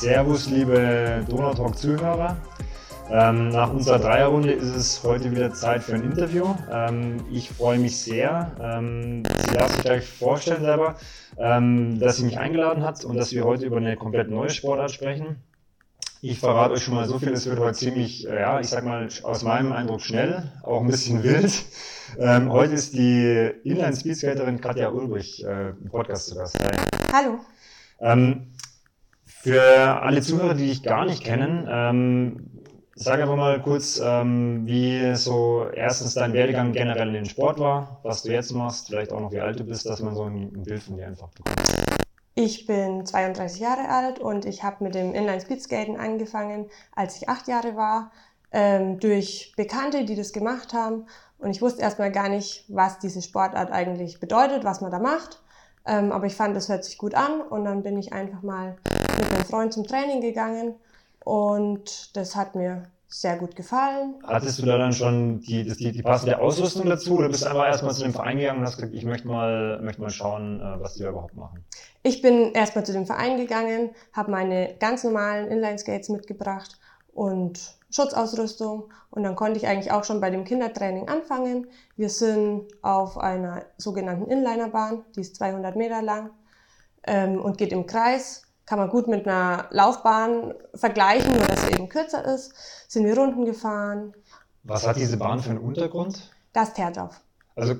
Servus, liebe Donautalk-Zuhörer. Ähm, nach unserer Dreierrunde ist es heute wieder Zeit für ein Interview. Ähm, ich freue mich sehr. Ähm, sie darf sich gleich vorstellen selber, ähm, dass sie mich eingeladen hat und dass wir heute über eine komplett neue Sportart sprechen. Ich verrate euch schon mal so viel, es wird heute ziemlich, äh, ja, ich sag mal, aus meinem Eindruck schnell, auch ein bisschen wild. Ähm, heute ist die Inline-Speedskaterin Katja Ulbrich äh, im Podcast zu Gast. Hallo. Für alle Zuhörer, die dich gar nicht kennen, ähm, sag einfach mal kurz, ähm, wie so erstens dein Werdegang generell in den Sport war, was du jetzt machst, vielleicht auch noch wie alt du bist, dass man so ein, ein Bild von dir einfach bekommt. Ich bin 32 Jahre alt und ich habe mit dem Inline-Speedskaten angefangen, als ich acht Jahre war, ähm, durch Bekannte, die das gemacht haben. Und ich wusste erstmal gar nicht, was diese Sportart eigentlich bedeutet, was man da macht. Ähm, aber ich fand, das hört sich gut an und dann bin ich einfach mal mit meinem Freund zum Training gegangen und das hat mir sehr gut gefallen. Hattest du da dann schon die, die, die passende Ausrüstung dazu oder bist du einfach erstmal zu dem Verein gegangen und hast gesagt, ich möchte mal, möchte mal schauen, äh, was die da überhaupt machen? Ich bin erstmal zu dem Verein gegangen, habe meine ganz normalen Inline-Skates mitgebracht und Schutzausrüstung und dann konnte ich eigentlich auch schon bei dem Kindertraining anfangen. Wir sind auf einer sogenannten Inlinerbahn, die ist 200 Meter lang ähm, und geht im Kreis. Kann man gut mit einer Laufbahn vergleichen, nur dass sie eben kürzer ist. Sind wir Runden gefahren. Was hat diese Bahn für einen Untergrund? Das Teerdorf. Also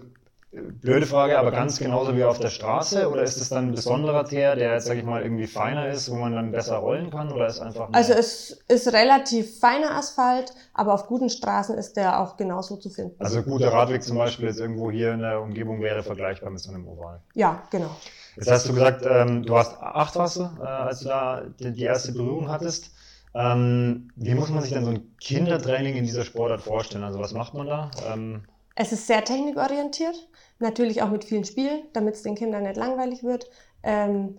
Blöde Frage, aber ganz genauso wie auf der Straße? Oder ist es dann ein besonderer Teer, der jetzt, sag ich mal, irgendwie feiner ist, wo man dann besser rollen kann? Oder ist einfach also es ist relativ feiner Asphalt, aber auf guten Straßen ist der auch genauso zu finden. Also guter Radweg zum Beispiel jetzt irgendwo hier in der Umgebung wäre vergleichbar mit so einem Oval. Ja, genau. Jetzt hast du gesagt, ähm, du hast acht du, äh, als du da die, die erste Berührung hattest. Ähm, wie muss man sich denn so ein Kindertraining in dieser Sportart vorstellen? Also was macht man da? Ähm, es ist sehr technikorientiert. Natürlich auch mit vielen Spielen, damit es den Kindern nicht langweilig wird. Ähm,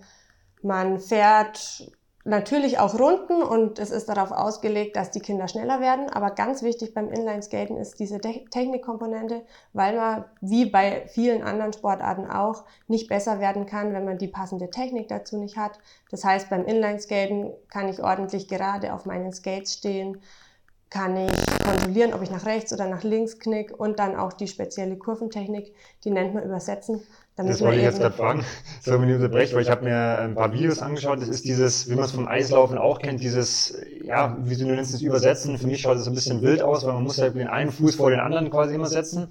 man fährt natürlich auch Runden und es ist darauf ausgelegt, dass die Kinder schneller werden. Aber ganz wichtig beim Inlineskaten ist diese Te Technikkomponente, weil man wie bei vielen anderen Sportarten auch nicht besser werden kann, wenn man die passende Technik dazu nicht hat. Das heißt, beim Inlineskaten kann ich ordentlich gerade auf meinen Skates stehen kann ich kontrollieren, ob ich nach rechts oder nach links knick und dann auch die spezielle Kurventechnik, die nennt man übersetzen. das wollte ich jetzt gerade fragen, so wenn ich unterbreche, weil ich habe mir ein paar Videos angeschaut, das ist dieses, wie man es vom Eislaufen auch kennt, dieses, ja, wie du nennst es, Übersetzen. Für mich schaut es ein bisschen wild aus, weil man muss halt den einen Fuß vor den anderen quasi immer setzen.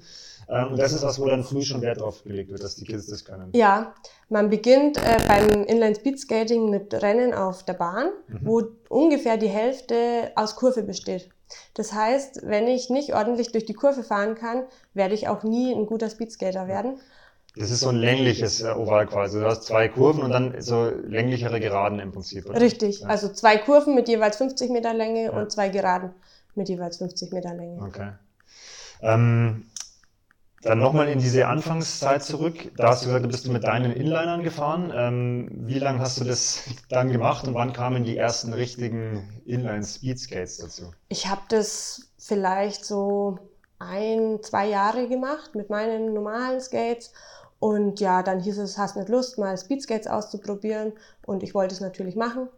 Ähm, und das ist was, wo dann früh schon Wert drauf gelegt wird, dass die Kids das können. Ja, man beginnt äh, beim Inline Speed Skating mit Rennen auf der Bahn, mhm. wo ungefähr die Hälfte aus Kurve besteht. Das heißt, wenn ich nicht ordentlich durch die Kurve fahren kann, werde ich auch nie ein guter Speedskater werden. Das ist so ein längliches äh, Oval quasi. Du hast zwei Kurven und dann so länglichere Geraden im Prinzip. Oder? Richtig, ja. also zwei Kurven mit jeweils 50 Meter Länge ja. und zwei Geraden mit jeweils 50 Meter Länge. Okay. Ähm, dann nochmal in diese Anfangszeit zurück. Da hast du gesagt, du bist du mit deinen Inlinern gefahren. Ähm, wie lange hast du das dann gemacht und wann kamen die ersten richtigen Inline-Speedskates dazu? Ich habe das vielleicht so ein, zwei Jahre gemacht mit meinen normalen Skates. Und ja, dann hieß es, hast nicht Lust, mal Speedskates auszuprobieren. Und ich wollte es natürlich machen.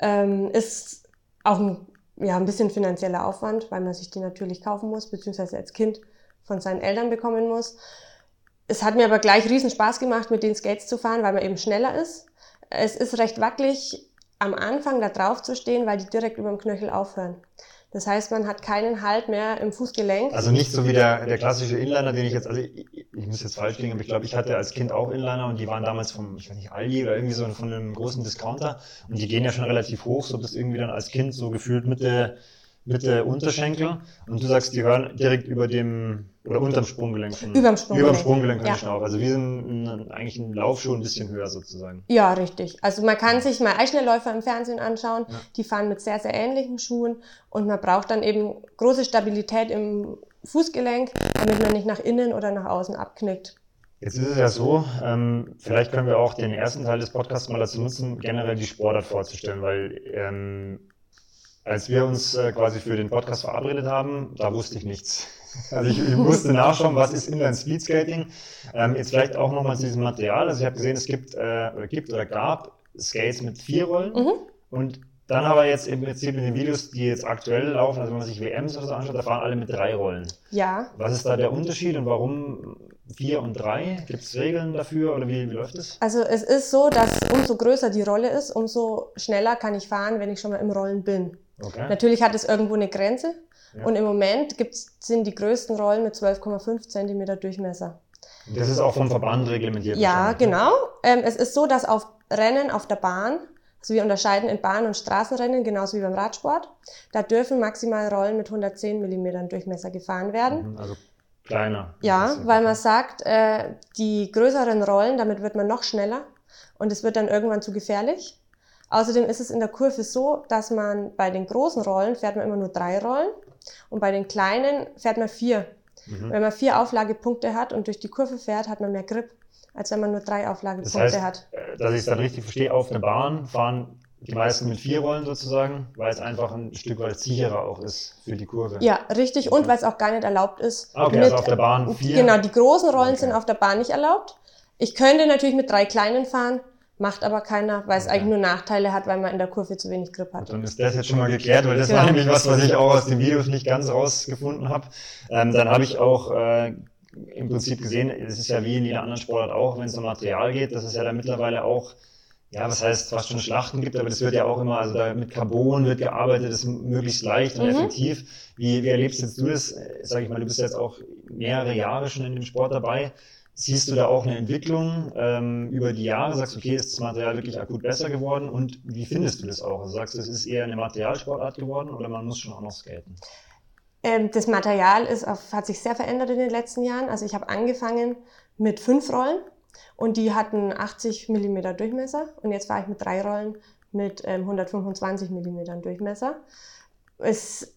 Ähm, ist auch ein, ja, ein bisschen finanzieller Aufwand, weil man sich die natürlich kaufen muss, beziehungsweise als Kind von seinen Eltern bekommen muss. Es hat mir aber gleich riesen Spaß gemacht, mit den Skates zu fahren, weil man eben schneller ist. Es ist recht wackelig, am Anfang da drauf zu stehen, weil die direkt über dem Knöchel aufhören. Das heißt, man hat keinen Halt mehr im Fußgelenk. Also nicht so wie der, der klassische Inliner, den ich jetzt, also ich, ich muss jetzt falsch liegen, aber ich glaube, ich hatte als Kind auch Inliner und die waren damals vom, ich weiß nicht, Aldi oder irgendwie so von einem großen Discounter und die gehen ja schon relativ hoch, so bis irgendwie dann als Kind so gefühlt Mitte, Mitte Unterschenkel und du sagst, die hören direkt über dem oder unterm Sprunggelenk. Überm Sprunggelenk. Überm Sprunggelenk ja. schon auf. Also wir sind eigentlich ein Laufschuh ein bisschen höher sozusagen. Ja, richtig. Also man kann sich mal Eisschnellläufer im Fernsehen anschauen. Ja. Die fahren mit sehr, sehr ähnlichen Schuhen und man braucht dann eben große Stabilität im Fußgelenk, damit man nicht nach innen oder nach außen abknickt. Jetzt ist es ja so, ähm, vielleicht können wir auch den ersten Teil des Podcasts mal dazu nutzen, generell die Sportart vorzustellen, weil ähm, als wir uns äh, quasi für den Podcast verabredet haben, da wusste ich nichts. Also ich, ich musste nachschauen, was ist Inline Speedskating. Ähm, jetzt vielleicht auch nochmal zu diesem Material. Also ich habe gesehen, es gibt, äh, oder gibt oder gab Skates mit vier Rollen mhm. und dann aber jetzt im Prinzip in den Videos, die jetzt aktuell laufen, also wenn man sich WMs oder so anschaut, da fahren alle mit drei Rollen. Ja. Was ist da der Unterschied und warum vier und drei? Gibt es Regeln dafür oder wie, wie läuft es? Also es ist so, dass umso größer die Rolle ist, umso schneller kann ich fahren, wenn ich schon mal im Rollen bin. Okay. Natürlich hat es irgendwo eine Grenze. Ja. Und im Moment sind die größten Rollen mit 12,5 Zentimeter Durchmesser. Das ist auch vom Verband reglementiert. Ja, ne? genau. Ähm, es ist so, dass auf Rennen auf der Bahn, also wir unterscheiden in Bahn- und Straßenrennen, genauso wie beim Radsport, da dürfen maximal Rollen mit 110 Millimetern Durchmesser gefahren werden. Mhm, Also kleiner. Ja, Das weil man sagt, äh, die größeren Rollen, damit wird man noch schneller und es wird dann irgendwann zu gefährlich. Außerdem ist es in der Kurve so, dass man bei den großen Rollen fährt man immer nur drei Rollen und bei den kleinen fährt man vier. Mhm. Wenn man vier Auflagepunkte hat und durch die Kurve fährt, hat man mehr Grip, als wenn man nur drei Das Auflagepunkte heißt, hat. äh, dass ich es dann richtig verstehe, auf der Bahn fahren die meisten mit vier Rollen sozusagen, weil es einfach ein Stück weit sicherer auch ist für die Kurve. Ja, richtig. Und weil es auch gar nicht erlaubt ist. Ah, okay, also auf der Bahn vier. Genau, die großen Rollen Okay. sind auf der Bahn nicht erlaubt. Ich könnte natürlich mit drei kleinen fahren, macht aber keiner, weil es Okay. eigentlich nur Nachteile hat, weil man in der Kurve zu wenig Grip hat. Dann ist das jetzt schon mal geklärt, weil das Genau. war nämlich was, was ich auch aus den Videos nicht ganz rausgefunden habe. Ähm, dann habe ich auch äh, im Prinzip gesehen, es ist ja wie in jeder anderen Sportart auch, wenn es um Material geht, dass es ja da mittlerweile auch, ja, was heißt, fast schon Schlachten gibt, aber das wird ja auch immer, also da mit Carbon wird gearbeitet, das ist möglichst leicht und Mhm. effektiv. Wie, wie erlebst jetzt du das? Äh, Sag ich mal, du bist jetzt auch mehrere Jahre schon in dem Sport dabei. Siehst du da auch eine Entwicklung ähm, über die Jahre? Sagst du, okay, ist das Material wirklich akut besser geworden? Und wie findest du das auch? Also sagst du, es ist eher eine Materialsportart geworden oder man muss schon auch noch skaten? Ähm, das Material ist auf, hat sich sehr verändert in den letzten Jahren. Also ich habe angefangen mit fünf Rollen und die hatten 80 Millimeter Durchmesser und jetzt fahre ich mit drei Rollen mit ähm, 125 Millimetern Durchmesser. Es,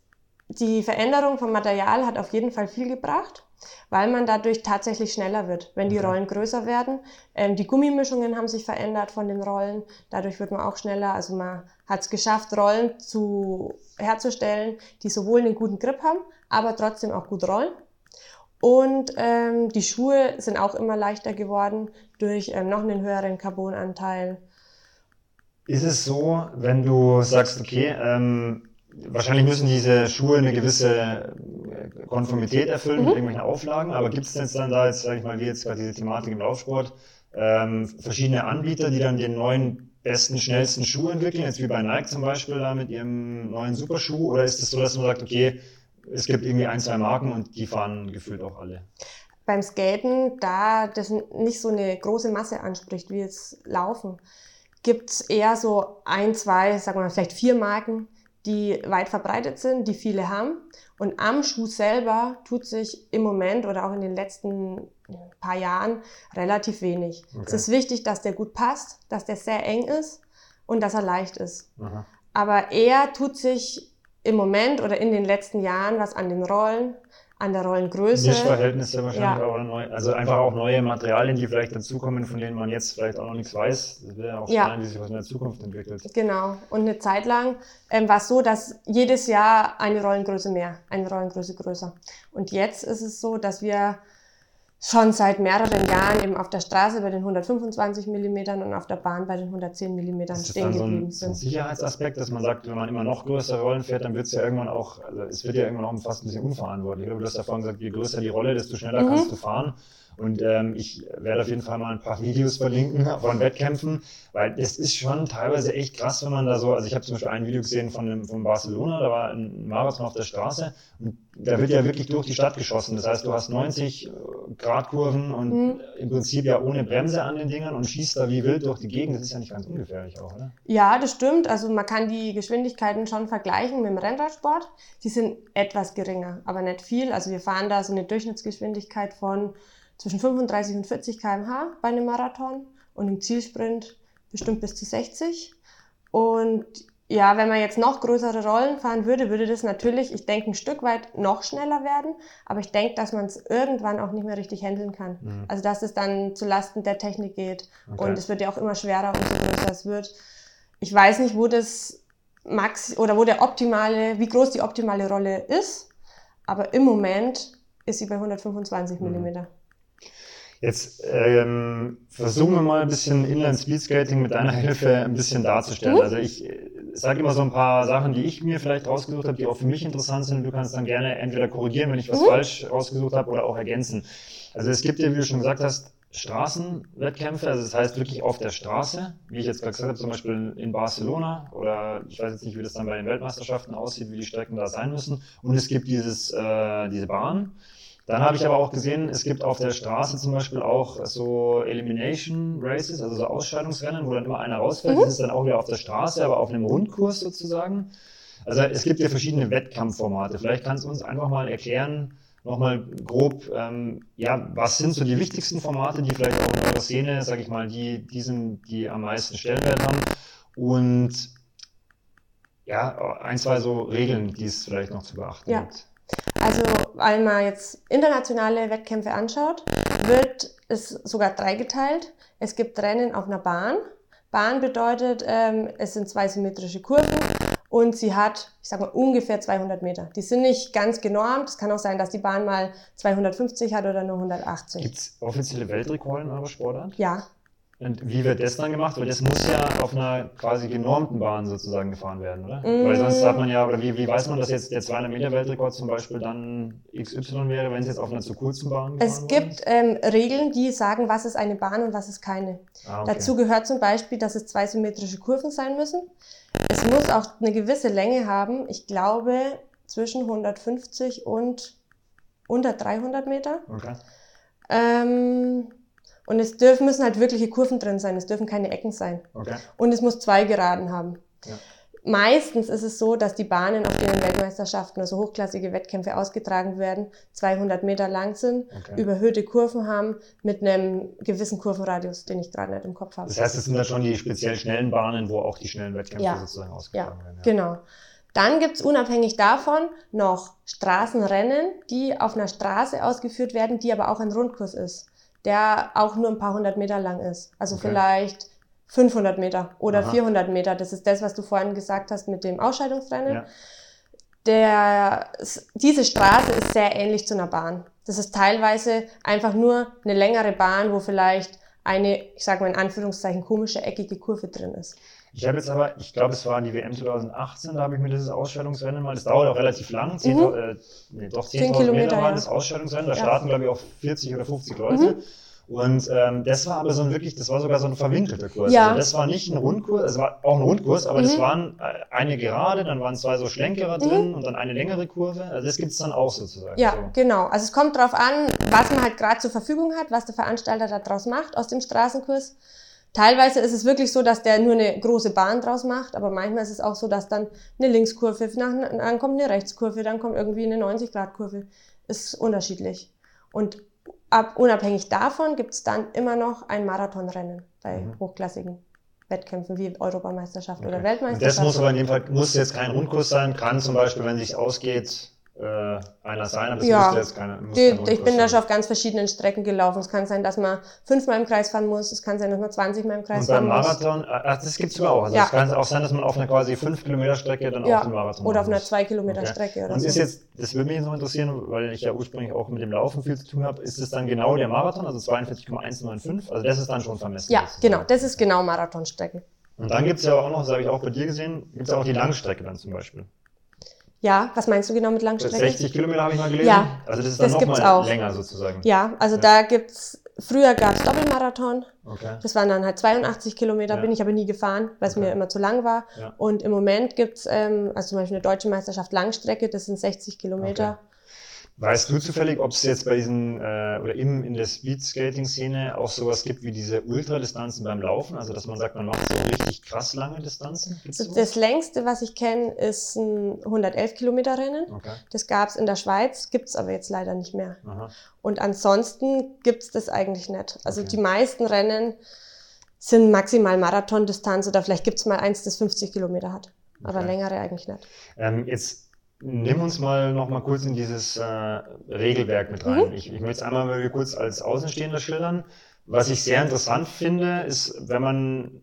die Veränderung vom Material hat auf jeden Fall viel gebracht, weil man dadurch tatsächlich schneller wird, wenn die. Rollen größer werden. Ähm, die Gummimischungen haben sich verändert von den Rollen, dadurch wird man auch schneller. Also man hat es geschafft, Rollen zu, herzustellen, die sowohl einen guten Grip haben, aber trotzdem auch gut rollen. Und ähm, die Schuhe sind auch immer leichter geworden durch ähm, noch einen höheren Carbonanteil. Ist es so, wenn du sagst, okay, ähm, wahrscheinlich müssen diese Schuhe eine gewisse äh, Konformität erfüllen mit Mhm. irgendwelchen Auflagen, aber gibt es jetzt dann da jetzt, sag ich mal, wie jetzt gerade diese Thematik im Laufsport, ähm, verschiedene Anbieter, die dann den neuen besten, schnellsten Schuh entwickeln, jetzt wie bei Nike zum Beispiel da mit ihrem neuen Superschuh, oder ist es so, dass man sagt, okay, es gibt irgendwie ein, zwei Marken und die fahren gefühlt auch alle? Beim Skaten, da das nicht so eine große Masse anspricht wie jetzt Laufen, gibt's eher so ein, zwei, sagen wir mal vielleicht vier Marken, die weit verbreitet sind, die viele haben. Und am Schuh selber tut sich im Moment oder auch in den letzten paar Jahren relativ wenig. Es Okay. ist wichtig, dass der gut passt, dass der sehr eng ist und dass er leicht ist. Aha. Aber eher tut sich im Moment oder in den letzten Jahren was an den Rollen, an der Rollengröße. Mischverhältnisse wahrscheinlich Ja. auch, neu, also einfach auch neue Materialien, die vielleicht dazukommen, von denen man jetzt vielleicht auch noch nichts weiß. Das wäre ja auch Ja. spannend, wie sich was in der Zukunft entwickelt. Genau. Und eine Zeit lang ähm, war es so, dass jedes Jahr eine Rollengröße mehr, eine Rollengröße größer. Und jetzt ist es so, dass wir schon seit mehreren Jahren eben auf der Straße bei den 125 Millimetern und auf der Bahn bei den 110 Millimetern stehen dann so geblieben ein, so ein sind. Sicherheitsaspekt, dass man sagt, wenn man immer noch größere Rollen fährt, dann wird es ja irgendwann auch, also es wird ja irgendwann auch fast ein bisschen unverantwortlich. Du hast ja vorhin gesagt, je größer die Rolle, desto schneller Mhm. kannst du fahren. Und ähm, ich werde auf jeden Fall mal ein paar Videos verlinken von Wettkämpfen, weil das ist schon teilweise echt krass, wenn man da so, also ich habe zum Beispiel ein Video gesehen von, dem, von Barcelona, da war ein Marathon auf der Straße und da wird ja wirklich durch die Stadt geschossen. Das heißt, du hast 90 äh, Grad Kurven und Mhm. im Prinzip ja ohne Bremse an den Dingern und schießt da wie wild durch die Gegend. Das ist ja nicht ganz ungefährlich auch, oder? Ja, das stimmt. Also man kann die Geschwindigkeiten schon vergleichen mit dem Rennradsport. Die sind etwas geringer, aber nicht viel. Also wir fahren da so eine Durchschnittsgeschwindigkeit von zwischen 35 und 40 km/h bei einem Marathon und im Zielsprint bestimmt bis zu 60. Und ja, wenn man jetzt noch größere Rollen fahren würde, würde das natürlich, ich denke, ein Stück weit noch schneller werden. Aber ich denke, dass man es irgendwann auch nicht mehr richtig handeln kann. Mhm. Also dass es dann zu Lasten der Technik geht. Okay. Und es wird ja auch immer schwerer, umso größer es wird. Ich weiß nicht, wo das Max oder wo der optimale, wie groß die optimale Rolle ist, aber im Moment ist sie bei 125 Mhm. Millimeter. Jetzt ähm, versuchen wir mal ein bisschen Inline Speedskating mit deiner Hilfe ein bisschen darzustellen. Mhm. Also ich äh, sage immer so ein paar Sachen, die ich mir vielleicht rausgesucht habe, die auch für mich interessant sind. Du kannst dann gerne entweder korrigieren, wenn ich was mhm. falsch rausgesucht habe, oder auch ergänzen. Also es gibt ja, wie du schon gesagt hast, Straßenwettkämpfe, also das heißt wirklich auf der Straße, wie ich jetzt gerade gesagt habe, zum Beispiel in Barcelona oder ich weiß jetzt nicht, wie das dann bei den Weltmeisterschaften aussieht, wie die Strecken da sein müssen. Und es gibt dieses, äh, diese Bahn. Dann habe ich aber auch gesehen, es gibt auf der Straße zum Beispiel auch so Elimination Races, also so Ausscheidungsrennen, wo dann immer einer rausfällt. Mhm. Das ist dann auch wieder auf der Straße, aber auf einem Rundkurs sozusagen. Also es gibt ja verschiedene Wettkampfformate. Vielleicht kannst du uns einfach mal erklären, nochmal grob, ähm, ja, was sind so die wichtigsten Formate, die vielleicht auch in eurer Szene, sag ich mal, die, die sind, die am meisten Stellenwert haben und ja, ein, zwei so Regeln, die es vielleicht noch zu beachten ja. gibt. Also, wenn man jetzt internationale Wettkämpfe anschaut, wird es sogar dreigeteilt. Es gibt Rennen auf einer Bahn. Bahn bedeutet, ähm, es sind zwei symmetrische Kurven und sie hat, ich sag mal, ungefähr 200 Meter. Die sind nicht ganz genormt. Es kann auch sein, dass die Bahn mal 250 hat oder nur 180. Gibt es offizielle Weltrekorde in eurer Sportart? Ja, und wie wird das dann gemacht? Weil das muss ja auf einer quasi genormten Bahn sozusagen gefahren werden, oder? Mm. Weil sonst hat man ja, oder wie, wie weiß man, dass jetzt der 200 Meter Weltrekord zum Beispiel dann XY wäre, wenn es jetzt auf einer zu kurzen Bahn gefahren Es gibt ähm, Regeln, die sagen, was ist eine Bahn und was ist keine. Ah, okay. Dazu gehört zum Beispiel, dass es zwei symmetrische Kurven sein müssen. Es muss auch eine gewisse Länge haben. Ich glaube, zwischen 150 und unter 300 Meter. Okay. Ähm, und es dürfen, müssen halt wirkliche Kurven drin sein, es dürfen keine Ecken sein. Okay. Und es muss zwei Geraden haben. Ja. Meistens ist es so, dass die Bahnen, auf denen Weltmeisterschaften, also hochklassige Wettkämpfe ausgetragen werden, 200 Meter lang sind, okay. überhöhte Kurven haben, mit einem gewissen Kurvenradius, den ich gerade nicht im Kopf habe. Das heißt, es sind da schon die speziell schnellen Bahnen, wo auch die schnellen Wettkämpfe ja. sozusagen ausgetragen ja. werden. Ja, genau. Dann gibt's unabhängig davon noch Straßenrennen, die auf einer Straße ausgeführt werden, die aber auch ein Rundkurs ist der auch nur ein paar hundert Meter lang ist. Also okay. vielleicht 500 Meter oder Aha. 400 Meter. Das ist das, was du vorhin gesagt hast mit dem Ausscheidungsrennen. Ja. Der, diese Straße ist sehr ähnlich zu einer Bahn. Das ist teilweise einfach nur eine längere Bahn, wo vielleicht eine, ich sage mal in Anführungszeichen, komische, eckige Kurve drin ist. Ich habe jetzt aber, ich glaube, es war die WM 2018, da habe ich mir dieses Ausstellungsrennen mal, das dauert auch relativ lang, 10, mhm. äh, nee, doch 10.000 10 Meter war ja. das Ausstellungsrennen, da ja. starten, glaube ich, auch 40 oder 50 Leute. Mhm. Und ähm, das war aber so ein wirklich, das war sogar so ein verwinkelter Kurs. Ja. Also das war nicht ein Rundkurs, es war auch ein Rundkurs, aber mhm. das waren äh, eine gerade, dann waren zwei so Schlenkerer mhm. drin und dann eine längere Kurve. Also das gibt's dann auch sozusagen. Ja, so. genau. Also es kommt drauf an, was man halt gerade zur Verfügung hat, was der Veranstalter da draus macht aus dem Straßenkurs. Teilweise ist es wirklich so, dass der nur eine große Bahn draus macht, aber manchmal ist es auch so, dass dann eine Linkskurve, dann kommt eine Rechtskurve, dann kommt irgendwie eine 90-Grad-Kurve. Ist unterschiedlich. Und ab, unabhängig davon gibt es dann immer noch ein Marathonrennen bei mhm. hochklassigen Wettkämpfen wie Europameisterschaft okay. oder Weltmeisterschaft. Das muss aber in dem Fall muss jetzt kein Rundkurs sein, kann zum Beispiel, wenn es sich ausgeht, äh, einer sein, aber ja, jetzt keine, die, Ich bin da schon auf ganz verschiedenen Strecken gelaufen. Es kann sein, dass man fünfmal im Kreis fahren muss, es kann sein, dass man 20 Mal im Kreis fahren muss. Und beim Marathon, äh, ach, das gibt's sogar auch. Also ja. es kann auch sein, dass man auf einer quasi 5 Kilometer Strecke dann ja. auch den Marathon Oder auf einer 2 Kilometer okay. Strecke oder Und so. ist jetzt, das würde mich jetzt noch interessieren, weil ich ja ursprünglich auch mit dem Laufen viel zu tun habe, ist es dann genau der Marathon, also 42,195? Also das ist dann schon vermessen. Ja, genau, das ist genau Marathonstrecke. Und dann gibt's ja auch noch, das habe ich auch bei dir gesehen, gibt's auch die Langstrecke dann zum Beispiel. Ja, was meinst du genau mit Langstrecke? 60 Kilometer habe ich mal gelesen. Ja, also das ist dann nochmal länger sozusagen. Ja, also ja. da gibt's früher gab's Doppelmarathon. Okay. Das waren dann halt 82 Kilometer, ja. bin ich aber nie gefahren, weil es okay. mir immer zu lang war. Ja. Und im Moment gibt's ähm, also zum Beispiel eine deutsche Meisterschaft Langstrecke, das sind 60 Kilometer. Okay. Weißt du zufällig, ob es jetzt bei diesen äh, oder im, in der Speedskating-Szene auch sowas gibt wie diese Ultradistanzen beim Laufen? Also dass man sagt, man macht so richtig krass lange Distanzen? Gibt's das längste, was ich kenne, ist ein 111 Kilometer Rennen. Okay. Das gab es in der Schweiz, gibt es aber jetzt leider nicht mehr. Aha. Und ansonsten gibt es das eigentlich nicht. Also okay. die meisten Rennen sind maximal Marathondistanz oder vielleicht gibt es mal eins, das 50 Kilometer hat. Aber okay. längere eigentlich nicht. Ähm, jetzt Nimm uns mal noch mal kurz in dieses äh, Regelwerk mit rein. Mhm. Ich, ich möchte es einmal mal kurz als Außenstehender schildern. was ich sehr interessant finde, ist, wenn man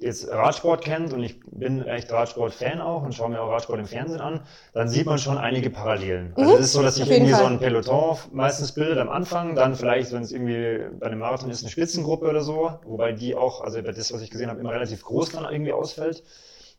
jetzt Radsport kennt und ich bin echt Radsport-Fan auch und schaue mir auch Radsport im Fernsehen an, dann sieht man schon einige Parallelen. Also mhm. es ist so, dass sich irgendwie Fall. so ein Peloton meistens bildet am Anfang, dann vielleicht, wenn es irgendwie bei einem Marathon ist, eine Spitzengruppe oder so, wobei die auch, also das, was ich gesehen habe, immer relativ groß dann irgendwie ausfällt.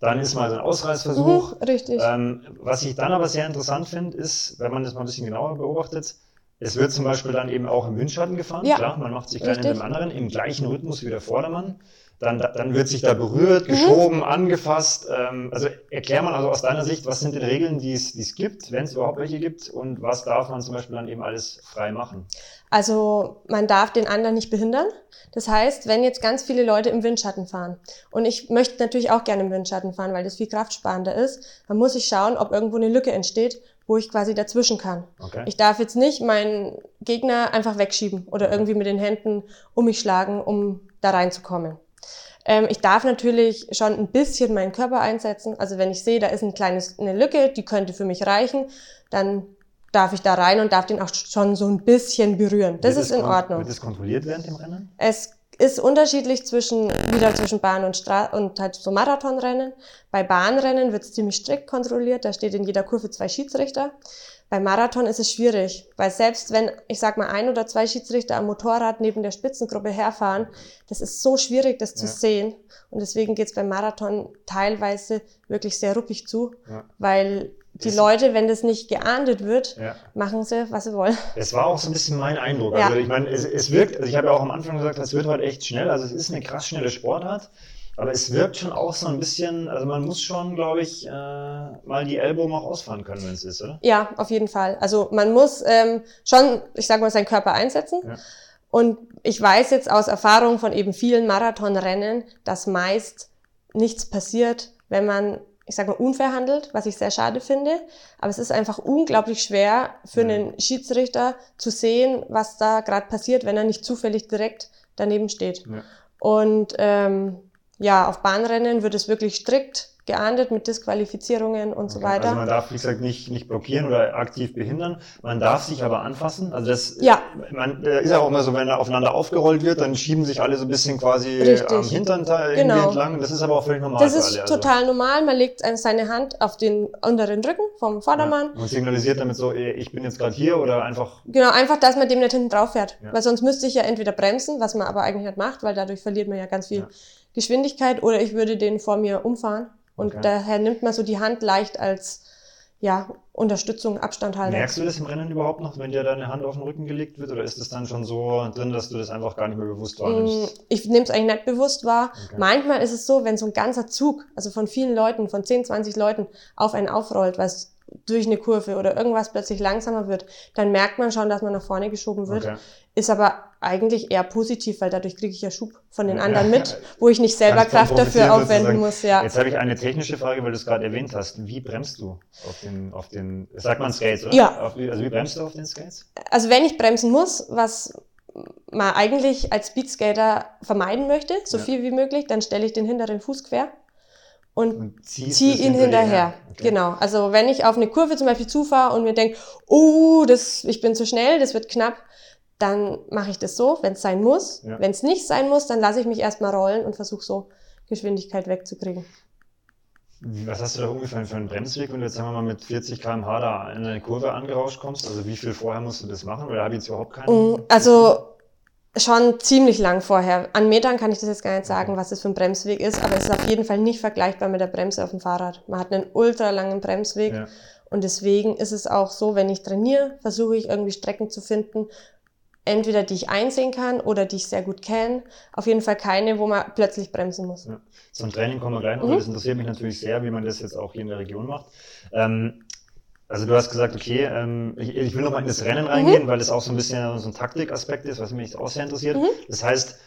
Dann ist mal so ein Ausreißversuch. Mhm, richtig. Ähm, was ich dann aber sehr interessant finde, ist, wenn man das mal ein bisschen genauer beobachtet, es wird zum Beispiel dann eben auch im Windschatten gefahren. Ja. Klar, man macht sich klein in dem anderen, im gleichen Rhythmus wie der Vordermann dann, dann wird sich da berührt, mhm. geschoben, mhm. angefasst. Ähm, also erklär mal also aus deiner Sicht, was sind die Regeln, die es, die es gibt, wenn es überhaupt welche gibt und was darf man zum Beispiel dann eben alles frei machen? Also man darf den anderen nicht behindern. Das heißt, wenn jetzt ganz viele Leute im Windschatten fahren und ich möchte natürlich auch gerne im Windschatten fahren, weil das viel kraftsparender ist, dann muss ich schauen, ob irgendwo eine Lücke entsteht, wo ich quasi dazwischen kann. Okay. Ich darf jetzt nicht meinen Gegner einfach wegschieben oder irgendwie mit den Händen um mich schlagen, um da reinzukommen. Ähm, ich darf natürlich schon ein bisschen meinen Körper einsetzen. Also wenn ich sehe, da ist ein kleines, eine Lücke, die könnte für mich reichen, dann darf ich da rein und darf den auch schon so ein bisschen berühren. Das wird ist in Ordnung. Wird das kontrolliert während dem Rennen? Es ist unterschiedlich zwischen, wieder zwischen Bahn und Stra und halt so Marathonrennen. Bei Bahnrennen wird es ziemlich strikt kontrolliert. Da steht in jeder Kurve zwei Schiedsrichter. Beim Marathon ist es schwierig, weil selbst wenn, ich sag mal, ein oder zwei Schiedsrichter am Motorrad neben der Spitzengruppe herfahren, das ist so schwierig, das zu sehen. Und deswegen geht's beim Marathon teilweise wirklich sehr ruppig zu, ja. weil die das Leute, wenn das nicht geahndet wird, ja. machen sie, was sie wollen. Es war auch so ein bisschen mein Eindruck. Ja. Also ich meine, es, es wirkt, also ich habe ja auch am Anfang gesagt, es wird halt echt schnell. Also es ist eine krass schnelle Sportart. Aber es wirkt schon auch so ein bisschen, also man muss schon, glaube ich, äh, mal die Ellbogen auch ausfahren können, wenn es ist, oder? Ja, auf jeden Fall. Also man muss ähm, schon, ich sage mal, seinen Körper einsetzen. Ja. Und ich weiß jetzt aus Erfahrung von eben vielen Marathonrennen, dass meist nichts passiert, wenn man, ich sage mal, unfair handelt, was ich sehr schade finde. Aber es ist einfach unglaublich schwer für einen Schiedsrichter zu sehen, was da gerade passiert, wenn er nicht zufällig direkt daneben steht. Ja. Und ähm, ja, auf Bahnrennen wird es wirklich strikt geahndet mit Disqualifizierungen und okay. so weiter. Also man darf, wie gesagt, nicht, nicht blockieren oder aktiv behindern. Man darf sich aber anfassen. Also das ja. man, äh, ist auch immer so, wenn er aufeinander aufgerollt wird, dann schieben sich alle so ein bisschen quasi Richtig. am Hintern genau. entlang. Das ist aber auch völlig normal. Das ist alle, also. total normal. Man legt seine Hand auf den unteren Rücken vom Vordermann. Ja. Und signalisiert damit so, ich bin jetzt gerade hier oder einfach. Genau, einfach, dass man dem nicht hinten drauf fährt. Ja. Weil sonst müsste ich ja entweder bremsen, was man aber eigentlich nicht macht, weil dadurch verliert man ja ganz viel Geschwindigkeit, oder ich würde den vor mir umfahren. Und okay. daher nimmt man so die Hand leicht als ja, Unterstützung, Abstand halten. Merkst du das im Rennen überhaupt noch, wenn dir deine Hand auf den Rücken gelegt wird? Oder ist es dann schon so drin, dass du das einfach gar nicht mehr bewusst wahrnimmst? Mm, ich nehme es eigentlich nicht bewusst wahr. Okay. Manchmal ist es so, wenn so ein ganzer Zug, also von vielen Leuten, von 10, 20 Leuten auf einen aufrollt, was durch eine Kurve oder irgendwas plötzlich langsamer wird, dann merkt man schon, dass man nach vorne geschoben wird. Okay. Ist aber eigentlich eher positiv, weil dadurch kriege ich ja Schub von den anderen mit, wo ich nicht selber Kraft dafür aufwenden muss. Ja. Jetzt habe ich eine technische Frage, weil du es gerade erwähnt hast. Wie bremst du auf den, auf den, sagt man Skates, oder? Ja. Auf, also wie bremst du auf den Skates? Also wenn ich bremsen muss, was man eigentlich als Speedskater vermeiden möchte, so ja. viel wie möglich, dann stelle ich den hinteren Fuß quer und, und ziehe ihn hinterher. Okay. Genau. Also wenn ich auf eine Kurve zum Beispiel zufahre und mir denke, oh, das, ich bin zu schnell, das wird knapp, dann mache ich das so, wenn es sein muss. Ja. Wenn es nicht sein muss, dann lasse ich mich erstmal rollen und versuche so Geschwindigkeit wegzukriegen. Was hast du da ungefähr für einen Bremsweg, wenn du jetzt sagen wir mal mit 40 km/h da in eine Kurve angerauscht kommst? Also wie viel vorher musst du das machen? Oder habe ich jetzt überhaupt keinen? Mm, also schon ziemlich lang vorher. An Metern kann ich das jetzt gar nicht sagen, was das für ein Bremsweg ist, aber es ist auf jeden Fall nicht vergleichbar mit der Bremse auf dem Fahrrad. Man hat einen ultra langen Bremsweg ja. und deswegen ist es auch so, wenn ich trainiere, versuche ich irgendwie Strecken zu finden, entweder die ich einsehen kann oder die ich sehr gut kenne. Auf jeden Fall keine, wo man plötzlich bremsen muss. Ja. Zum Training kommen wir gleich noch. Mhm. Das interessiert mich natürlich sehr, wie man das jetzt auch hier in der Region macht. Ähm, also du hast gesagt, okay, ähm, ich, ich will noch mal in das Rennen reingehen, mhm. weil das auch so ein bisschen so ein Taktikaspekt ist, was mich auch sehr interessiert. Mhm. Das heißt,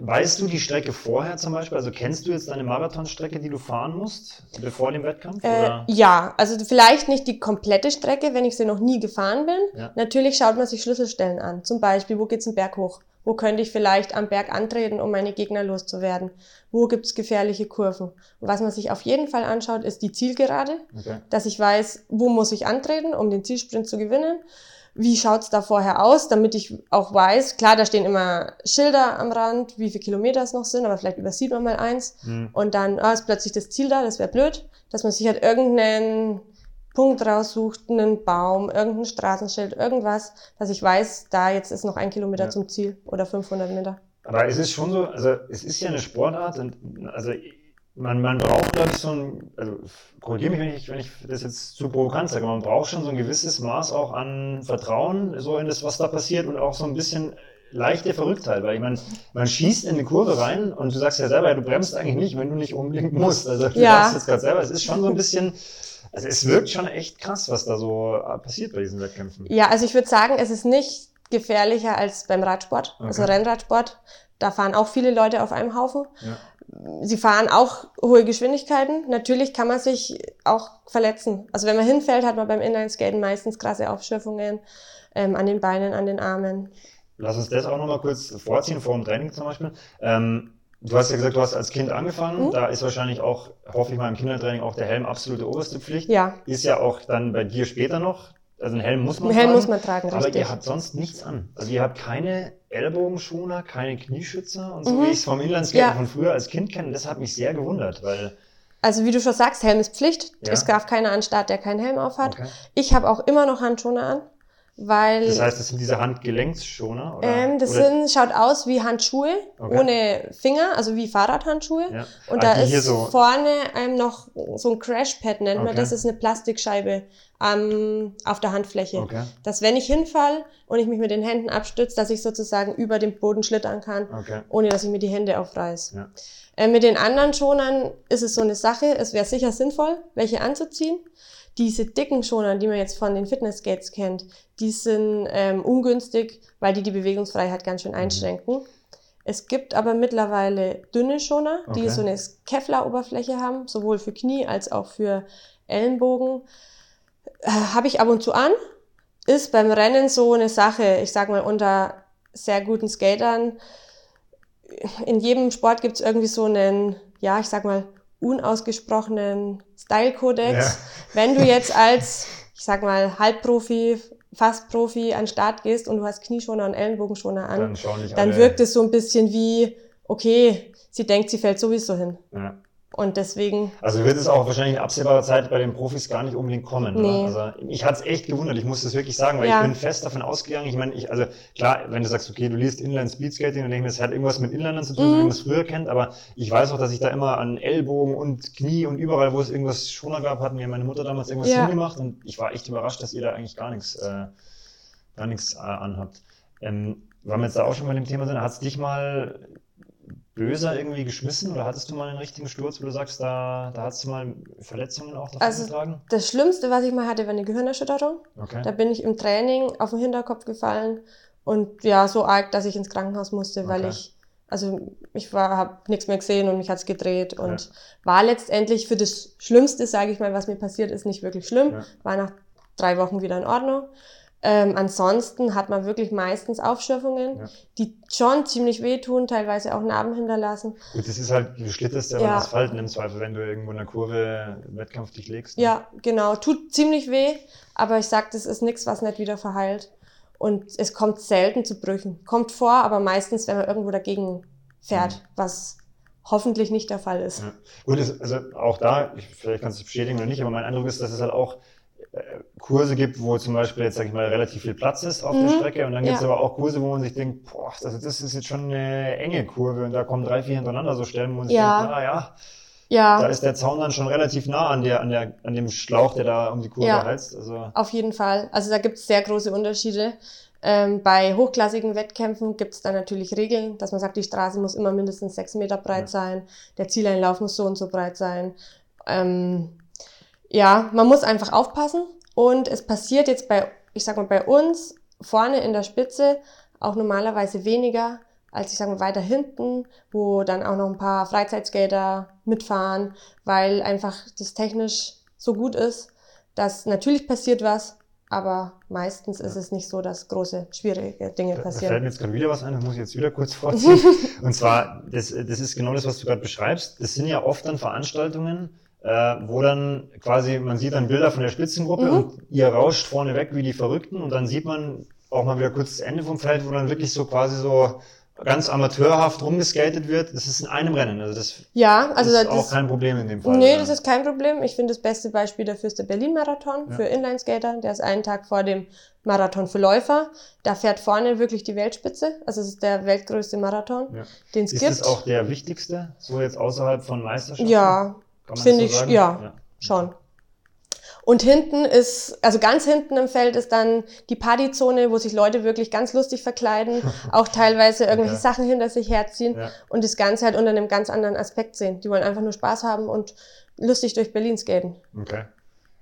Weißt du die Strecke vorher zum Beispiel? Also kennst du jetzt deine Marathonstrecke, die du fahren musst, bevor dem Wettkampf? Äh, ja, also vielleicht nicht die komplette Strecke, wenn ich sie noch nie gefahren bin. Ja. Natürlich schaut man sich Schlüsselstellen an. Zum Beispiel, wo geht's einen Berg hoch? Wo könnte ich vielleicht am Berg antreten, um meine Gegner loszuwerden? Wo gibt's gefährliche Kurven? Und was man sich auf jeden Fall anschaut, ist die Zielgerade, okay. dass ich weiß, wo muss ich antreten, um den Zielsprint zu gewinnen. Wie schaut's da vorher aus, damit ich auch weiß, klar, da stehen immer Schilder am Rand, wie viele Kilometer es noch sind, aber vielleicht übersieht man mal eins mhm. und dann ah, ist plötzlich das Ziel da, das wäre blöd, dass man sich halt irgendeinen Punkt raussucht, einen Baum, irgendein Straßenschild, irgendwas, dass ich weiß, da jetzt ist noch ein Kilometer ja. zum Ziel oder 500 Meter. Aber es ist schon so, also es ist ja eine Sportart und also man, man braucht, glaube ich, so ein, also korrigiere mich, wenn ich, wenn ich das jetzt zu provokant sage, man braucht schon so ein gewisses Maß auch an Vertrauen, so in das, was da passiert und auch so ein bisschen leichte Verrücktheit, weil ich meine, man schießt in eine Kurve rein und du sagst ja selber, du bremst eigentlich nicht, wenn du nicht unbedingt musst. Also du ja. sagst jetzt gerade selber, es ist schon so ein bisschen, also es wirkt schon echt krass, was da so passiert bei diesen Wettkämpfen. Ja, also ich würde sagen, es ist nicht gefährlicher als beim Radsport, okay. also Rennradsport. Da fahren auch viele Leute auf einem Haufen. Ja sie fahren auch hohe Geschwindigkeiten. Natürlich kann man sich auch verletzen. Also wenn man hinfällt, hat man beim Inlineskaten meistens krasse Aufschürfungen ähm, an den Beinen, an den Armen. Lass uns das auch nochmal kurz vorziehen, vor dem Training zum Beispiel. Ähm, du hast ja gesagt, du hast als Kind angefangen. Mhm. Da ist wahrscheinlich auch, hoffe ich mal, im Kindertraining auch der Helm absolute oberste Pflicht. Ja. Ist ja auch dann bei dir später noch also einen Helm muss man Helm tragen. muss man tragen, aber ihr habt sonst nichts an. Also ihr habt keine Ellbogenschoner, keine Knieschützer und so, mhm. wie ich es vom Inlandsskaten ja. von früher als Kind kenne. Das hat mich sehr gewundert, weil... Also wie du schon sagst, Helm ist Pflicht. Ja. Es darf keiner an Start, der keinen Helm auf hat. Okay. Ich habe auch immer noch Handschoner an. Weil, das heißt, das sind diese Handgelenksschoner? Oder? Ähm, das oder? Sind, schaut aus wie Handschuhe okay. ohne Finger, also wie Fahrradhandschuhe. Ja. Und ah, da ist so vorne ähm, noch so ein Crashpad, nennt okay. man das, ist eine Plastikscheibe ähm, auf der Handfläche. Okay. Dass wenn ich hinfall und ich mich mit den Händen abstütze, dass ich sozusagen über den Boden schlittern kann, ohne dass ich mir die Hände aufreiß. Ja. Äh, mit den anderen Schonern ist es so eine Sache, es wäre sicher sinnvoll, welche anzuziehen diese dicken Schoner, die man jetzt von den Fitnessgates kennt, die sind ähm, ungünstig, weil die die Bewegungsfreiheit ganz schön mhm. einschränken. Mhm. Es gibt aber mittlerweile dünne Schoner, die okay. so eine Kevlar-Oberfläche haben, sowohl für Knie als auch für Ellenbogen. Äh, Habe ich ab und zu an. Ist beim Rennen so eine Sache, ich sag mal, unter sehr guten Skatern. In jedem Sport gibt es irgendwie so einen, ja, ich sag mal, unausgesprochenen Style-Kodex. Ja. Wenn du jetzt als, ich sag mal, Halbprofi, fast Profi an den Start gehst und du hast Knieschoner und Ellenbogenschoner an, dann, dann wirkt es so ein bisschen wie, okay, sie denkt, sie fällt sowieso hin. Ja. Und deswegen. Also wird es auch wahrscheinlich in absehbarer Zeit bei den Profis gar nicht unbedingt kommen. Nee. Also ich hatte es echt gewundert, ich muss das wirklich sagen, weil ja. ich bin fest davon ausgegangen. Ich meine, ich, also klar, wenn du sagst, okay, du liest Inline Speedskating, dann denke ich mir, das hat irgendwas mit Inlinern zu tun, mhm. wie man es früher kennt, aber ich weiß auch, dass ich da immer an Ellbogen und Knie und überall, wo es irgendwas Schoner gab, hatten mir meine Mutter damals irgendwas ja. hingemacht und ich war echt überrascht, dass ihr da eigentlich gar nichts, äh, gar nichts äh, anhabt. Ähm, weil wir jetzt da auch schon mal im Thema sind, hat es dich mal böser irgendwie geschmissen oder hattest du mal einen richtigen Sturz, wo du sagst, da, da hast du mal Verletzungen auch davon also getragen? Das Schlimmste, was ich mal hatte, war eine Gehirnerschütterung. Okay. Da bin ich im Training auf den Hinterkopf gefallen und ja, so arg, dass ich ins Krankenhaus musste, weil okay. ich, also ich war, habe nichts mehr gesehen und mich hat's gedreht und ja. war letztendlich für das Schlimmste, sage ich mal, was mir passiert ist, nicht wirklich schlimm. Ja. War nach drei Wochen wieder in Ordnung. Ähm, ansonsten hat man wirklich meistens Aufschürfungen, ja. die schon ziemlich wehtun, teilweise auch Narben hinterlassen. Gut, das ist halt, du schlitterst ja, ja. Asphalt im Zweifel, wenn du irgendwo in der Kurve im Wettkampf dich legst. Ne? Ja, genau. Tut ziemlich weh, aber ich sag, das ist nichts, was nicht wieder verheilt. Und es kommt selten zu Brüchen. Kommt vor, aber meistens, wenn man irgendwo dagegen fährt, mhm. was hoffentlich nicht der Fall ist. Ja. Gut, also auch da, vielleicht kannst du es bestätigen oder nicht, aber mein Eindruck ist, dass es halt auch Kurse gibt, wo zum Beispiel jetzt, sag ich mal, relativ viel Platz ist auf mhm. der Strecke und dann gibt es ja. aber auch Kurse, wo man sich denkt, boah, das, das, ist jetzt schon eine enge Kurve und da kommen drei, vier hintereinander so Stellen, wo man sich ja. denkt, na ja, ja, da ist der Zaun dann schon relativ nah an, der, an, der, an dem Schlauch, der da um die Kurve ja, heizt. Also. Auf jeden Fall. Also da gibt es sehr große Unterschiede. Ähm, bei hochklassigen Wettkämpfen gibt es da natürlich Regeln, dass man sagt, die Straße muss immer mindestens sechs Meter breit ja. sein, der Zieleinlauf muss so und so breit sein. Ähm, ja, man muss einfach aufpassen und es passiert jetzt bei, ich sag mal, bei uns vorne in der Spitze auch normalerweise weniger als ich sag mal weiter hinten, wo dann auch noch ein paar Freizeitskater mitfahren, weil einfach das technisch so gut ist, dass natürlich passiert was, aber meistens ist es nicht so, dass große, schwierige Dinge passieren. Da fällt mir jetzt gerade wieder was ein, das muss ich jetzt wieder kurz vorziehen. Und zwar, das, das ist genau das, was du gerade beschreibst. Das sind ja oft dann Veranstaltungen, äh, wo dann quasi, man sieht dann Bilder von der Spitzengruppe Mhm. und ihr rauscht vorne weg wie die Verrückten und dann sieht man auch mal wieder kurz das Ende vom Feld, wo dann wirklich so quasi so ganz amateurhaft rumgeskatet wird. Das ist in einem Rennen. Also das Ja, also ist das, auch kein Problem in dem Fall. Nee, das ist kein Problem. Ich finde, das beste Beispiel dafür ist der Berlin-Marathon Ja. für Inlineskater. Der ist einen Tag vor dem Marathon für Läufer. Da fährt vorne wirklich die Weltspitze. Also es ist der weltgrößte Marathon, Ja. den es Ist gibt. das auch der wichtigste, so jetzt außerhalb von Meisterschaften? ja, finde so ich, sagen? ja. schon. Und hinten ist, also ganz hinten im Feld ist dann die Partyzone, wo sich Leute wirklich ganz lustig verkleiden, auch teilweise irgendwelche Okay. Sachen hinter sich herziehen Ja. und das Ganze halt unter einem ganz anderen Aspekt sehen. Die wollen einfach nur Spaß haben und lustig durch Berlin skaten. Okay.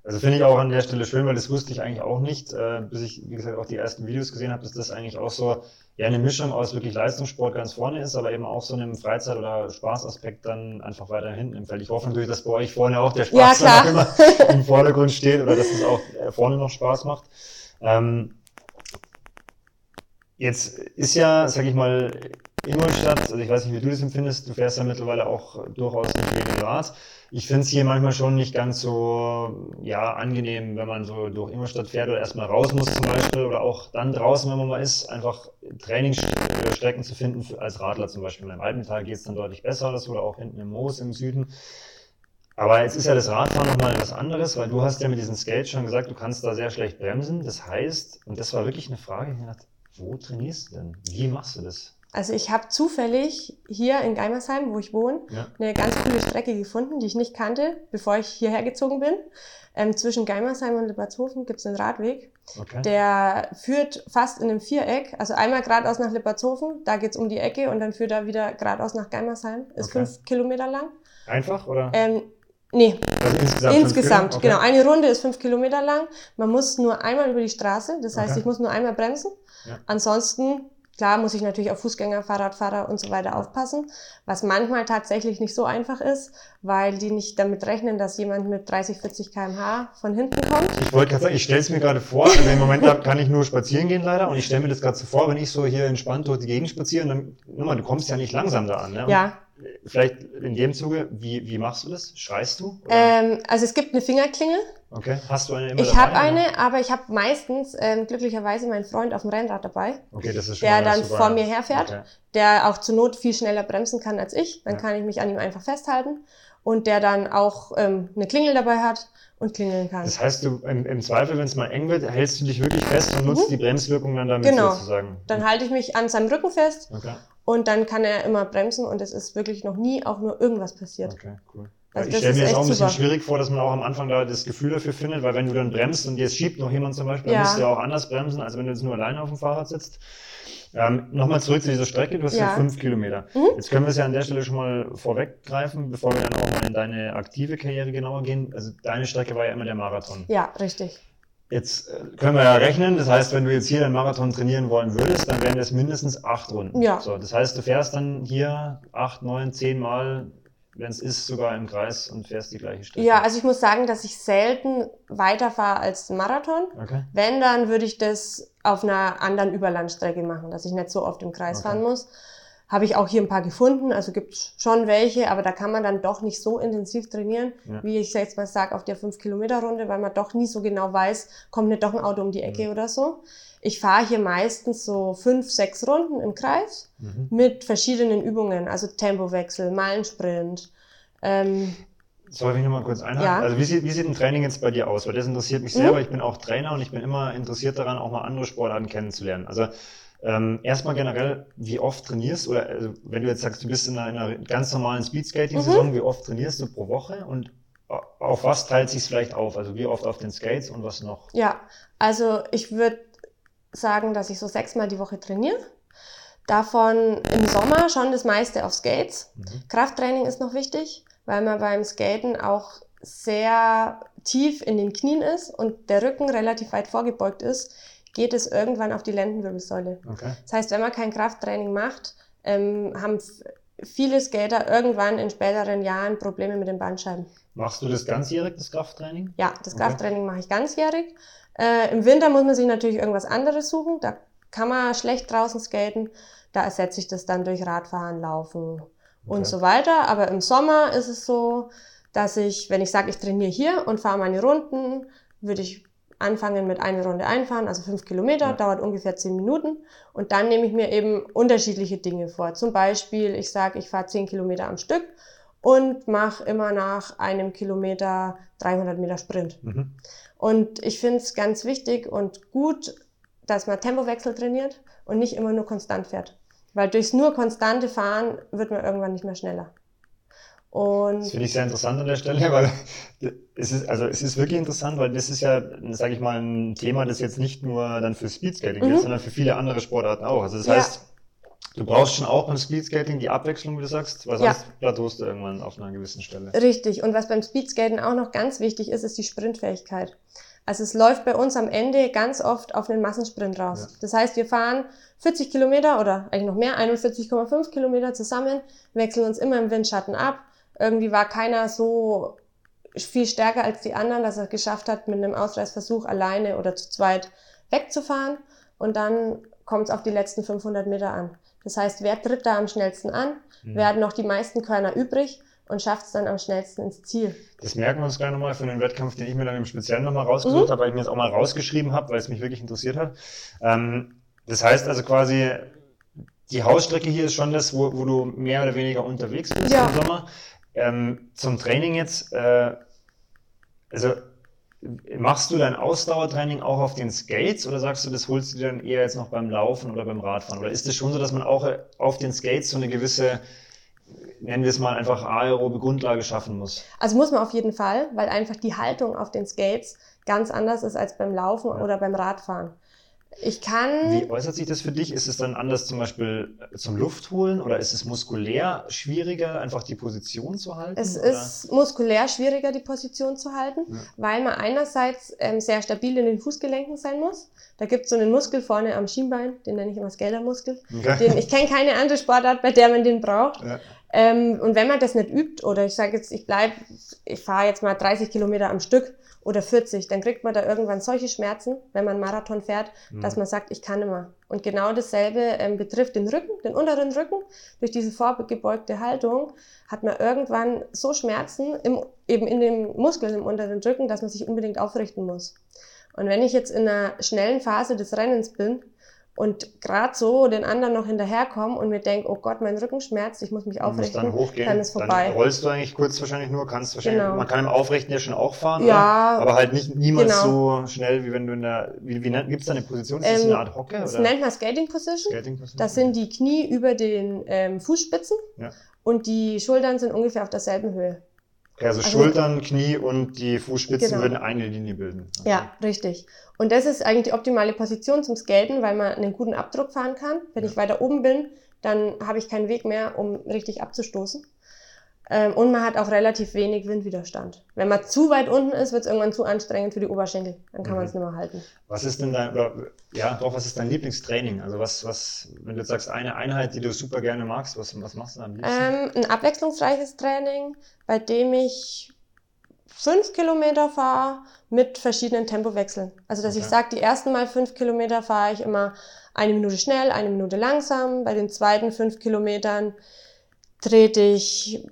Also finde ich auch an der Stelle schön, weil das wusste ich eigentlich auch nicht, äh, bis ich, wie gesagt, auch die ersten Videos gesehen habe, dass das eigentlich auch so ja eine Mischung aus wirklich Leistungssport ganz vorne ist, aber eben auch so einem Freizeit- oder Spaßaspekt dann einfach weiter hinten im Feld. Ich hoffe natürlich, dass bei euch vorne auch der Ja, Spaß klar. immer im Vordergrund steht oder dass es auch äh, vorne noch Spaß macht. Ähm, jetzt ist ja, sag ich mal, Ingolstadt, also ich weiß nicht, wie du das empfindest, du fährst ja mittlerweile auch durchaus mit wenig Rad. Ich finde es hier manchmal schon nicht ganz so ja, angenehm, wenn man so durch Ingolstadt fährt oder erstmal raus muss zum Beispiel oder auch dann draußen, wenn man mal ist, einfach Trainingsstrecken zu finden als Radler zum Beispiel. Im Alpental geht es dann deutlich besser das oder auch hinten im Moos im Süden. Aber jetzt ist ja das Radfahren nochmal was anderes, weil du hast ja mit diesen Skates schon gesagt, du kannst da sehr schlecht bremsen. Das heißt, und das war wirklich eine Frage, wo trainierst du denn? Wie machst du das? Also ich habe zufällig hier in Geimersheim, wo ich wohne, Ja. eine ganz coole Strecke gefunden, die ich nicht kannte, bevor ich hierher gezogen bin. Ähm, zwischen Geimersheim und Lippert,hofen gibt es einen Radweg. Okay. Der führt fast in einem Viereck, also einmal geradeaus nach Lippert,hofen, da geht's um die Ecke und dann führt er wieder geradeaus nach Geimersheim. Ist Okay. fünf Kilometer lang. Einfach oder? Ähm, nee, also insgesamt, insgesamt, Kilometer? genau. Eine Runde ist fünf Kilometer lang. Man muss nur einmal über die Straße, das heißt, Okay. ich muss nur einmal bremsen. Ja. Ansonsten, klar, muss ich natürlich auf Fußgänger, Fahrradfahrer und so weiter aufpassen, was manchmal tatsächlich nicht so einfach ist, weil die nicht damit rechnen, dass jemand mit 30, 40 km/h von hinten kommt. Ich wollte gerade sagen, ich stelle es mir gerade vor, also im Moment kann ich nur spazieren gehen leider und ich stelle mir das gerade so vor, wenn ich so hier entspannt durch die Gegend spaziere, dann, mal, du kommst ja nicht langsam da an. Ne? Und Ja, Vielleicht in dem Zuge, wie, wie machst du das? Schreist du? Oder? ähm, also es gibt eine Fingerklingel. okay. Hast du eine immer Ich habe oder? eine, aber ich habe meistens ähm, glücklicherweise meinen Freund auf dem Rennrad dabei, Okay, das ist schon der dann vor mir herfährt. Okay. der auch zur Not viel schneller bremsen kann als ich. Dann Ja. kann ich mich an ihm einfach festhalten und der dann auch ähm, eine Klingel dabei hat und klingeln kann. Das heißt, du im, im Zweifel, wenn es mal eng wird, hältst du dich wirklich fest und nutzt die Bremswirkung dann damit Mhm. Genau. sozusagen. Dann halte ich mich an seinem Rücken fest Okay, und dann kann er immer bremsen und es ist wirklich noch nie auch nur irgendwas passiert. okay, cool. Also ich stelle mir das auch ein bisschen super. schwierig vor, dass man auch am Anfang da das Gefühl dafür findet, weil wenn du dann bremst und jetzt schiebt noch jemand zum Beispiel, dann Ja. musst du ja auch anders bremsen, als wenn du jetzt nur alleine auf dem Fahrrad sitzt. Ähm, Nochmal zurück zu dieser Strecke, du hast ja, Ja. fünf Kilometer. Mhm. Jetzt können wir es ja an der Stelle schon mal vorweggreifen, bevor wir dann auch mal in deine aktive Karriere genauer gehen. Also deine Strecke war ja immer der Marathon. Ja, richtig. Jetzt äh, können wir ja rechnen, das heißt, wenn du jetzt hier den Marathon trainieren wollen würdest, dann wären das mindestens acht Runden. Ja. So, das heißt, du fährst dann hier acht, neun, zehn Mal, wenn es ist, sogar im Kreis und fährst die gleiche Strecke. Ja, also ich muss sagen, dass ich selten weiterfahre als Marathon. Okay. Wenn, dann würde ich das auf einer anderen Überlandstrecke machen, dass ich nicht so oft im Kreis Okay. fahren muss. Habe ich auch hier ein paar gefunden, also gibt schon welche, aber da kann man dann doch nicht so intensiv trainieren, Ja. wie ich jetzt mal sage, auf der 5-Kilometer-Runde, weil man doch nie so genau weiß, kommt nicht doch ein Auto um die Ecke Mhm. oder so. Ich fahre hier meistens so fünf, sechs Runden im Kreis Mhm. mit verschiedenen Übungen, also Tempowechsel, Meilensprint. Ähm, Soll ich nochmal kurz einhaken? Ja. Also wie sieht, wie sieht ein Training jetzt bei dir aus? Weil das interessiert mich sehr, Mhm. weil ich bin auch Trainer und ich bin immer interessiert daran, auch mal andere Sportarten kennenzulernen. Also ähm, erstmal generell, wie oft trainierst du? Oder also, wenn du jetzt sagst, du bist in einer, in einer ganz normalen Speedskating-Saison, wie oft trainierst du pro Woche und au- auf was teilt sich vielleicht auf? Also wie oft auf den Skates und was noch? Ja, also ich würde sagen, dass ich so sechsmal die Woche trainiere. Davon im Sommer schon das meiste auf Skates. Mhm. Krafttraining ist noch wichtig, weil man beim Skaten auch sehr tief in den Knien ist und der Rücken relativ weit vorgebeugt ist, geht es irgendwann auf die Lendenwirbelsäule. Okay. Das heißt, wenn man kein Krafttraining macht, ähm, haben viele Skater irgendwann in späteren Jahren Probleme mit den Bandscheiben. Machst du das ganzjährig, das Krafttraining? Ja, das Okay. Krafttraining mache ich ganzjährig. Äh, Im Winter muss man sich natürlich irgendwas anderes suchen. Da kann man schlecht draußen skaten. Da ersetze ich das dann durch Radfahren, Laufen Okay. und so weiter. Aber im Sommer ist es so, dass ich, wenn ich sage, ich trainiere hier und fahre meine Runden, würde ich anfangen mit einer Runde einfahren, also fünf Kilometer, ja. dauert ungefähr zehn Minuten. Und dann nehme ich mir eben unterschiedliche Dinge vor. Zum Beispiel, ich sage, ich fahre zehn Kilometer am Stück und mache immer nach einem Kilometer 300 Meter Sprint. Mhm. Und ich finde es ganz wichtig und gut, dass man Tempowechsel trainiert und nicht immer nur konstant fährt. Weil durchs nur konstante Fahren wird man irgendwann nicht mehr schneller. Und das finde ich sehr interessant an der Stelle, weil es ist, also es ist wirklich interessant, weil das ist ja, sage ich mal, ein Thema, das jetzt nicht nur dann für Speedskating mhm. gilt, sondern für viele andere Sportarten auch. Also das ja. heißt, du brauchst schon auch beim Speedskating die Abwechslung, wie du sagst, weil sonst ja. plateaust du irgendwann auf einer gewissen Stelle. Richtig. Und was beim Speedskaten auch noch ganz wichtig ist, ist die Sprintfähigkeit. Also es läuft bei uns am Ende ganz oft auf einen Massensprint raus. Ja. Das heißt, wir fahren 40 Kilometer oder eigentlich noch mehr, 41,5 Kilometer zusammen, wechseln uns immer im Windschatten ab irgendwie war keiner so viel stärker als die anderen, dass er es geschafft hat, mit einem Ausreißversuch alleine oder zu zweit wegzufahren. Und dann kommt es auf die letzten 500 Meter an. Das heißt, wer tritt da am schnellsten an? Mhm. Wer hat noch die meisten Körner übrig? und schafft es dann am schnellsten ins Ziel. Das merken wir uns gleich nochmal für den Wettkampf, den ich mir dann im Speziellen nochmal rausgesucht mhm. habe, weil ich mir das auch mal rausgeschrieben habe, weil es mich wirklich interessiert hat. Ähm, das heißt also quasi, die Hausstrecke hier ist schon das, wo, wo du mehr oder weniger unterwegs bist ja. im Sommer. Ähm, zum Training jetzt, äh, also machst du dein Ausdauertraining auch auf den Skates oder sagst du, das holst du dir dann eher jetzt noch beim Laufen oder beim Radfahren? Oder ist es schon so, dass man auch auf den Skates so eine gewisse, nennen wir es mal einfach aerobe Grundlage schaffen muss? Also muss man auf jeden Fall, weil einfach die Haltung auf den Skates ganz anders ist als beim Laufen ja. oder beim Radfahren. Ich kann. Wie äußert sich das für dich? Ist es dann anders zum Beispiel zum Luftholen oder ist es muskulär schwieriger, einfach die Position zu halten? Es oder? ist muskulär schwieriger, die Position zu halten, ja. weil man einerseits ähm, sehr stabil in den Fußgelenken sein muss. Da gibt es so einen Muskel vorne am Schienbein, den nenne ich immer Skeldermuskel. Okay. Den, ich kenne keine andere Sportart, bei der man den braucht. Ja. Ähm, und wenn man das nicht übt, oder ich sage jetzt, ich bleib, ich fahre jetzt mal 30 Kilometer am Stück, oder 40, dann kriegt man da irgendwann solche Schmerzen, wenn man Marathon fährt, mhm. dass man sagt, ich kann mehr. Und genau dasselbe ähm, betrifft den Rücken, den unteren Rücken. Durch diese vorgebeugte Haltung hat man irgendwann so Schmerzen im, eben in den Muskeln im unteren Rücken, dass man sich unbedingt aufrichten muss. Und wenn ich jetzt in einer schnellen Phase des Rennens bin, und gerade so den anderen noch hinterherkommen und mir denke, oh Gott, mein Rücken schmerzt, ich muss mich aufrichten, dann, hochgehen, dann ist vorbei. Dann rollst du eigentlich kurz wahrscheinlich nur, kannst wahrscheinlich, genau. man kann im Aufrechten ja schon auch fahren, ja, oder? aber halt nicht niemals genau. so schnell, wie wenn du in der, wie, wie gibt es da eine Position? Ist das ähm, eine Art Hocke? Das oder? nennt man Skating Position. Skating Position. Das sind die Knie über den ähm, Fußspitzen ja. und die Schultern sind ungefähr auf derselben Höhe. Also, also Schultern, Knie und die Fußspitzen genau. würden eine Linie bilden. Okay. Ja, richtig. Und das ist eigentlich die optimale Position zum Skaten, weil man einen guten Abdruck fahren kann. Wenn ja. ich weiter oben bin, dann habe ich keinen Weg mehr, um richtig abzustoßen. Ähm, und man hat auch relativ wenig Windwiderstand. Wenn man zu weit unten ist, wird es irgendwann zu anstrengend für die Oberschenkel. Dann kann mhm. man es nicht mehr halten. Was ist denn dein, oder, ja, doch, was ist dein Lieblingstraining? Also was, was, wenn du jetzt sagst, eine Einheit, die du super gerne magst, was, was machst du am liebsten? Ähm, ein abwechslungsreiches Training, bei dem ich fünf Kilometer fahre mit verschiedenen Tempowechseln. Also dass okay. ich sage, die ersten Mal fünf Kilometer fahre ich immer eine Minute schnell, eine Minute langsam. Bei den zweiten fünf Kilometern trete ich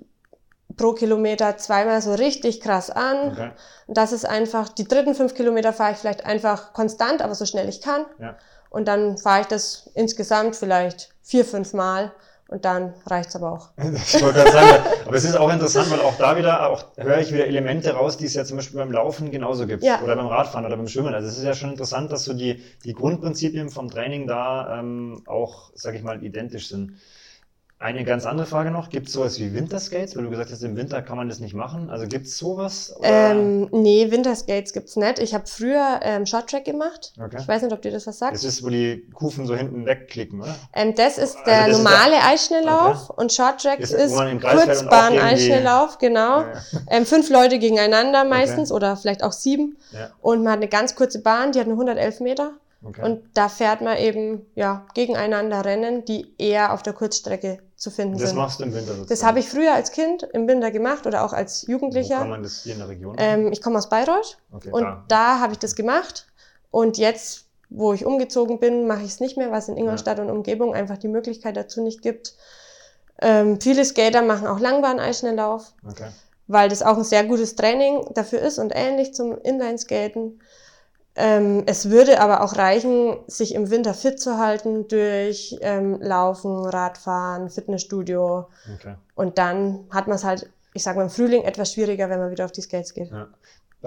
pro Kilometer zweimal so richtig krass an. Okay. Und das ist einfach, die dritten fünf Kilometer fahre ich vielleicht einfach konstant, aber so schnell ich kann. Ja. Und dann fahre ich das insgesamt vielleicht vier, fünf Mal. Und dann reicht's aber auch. Ich wollte gerade sagen, aber es ist auch interessant, weil auch da wieder, auch höre ich wieder Elemente raus, die es ja zum Beispiel beim Laufen genauso gibt. Ja. Oder beim Radfahren oder beim Schwimmen. Also es ist ja schon interessant, dass so die, die Grundprinzipien vom Training da ähm, auch, sag ich mal, identisch sind. Eine ganz andere Frage noch, gibt es sowas wie Winterskates? Weil du gesagt hast, im Winter kann man das nicht machen. Also gibt es sowas? Ähm, nee, Winterskates gibt es nicht. Ich habe früher ähm, Shorttrack gemacht. Okay. Ich weiß nicht, ob dir das was sagt. Das ist, wo die Kufen so hinten wegklicken, oder? Ähm, das ist der also das normale ist der... Eisschnelllauf okay. und Shorttrack ist, ist Kurzbahn-Eisschnelllauf, genau. Ja, ja. Ähm, fünf Leute gegeneinander meistens okay. oder vielleicht auch sieben. Ja. Und man hat eine ganz kurze Bahn, die hat nur 111 Meter. Und da fährt man eben ja, gegeneinander Rennen, die eher auf der Kurzstrecke zu finden das sind. Das machst du im Winter sozusagen? Das habe ich früher als Kind im Winter gemacht oder auch als Jugendlicher. Wo kann man das hier in der Region? Ähm, ich komme aus Bayreuth okay, und da, da habe ich das gemacht. Und jetzt, wo ich umgezogen bin, mache ich es nicht mehr, was in Ingolstadt ja. und Umgebung einfach die Möglichkeit dazu nicht gibt. Ähm, viele Skater machen auch Langbahn-Eisschnelllauf. Okay. weil das auch ein sehr gutes Training dafür ist und ähnlich zum Inlineskaten. Ähm, es würde aber auch reichen, sich im Winter fit zu halten durch ähm, Laufen, Radfahren, Fitnessstudio. Okay. Und dann hat man es halt, ich sage mal, im Frühling etwas schwieriger, wenn man wieder auf die Skates geht. Ja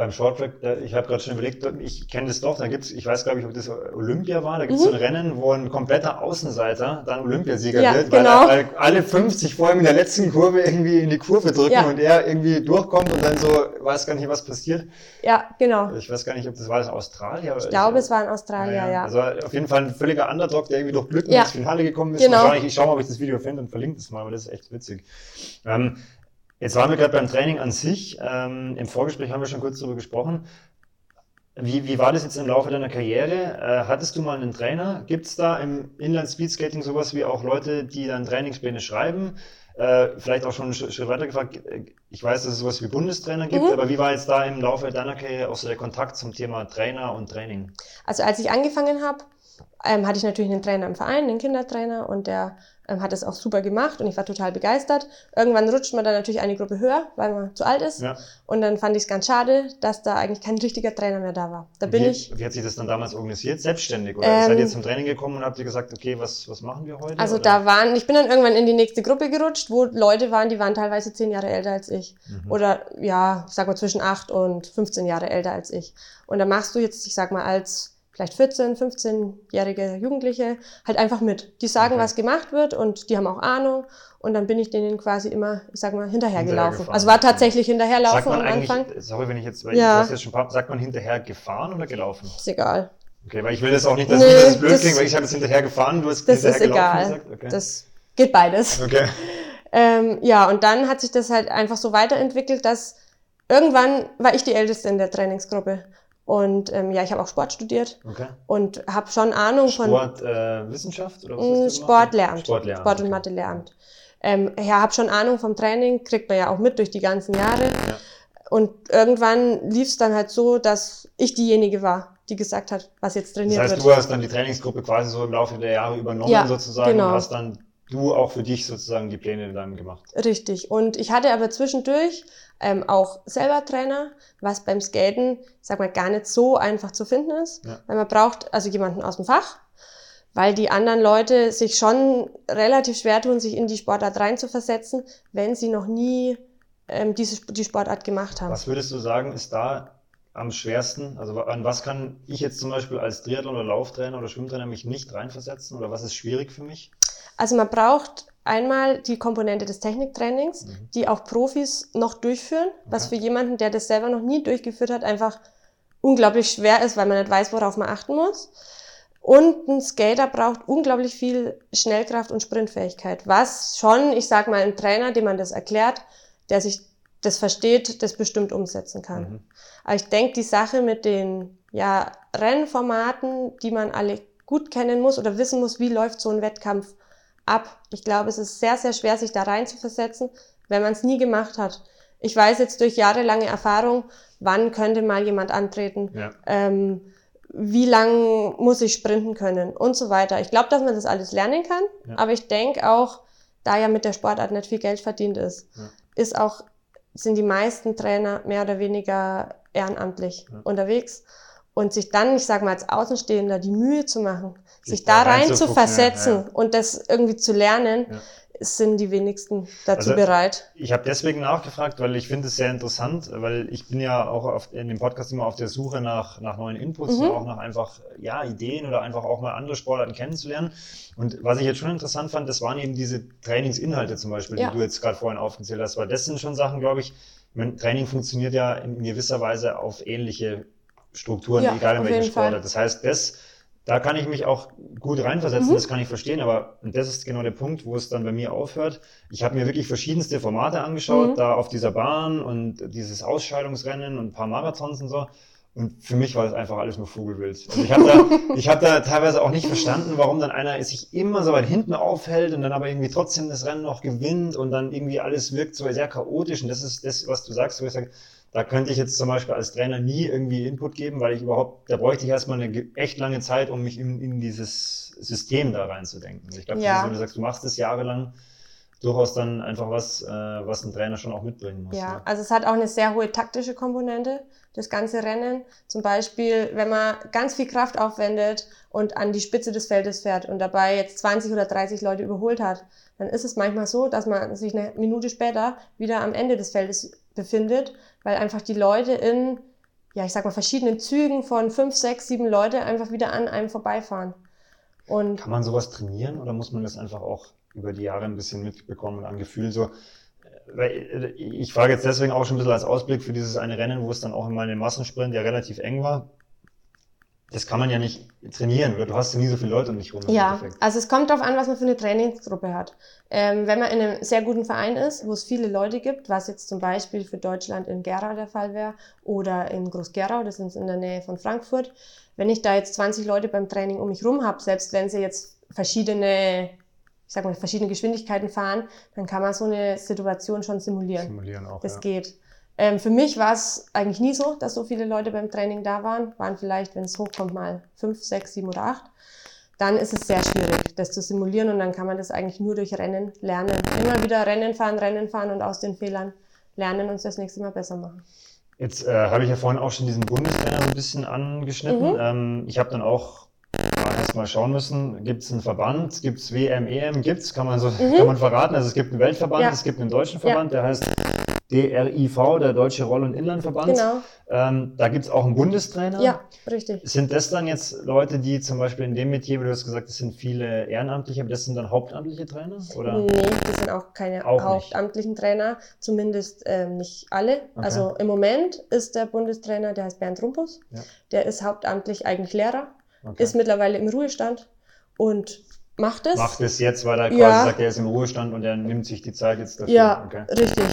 beim Shorttrack, ich habe gerade schon überlegt, ich kenne das doch, da gibt's, ich weiß glaube ich, ob das Olympia war, da gibt es mhm. so ein Rennen, wo ein kompletter Außenseiter dann Olympiasieger ja, wird, weil, genau. weil, alle 50 vor ihm in der letzten Kurve irgendwie in die Kurve drücken ja. und er irgendwie durchkommt und dann so, weiß gar nicht, was passiert. Ja, genau. Ich weiß gar nicht, ob das war das Australier oder Ich glaube, es war in Australien, ja, ja, Also auf jeden Fall ein völliger Underdog, der irgendwie durch Glück ins Finale gekommen ist. Genau. Wahrscheinlich, ich schaue mal, ob ich das Video finde und verlinke das mal, aber das ist echt witzig. Ähm, Jetzt waren wir gerade beim Training an sich. Ähm, Im Vorgespräch haben wir schon kurz darüber gesprochen. Wie, wie war das jetzt im Laufe deiner Karriere? Äh, hattest du mal einen Trainer? Gibt es da im Inland Speedskating sowas wie auch Leute, die dann Trainingspläne schreiben? Äh, vielleicht auch schon einen Schritt weiter gefragt. Ich weiß, dass es sowas wie Bundestrainer gibt, mhm. aber wie war jetzt da im Laufe deiner Karriere auch so der Kontakt zum Thema Trainer und Training? Also als ich angefangen habe, ähm, hatte ich natürlich einen Trainer im Verein, einen Kindertrainer und der ähm, hat es auch super gemacht und ich war total begeistert. Irgendwann rutscht man dann natürlich eine Gruppe höher, weil man zu alt ist. Ja. Und dann fand ich es ganz schade, dass da eigentlich kein richtiger Trainer mehr da war. Da bin wie, ich. Wie hat sich das dann damals organisiert? Selbstständig? Oder ähm, seid ihr zum Training gekommen und habt ihr gesagt, okay, was, was machen wir heute? Also oder? da waren, ich bin dann irgendwann in die nächste Gruppe gerutscht, wo Leute waren, die waren teilweise zehn Jahre älter als ich. Mhm. Oder ja, ich sag mal zwischen acht und 15 Jahre älter als ich. Und da machst du jetzt, ich sag mal, als vielleicht 14, 15-jährige Jugendliche halt einfach mit. Die sagen, okay. was gemacht wird und die haben auch Ahnung und dann bin ich denen quasi immer, ich sag mal, hinterhergelaufen. Also war tatsächlich hinterherlaufen am Anfang. Sorry, wenn ich jetzt, weil ja. du jetzt schon paar, sagt man hinterher gefahren oder gelaufen? Ist egal. Okay, weil ich will das auch nicht, dass nee, das blöd klingt, weil ich habe jetzt hinterher gefahren, du hast das hinterher ist egal. Gesagt. Okay. Das geht beides. Okay. Ähm, ja, und dann hat sich das halt einfach so weiterentwickelt, dass irgendwann war ich die Älteste in der Trainingsgruppe. Und ähm, ja, ich habe auch Sport studiert okay. und habe schon Ahnung von Sport äh, Wissenschaft oder was hast du Sport. Sport. Sport und okay. Mathe lernt. Ähm, ja, habe schon Ahnung vom Training, kriegt man ja auch mit durch die ganzen Jahre. Ja. Und irgendwann lief es dann halt so, dass ich diejenige war, die gesagt hat, was jetzt trainiert wird. Das heißt, wird. du hast dann die Trainingsgruppe quasi so im Laufe der Jahre übernommen ja, sozusagen genau. und hast dann du auch für dich sozusagen die Pläne dann gemacht. Richtig. Und ich hatte aber zwischendurch ähm, auch selber Trainer, was beim Skaten, sag mal, gar nicht so einfach zu finden ist. Ja. Weil man braucht also jemanden aus dem Fach, weil die anderen Leute sich schon relativ schwer tun, sich in die Sportart reinzuversetzen, wenn sie noch nie ähm, diese, die Sportart gemacht haben. Was würdest du sagen, ist da am schwersten? Also an was kann ich jetzt zum Beispiel als Triathlon- oder Lauftrainer oder Schwimmtrainer mich nicht reinversetzen? Oder was ist schwierig für mich? Also man braucht einmal die Komponente des Techniktrainings, mhm. die auch Profis noch durchführen, okay. was für jemanden, der das selber noch nie durchgeführt hat, einfach unglaublich schwer ist, weil man nicht weiß, worauf man achten muss. Und ein Skater braucht unglaublich viel Schnellkraft und Sprintfähigkeit, was schon, ich sag mal, ein Trainer, dem man das erklärt, der sich das versteht, das bestimmt umsetzen kann. Mhm. Aber ich denke, die Sache mit den ja, Rennformaten, die man alle gut kennen muss oder wissen muss, wie läuft so ein Wettkampf ab. Ich glaube, es ist sehr, sehr schwer, sich da rein zu versetzen, wenn man es nie gemacht hat. Ich weiß jetzt durch jahrelange Erfahrung, wann könnte mal jemand antreten, ja. ähm, wie lang muss ich sprinten können und so weiter. Ich glaube, dass man das alles lernen kann, ja. aber ich denke auch, da ja mit der Sportart nicht viel Geld verdient ist, ja. ist auch, sind die meisten Trainer mehr oder weniger ehrenamtlich unterwegs. Und sich dann, ich sage mal als Außenstehender, die Mühe zu machen, sich da rein zu versetzen ja, ja. und das irgendwie zu lernen, ja. sind die wenigsten dazu also, bereit. Ich habe deswegen nachgefragt, weil ich finde es sehr interessant, weil ich bin ja auch auf, in dem Podcast immer auf der Suche nach, nach neuen Inputs mhm. und auch nach einfach ja, Ideen oder einfach auch mal andere Sportarten kennenzulernen. Und was ich jetzt schon interessant fand, das waren eben diese Trainingsinhalte zum Beispiel, die du jetzt gerade vorhin aufgezählt hast, weil das sind schon Sachen, glaube ich, mein Training funktioniert ja in gewisser Weise auf ähnliche Strukturen, egal in welchem Sportart. Das heißt, das da kann ich mich auch gut reinversetzen, mhm. das kann ich verstehen, aber das ist genau der Punkt, wo es dann bei mir aufhört. Ich habe mir wirklich verschiedenste Formate angeschaut, mhm. da auf dieser Bahn und dieses Ausscheidungsrennen und ein paar Marathons und so. Und für mich war das einfach alles nur Vogelwild. Also ich habe da, ich hab da teilweise auch nicht verstanden, warum dann einer sich immer so weit hinten aufhält und dann aber irgendwie trotzdem das Rennen noch gewinnt und dann irgendwie alles wirkt so sehr chaotisch. Und das ist das, was du sagst, wo ich sage, da könnte ich jetzt zum Beispiel als Trainer nie irgendwie Input geben, weil ich überhaupt, da bräuchte ich erstmal eine echt lange Zeit, um mich in, in dieses System da reinzudenken. Ich glaube, ja. wenn du sagst, du machst es jahrelang, durchaus dann einfach was, äh, was ein Trainer schon auch mitbringen muss. Ja, ne? also es hat auch eine sehr hohe taktische Komponente, das ganze Rennen. Zum Beispiel, wenn man ganz viel Kraft aufwendet und an die Spitze des Feldes fährt und dabei jetzt 20 oder 30 Leute überholt hat, dann ist es manchmal so, dass man sich eine Minute später wieder am Ende des Feldes befindet, weil einfach die Leute in, ja, ich sag mal, verschiedenen Zügen von fünf, sechs, sieben Leute einfach wieder an einem vorbeifahren. Und Kann man sowas trainieren oder muss man das einfach auch über die Jahre ein bisschen mitbekommen und an Gefühl so? Weil äh, ich frage jetzt deswegen auch schon ein bisschen als Ausblick für dieses eine Rennen, wo es dann auch in meinem Massensprint ja relativ eng war. Das kann man ja nicht trainieren, oder? Du hast ja nie so viele Leute um dich rum. Ja, also es kommt darauf an, was man für eine Trainingsgruppe hat. Ähm, wenn man in einem sehr guten Verein ist, wo es viele Leute gibt, was jetzt zum Beispiel für Deutschland in Gera der Fall wäre oder in Groß-Gerau, das ist in der Nähe von Frankfurt, wenn ich da jetzt 20 Leute beim Training um mich rum habe, selbst wenn sie jetzt verschiedene, ich sag mal, verschiedene Geschwindigkeiten fahren, dann kann man so eine Situation schon simulieren. Simulieren auch. Das ja. geht. Ähm, für mich war es eigentlich nie so, dass so viele Leute beim Training da waren. Waren vielleicht, wenn es hochkommt, mal fünf, sechs, sieben oder acht. Dann ist es sehr schwierig, das zu simulieren und dann kann man das eigentlich nur durch Rennen lernen. Immer wieder Rennen fahren, Rennen fahren und aus den Fehlern lernen und das nächste Mal besser machen. Jetzt äh, habe ich ja vorhin auch schon diesen Bundestrainer so ein bisschen angeschnitten. Mhm. Ähm, ich habe dann auch mal erst mal schauen müssen, gibt es einen Verband, gibt es WM, EM, gibt es, kann man so kann man verraten. Also es gibt einen Weltverband, Mhm. Ja. es gibt einen deutschen Verband, der heißt DRIV, der Deutsche Roll- und Inlandverband. Genau. Ähm, da gibt es auch einen Bundestrainer. Ja, richtig. Sind das dann jetzt Leute, die zum Beispiel in dem Metier, wie du hast gesagt, das sind viele Ehrenamtliche, aber das sind dann hauptamtliche Trainer? Oder? Nee, die sind auch keine Auch nicht. hauptamtlichen Trainer, zumindest ähm, nicht alle. Okay. Also im Moment ist der Bundestrainer, der heißt Bernd Rumpus, Ja. der ist hauptamtlich eigentlich Lehrer, Okay. ist mittlerweile im Ruhestand und macht es. Macht es jetzt, weil er quasi Ja. sagt, er ist im Ruhestand und er nimmt sich die Zeit jetzt dafür. Ja, Okay. richtig.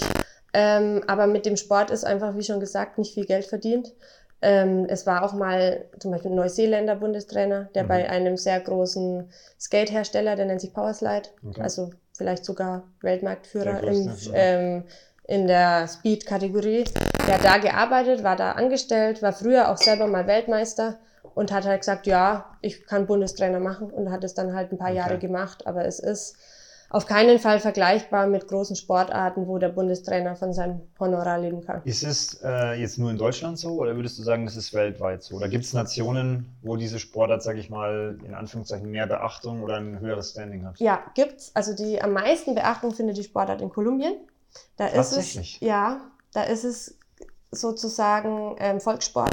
Ähm, aber mit dem Sport ist einfach, wie schon gesagt, nicht viel Geld verdient. Ähm, es war auch mal zum Beispiel ein Neuseeländer Bundestrainer, der Mhm. bei einem sehr großen Skatehersteller, der nennt sich Powerslide, Okay. also vielleicht sogar Weltmarktführer Der im, ja. ähm, in der Speed-Kategorie. Der hat da gearbeitet, war da angestellt, war früher auch selber mal Weltmeister und hat halt gesagt, ja, ich kann Bundestrainer machen und hat es dann halt ein paar Okay. Jahre gemacht, aber es ist auf keinen Fall vergleichbar mit großen Sportarten, wo der Bundestrainer von seinem Honorar leben kann. Ist es äh, jetzt nur in Deutschland so oder würdest du sagen, das ist weltweit so? Oder gibt es Nationen, wo diese Sportart, sage ich mal, in Anführungszeichen mehr Beachtung oder ein höheres Standing hat? Ja, gibt's. Also die am meisten Beachtung findet die Sportart in Kolumbien. Da ist Tatsächlich? es, ja, da ist es sozusagen ähm, Volkssport.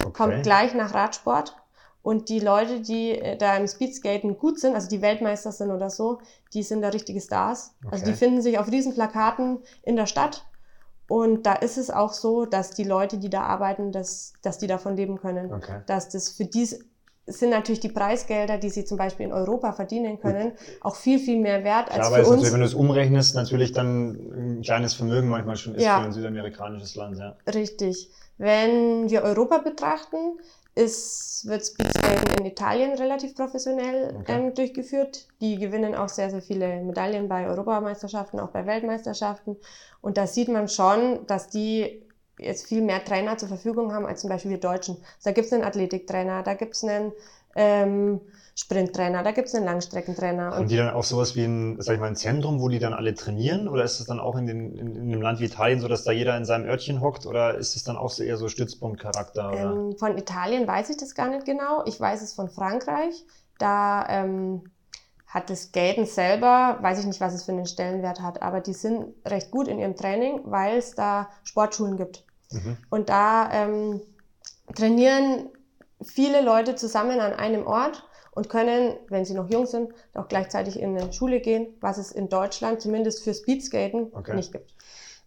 Okay. kommt gleich nach Radsport. Und die Leute, die äh, da im Speedskaten gut sind, also die Weltmeister sind oder so, die sind da richtige Stars. Also Okay. die finden sich auf riesen Plakaten in der Stadt. Und da ist es auch so, dass die Leute, die da arbeiten, dass, dass die davon leben können. Okay. Dass das für die sind natürlich die Preisgelder, die sie zum Beispiel in Europa verdienen können, auch viel, viel mehr wert als Klar, weil für uns. wenn du es umrechnest, natürlich dann ein kleines Vermögen manchmal schon ist Ja. für ein südamerikanisches Land. Ja. Richtig. Wenn wir Europa betrachten, ist, wird Speedskaten in Italien relativ professionell Okay. ähm, durchgeführt. Die gewinnen auch sehr, sehr viele Medaillen bei Europameisterschaften, auch bei Weltmeisterschaften. Und da sieht man schon, dass die jetzt viel mehr Trainer zur Verfügung haben als zum Beispiel wir Deutschen. Also da gibt es einen Athletiktrainer, da gibt es einen ähm, Sprinttrainer, da gibt es einen Langstreckentrainer. Haben Und die dann auch sowas wie ein, sag ich mal, ein Zentrum, wo die dann alle trainieren? Oder ist es dann auch in, den, in, in einem Land wie Italien so, dass da jeder in seinem Örtchen hockt? Oder ist es dann auch so eher so Stützpunktcharakter? Ähm, von Italien weiß ich das gar nicht genau. Ich weiß es von Frankreich. Da ähm, hat das Skaten selber, weiß ich nicht, was es für einen Stellenwert hat, aber die sind recht gut in ihrem Training, weil es da Sportschulen gibt. Mhm. Und da ähm, trainieren viele Leute zusammen an einem Ort und können, wenn sie noch jung sind, auch gleichzeitig in eine Schule gehen, was es in Deutschland zumindest für Speedskaten Okay. nicht gibt.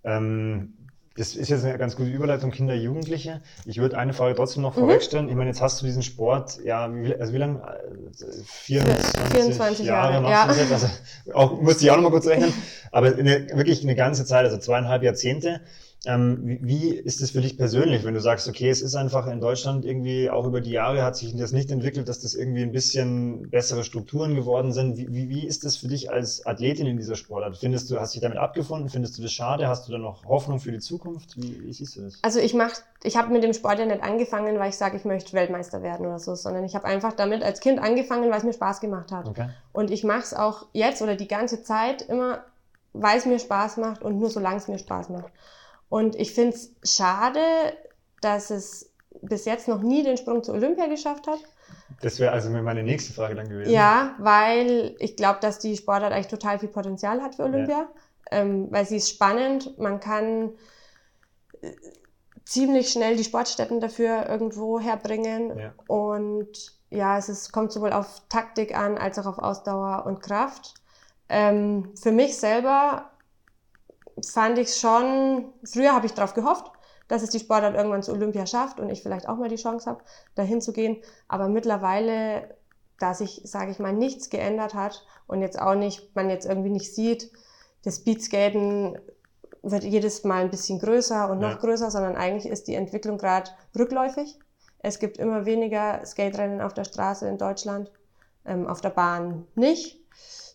Ähm, das ist jetzt eine ganz gute Überleitung, Kinder, Jugendliche. Ich würde eine Frage trotzdem noch Mhm. vorwegstellen. Ich meine, jetzt hast du diesen Sport, ja, wie, also wie lange? Äh, 24, 24 Jahre, Jahre, ja. jetzt? Also auch, musste ich auch noch mal kurz rechnen. Aber eine, wirklich eine ganze Zeit, also zweieinhalb Jahrzehnte. Ähm, wie, ist es für dich persönlich, wenn du sagst, okay, es ist einfach in Deutschland irgendwie, auch über die Jahre hat sich das nicht entwickelt, dass das irgendwie ein bisschen bessere Strukturen geworden sind. Wie, wie, wie ist das für dich als Athletin in dieser Sportart? Findest du, hast du dich damit abgefunden? Findest du das schade? Hast du da noch Hoffnung für die Zukunft? Wie, wie siehst du das? Also ich mach, ich habe mit dem Sport ja nicht angefangen, weil ich sage, ich möchte Weltmeister werden oder so, sondern ich habe einfach damit als Kind angefangen, weil es mir Spaß gemacht hat. Okay. Und ich mache es auch jetzt oder die ganze Zeit immer weil es mir Spaß macht und nur solange es mir Spaß macht. Und ich finde es schade, dass es bis jetzt noch nie den Sprung zur Olympia geschafft hat. Das wäre also meine nächste Frage dann gewesen. Ja, weil ich glaube, dass die Sportart eigentlich total viel Potenzial hat für Olympia, ja. ähm, weil sie ist spannend. Man kann äh, ziemlich schnell die Sportstätten dafür irgendwo herbringen ja. und ja, es ist, kommt sowohl auf Taktik an als auch auf Ausdauer und Kraft. Ähm, für mich selber fand ich schon, früher habe ich darauf gehofft, dass es die Sportart irgendwann zu Olympia schafft und ich vielleicht auch mal die Chance habe, dahin zu gehen. Aber mittlerweile, da sich, sage ich mal, nichts geändert hat und jetzt auch nicht, man jetzt irgendwie nicht sieht, das Speedskaten wird jedes Mal ein bisschen größer und noch ja. größer, sondern eigentlich ist die Entwicklung gerade rückläufig. Es gibt immer weniger Skaterennen auf der Straße in Deutschland, ähm, auf der Bahn nicht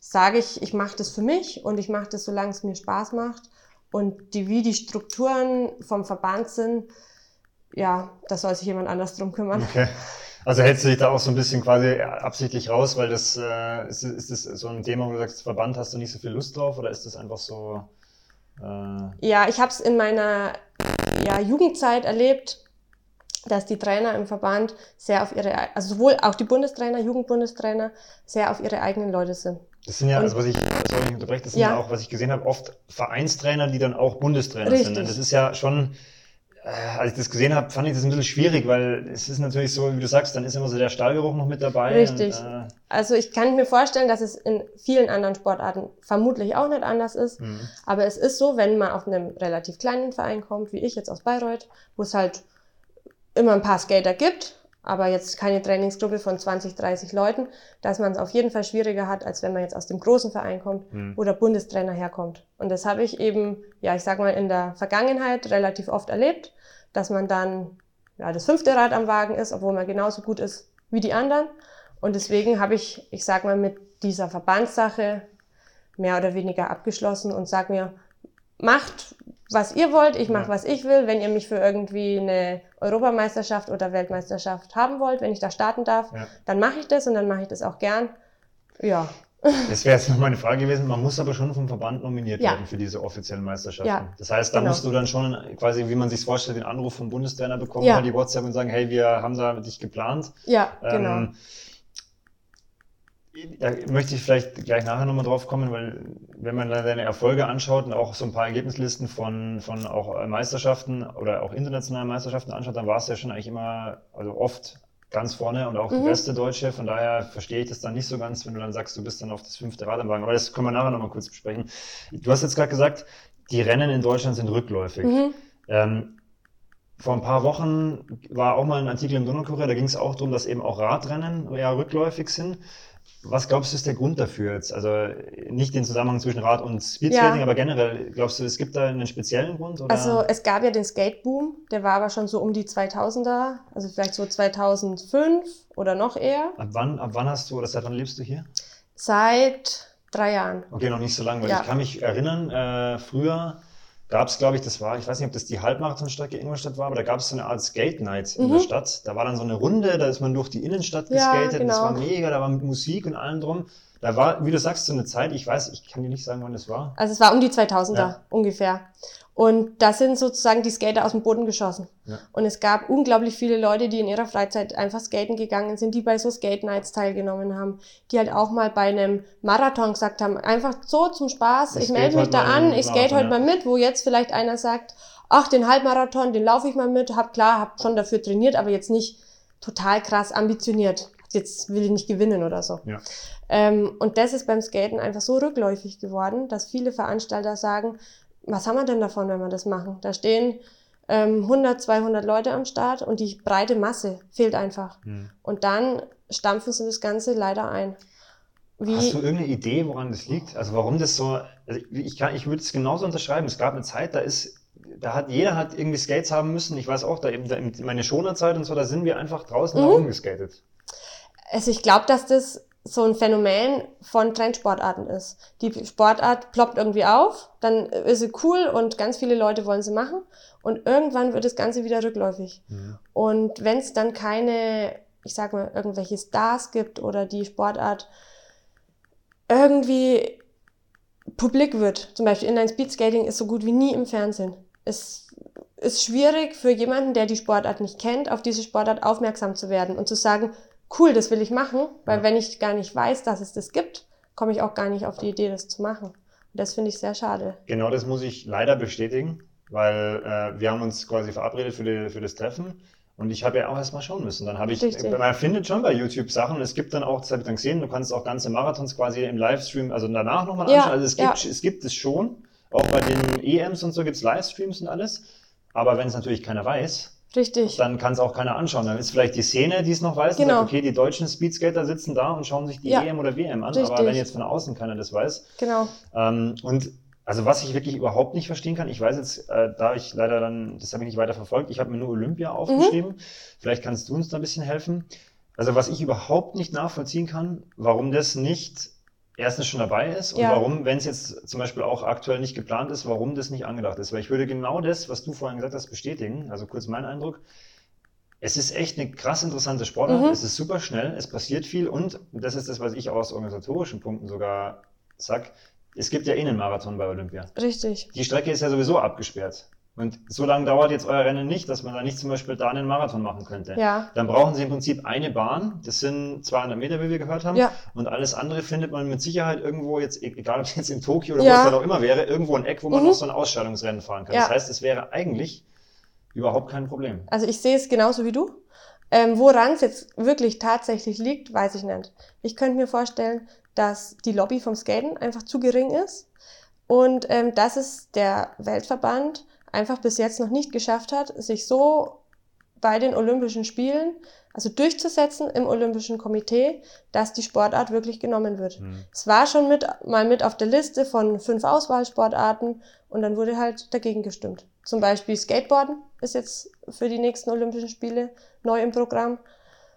sage ich, ich mache das für mich und ich mache das, solange es mir Spaß macht. Und die, wie die Strukturen vom Verband sind, ja, da soll sich jemand anders drum kümmern. Okay. Also hältst du dich da auch so ein bisschen quasi absichtlich raus, weil das äh, ist, ist das so ein Thema, wo du sagst, Verband hast du nicht so viel Lust drauf oder ist das einfach so? Äh ja, ich habe es in meiner ja, Jugendzeit erlebt, dass die Trainer im Verband sehr auf ihre, also sowohl auch die Bundestrainer, Jugendbundestrainer, sehr auf ihre eigenen Leute sind. Das sind ja, also was ich, sorry, ich unterbreche, das sind ja. ja auch, was ich gesehen habe, oft Vereinstrainer, die dann auch Bundestrainer Richtig. sind. Und das ist ja schon, äh, als ich das gesehen habe, fand ich das ein bisschen schwierig, weil es ist natürlich so, wie du sagst, dann ist immer so der Stahlgeruch noch mit dabei. Richtig. Und, äh, also ich kann mir vorstellen, dass es in vielen anderen Sportarten vermutlich auch nicht anders ist. Mhm. Aber es ist so, wenn man auf einem relativ kleinen Verein kommt, wie ich jetzt aus Bayreuth, wo es halt immer ein paar Skater gibt, aber jetzt keine Trainingsgruppe von 20, 30 Leuten, dass man es auf jeden Fall schwieriger hat, als wenn man jetzt aus dem großen Verein kommt, mhm. wo der Bundestrainer herkommt. Und das habe ich eben, ja, ich sag mal, in der Vergangenheit relativ oft erlebt, dass man dann ja, das fünfte Rad am Wagen ist, obwohl man genauso gut ist wie die anderen. Und deswegen habe ich, ich sag mal, mit dieser Verbandssache mehr oder weniger abgeschlossen und sag mir, macht, was ihr wollt, ich mache, ja. was ich will. Wenn ihr mich für irgendwie eine Europameisterschaft oder Weltmeisterschaft haben wollt, wenn ich da starten darf, ja. dann mache ich das und dann mache ich das auch gern. Ja. Das wäre jetzt noch meine Frage gewesen. Man muss aber schon vom Verband nominiert ja. werden für diese offiziellen Meisterschaften. Ja. Das heißt, da genau. musst du dann schon quasi, wie man sich vorstellt, den Anruf vom Bundestrainer bekommen, ja. die WhatsApp und sagen, hey, wir haben da dich geplant. Ja, genau. Da möchte ich vielleicht gleich nachher nochmal drauf kommen, weil wenn man da deine Erfolge anschaut und auch so ein paar Ergebnislisten von, von auch Meisterschaften oder auch internationalen Meisterschaften anschaut, dann war es ja schon eigentlich immer, also oft ganz vorne und auch mhm. die beste Deutsche. Von daher verstehe ich das dann nicht so ganz, wenn du dann sagst, du bist dann auf das fünfte Rad am Wagen. Aber das können wir nachher nochmal kurz besprechen. Du hast jetzt gerade gesagt, die Rennen in Deutschland sind rückläufig. Mhm. Ähm, vor ein paar Wochen war auch mal ein Artikel im Donaukurier, da ging es auch darum, dass eben auch Radrennen eher rückläufig sind. Was glaubst du ist der Grund dafür jetzt? Also nicht den Zusammenhang zwischen Rad und Speedskating, ja. aber generell, glaubst du, es gibt da einen speziellen Grund? Oder? Also es gab ja den Skateboom, der war aber schon so um die 2000er, also vielleicht so 2005 oder noch eher. Ab wann, ab wann hast du oder seit wann lebst du hier? Seit drei Jahren. Okay, noch nicht so lange, weil ja. ich kann mich erinnern, äh, früher gab es, glaube ich, das war, ich weiß nicht, ob das die Halbmarathonstrecke Ingolstadt war, aber da gab es so eine Art Skate Night in der mhm. Stadt. Da war dann so eine Runde, da ist man durch die Innenstadt geskatet, ja, genau. das war mega, da war mit Musik und allem drum. Da war, wie du sagst, so eine Zeit, ich weiß, ich kann dir nicht sagen, wann das war. Also es war um die 2000er ja. ungefähr. Und da sind sozusagen die Skater aus dem Boden geschossen. Ja. Und es gab unglaublich viele Leute, die in ihrer Freizeit einfach skaten gegangen sind, die bei so Skate Nights teilgenommen haben, die halt auch mal bei einem Marathon gesagt haben, einfach so zum Spaß, ich, ich melde mich da an, ich skate heute ja. mal mit, wo jetzt vielleicht einer sagt, ach, den Halbmarathon, den laufe ich mal mit, hab klar, hab schon dafür trainiert, aber jetzt nicht total krass ambitioniert. Jetzt will ich nicht gewinnen oder so. Ja. Ähm, und das ist beim Skaten einfach so rückläufig geworden, dass viele Veranstalter sagen, was haben wir denn davon, wenn wir das machen? Da stehen ähm, 100, 200 Leute am Start und die breite Masse fehlt einfach. Hm. Und dann stampfen sie das Ganze leider ein. Wie Hast du irgendeine Idee, woran das liegt? Also warum das so, also ich, kann, ich würde es genauso unterschreiben. Es gab eine Zeit, da ist, da hat, jeder hat irgendwie Skates haben müssen. Ich weiß auch, da eben, da, meine Schonerzeit und so, da sind wir einfach draußen mhm. rumgeskatet. Also ich glaube, dass das so ein Phänomen von Trendsportarten ist. Die Sportart ploppt irgendwie auf, dann ist sie cool und ganz viele Leute wollen sie machen und irgendwann wird das Ganze wieder rückläufig. Ja. Und wenn es dann keine, ich sag mal, irgendwelche Stars gibt oder die Sportart irgendwie publik wird. Zum Beispiel Inline Speedskating ist so gut wie nie im Fernsehen. Es ist schwierig für jemanden, der die Sportart nicht kennt, auf diese Sportart aufmerksam zu werden und zu sagen, cool, das will ich machen, weil ja. wenn ich gar nicht weiß, dass es das gibt, komme ich auch gar nicht auf die Idee, das zu machen. Und das finde ich sehr schade. Genau das muss ich leider bestätigen, weil äh, wir haben uns quasi verabredet für, die, für das Treffen und ich habe ja auch erstmal schauen müssen. Dann habe ich, Richtig. man findet schon bei YouTube Sachen. Es gibt dann auch, das habe ich dann gesehen, du kannst auch ganze Marathons quasi im Livestream, also danach nochmal ja, anschauen. Also es gibt, ja. es gibt es schon. Auch bei den EMs und so gibt es Livestreams und alles. Aber wenn es natürlich keiner weiß, Richtig. Dann kann es auch keiner anschauen. Dann ist vielleicht die Szene, die es noch weiß, genau. sagt, okay, die deutschen Speedskater sitzen da und schauen sich die ja. EM oder WM an. Richtig. Aber wenn jetzt von außen keiner das weiß. Genau. Ähm, und also was ich wirklich überhaupt nicht verstehen kann, ich weiß jetzt, äh, da ich leider dann, das habe ich nicht weiter verfolgt, ich habe mir nur Olympia mhm. aufgeschrieben. Mhm. Vielleicht kannst du uns da ein bisschen helfen. Also was ich überhaupt nicht nachvollziehen kann, warum das nicht erstens schon dabei ist und ja. warum, wenn es jetzt zum Beispiel auch aktuell nicht geplant ist, warum das nicht angedacht ist. Weil ich würde genau das, was du vorhin gesagt hast, bestätigen. Also kurz mein Eindruck. Es ist echt eine krass interessante Sportart. Mhm. Es ist super schnell, es passiert viel und das ist das, was ich auch aus organisatorischen Punkten sogar sag. Es gibt ja eh einen Marathon bei Olympia. Richtig. Die Strecke ist ja sowieso abgesperrt. Und so lange dauert jetzt euer Rennen nicht, dass man da nicht zum Beispiel da einen Marathon machen könnte. Ja. Dann brauchen sie im Prinzip eine Bahn. Das sind 200 Meter, wie wir gehört haben. Ja. Und alles andere findet man mit Sicherheit irgendwo jetzt, e-, egal ob es jetzt in Tokio oder ja. wo es dann auch immer wäre, irgendwo ein Eck, wo man mhm. noch so ein Ausscheidungsrennen fahren kann. Ja. Das heißt, es wäre eigentlich überhaupt kein Problem. Also ich sehe es genauso wie du. Ähm, Woran es jetzt wirklich tatsächlich liegt, weiß ich nicht. Ich könnte mir vorstellen, dass die Lobby vom Skaten einfach zu gering ist und ähm, dass es der Weltverband einfach bis jetzt noch nicht geschafft hat, sich so bei den Olympischen Spielen, also durchzusetzen im Olympischen Komitee, dass die Sportart wirklich genommen wird. Mhm. Es war schon mit, mal mit auf der Liste von fünf Auswahlsportarten und dann wurde halt dagegen gestimmt. Zum Beispiel Skateboarden ist jetzt für die nächsten Olympischen Spiele neu im Programm.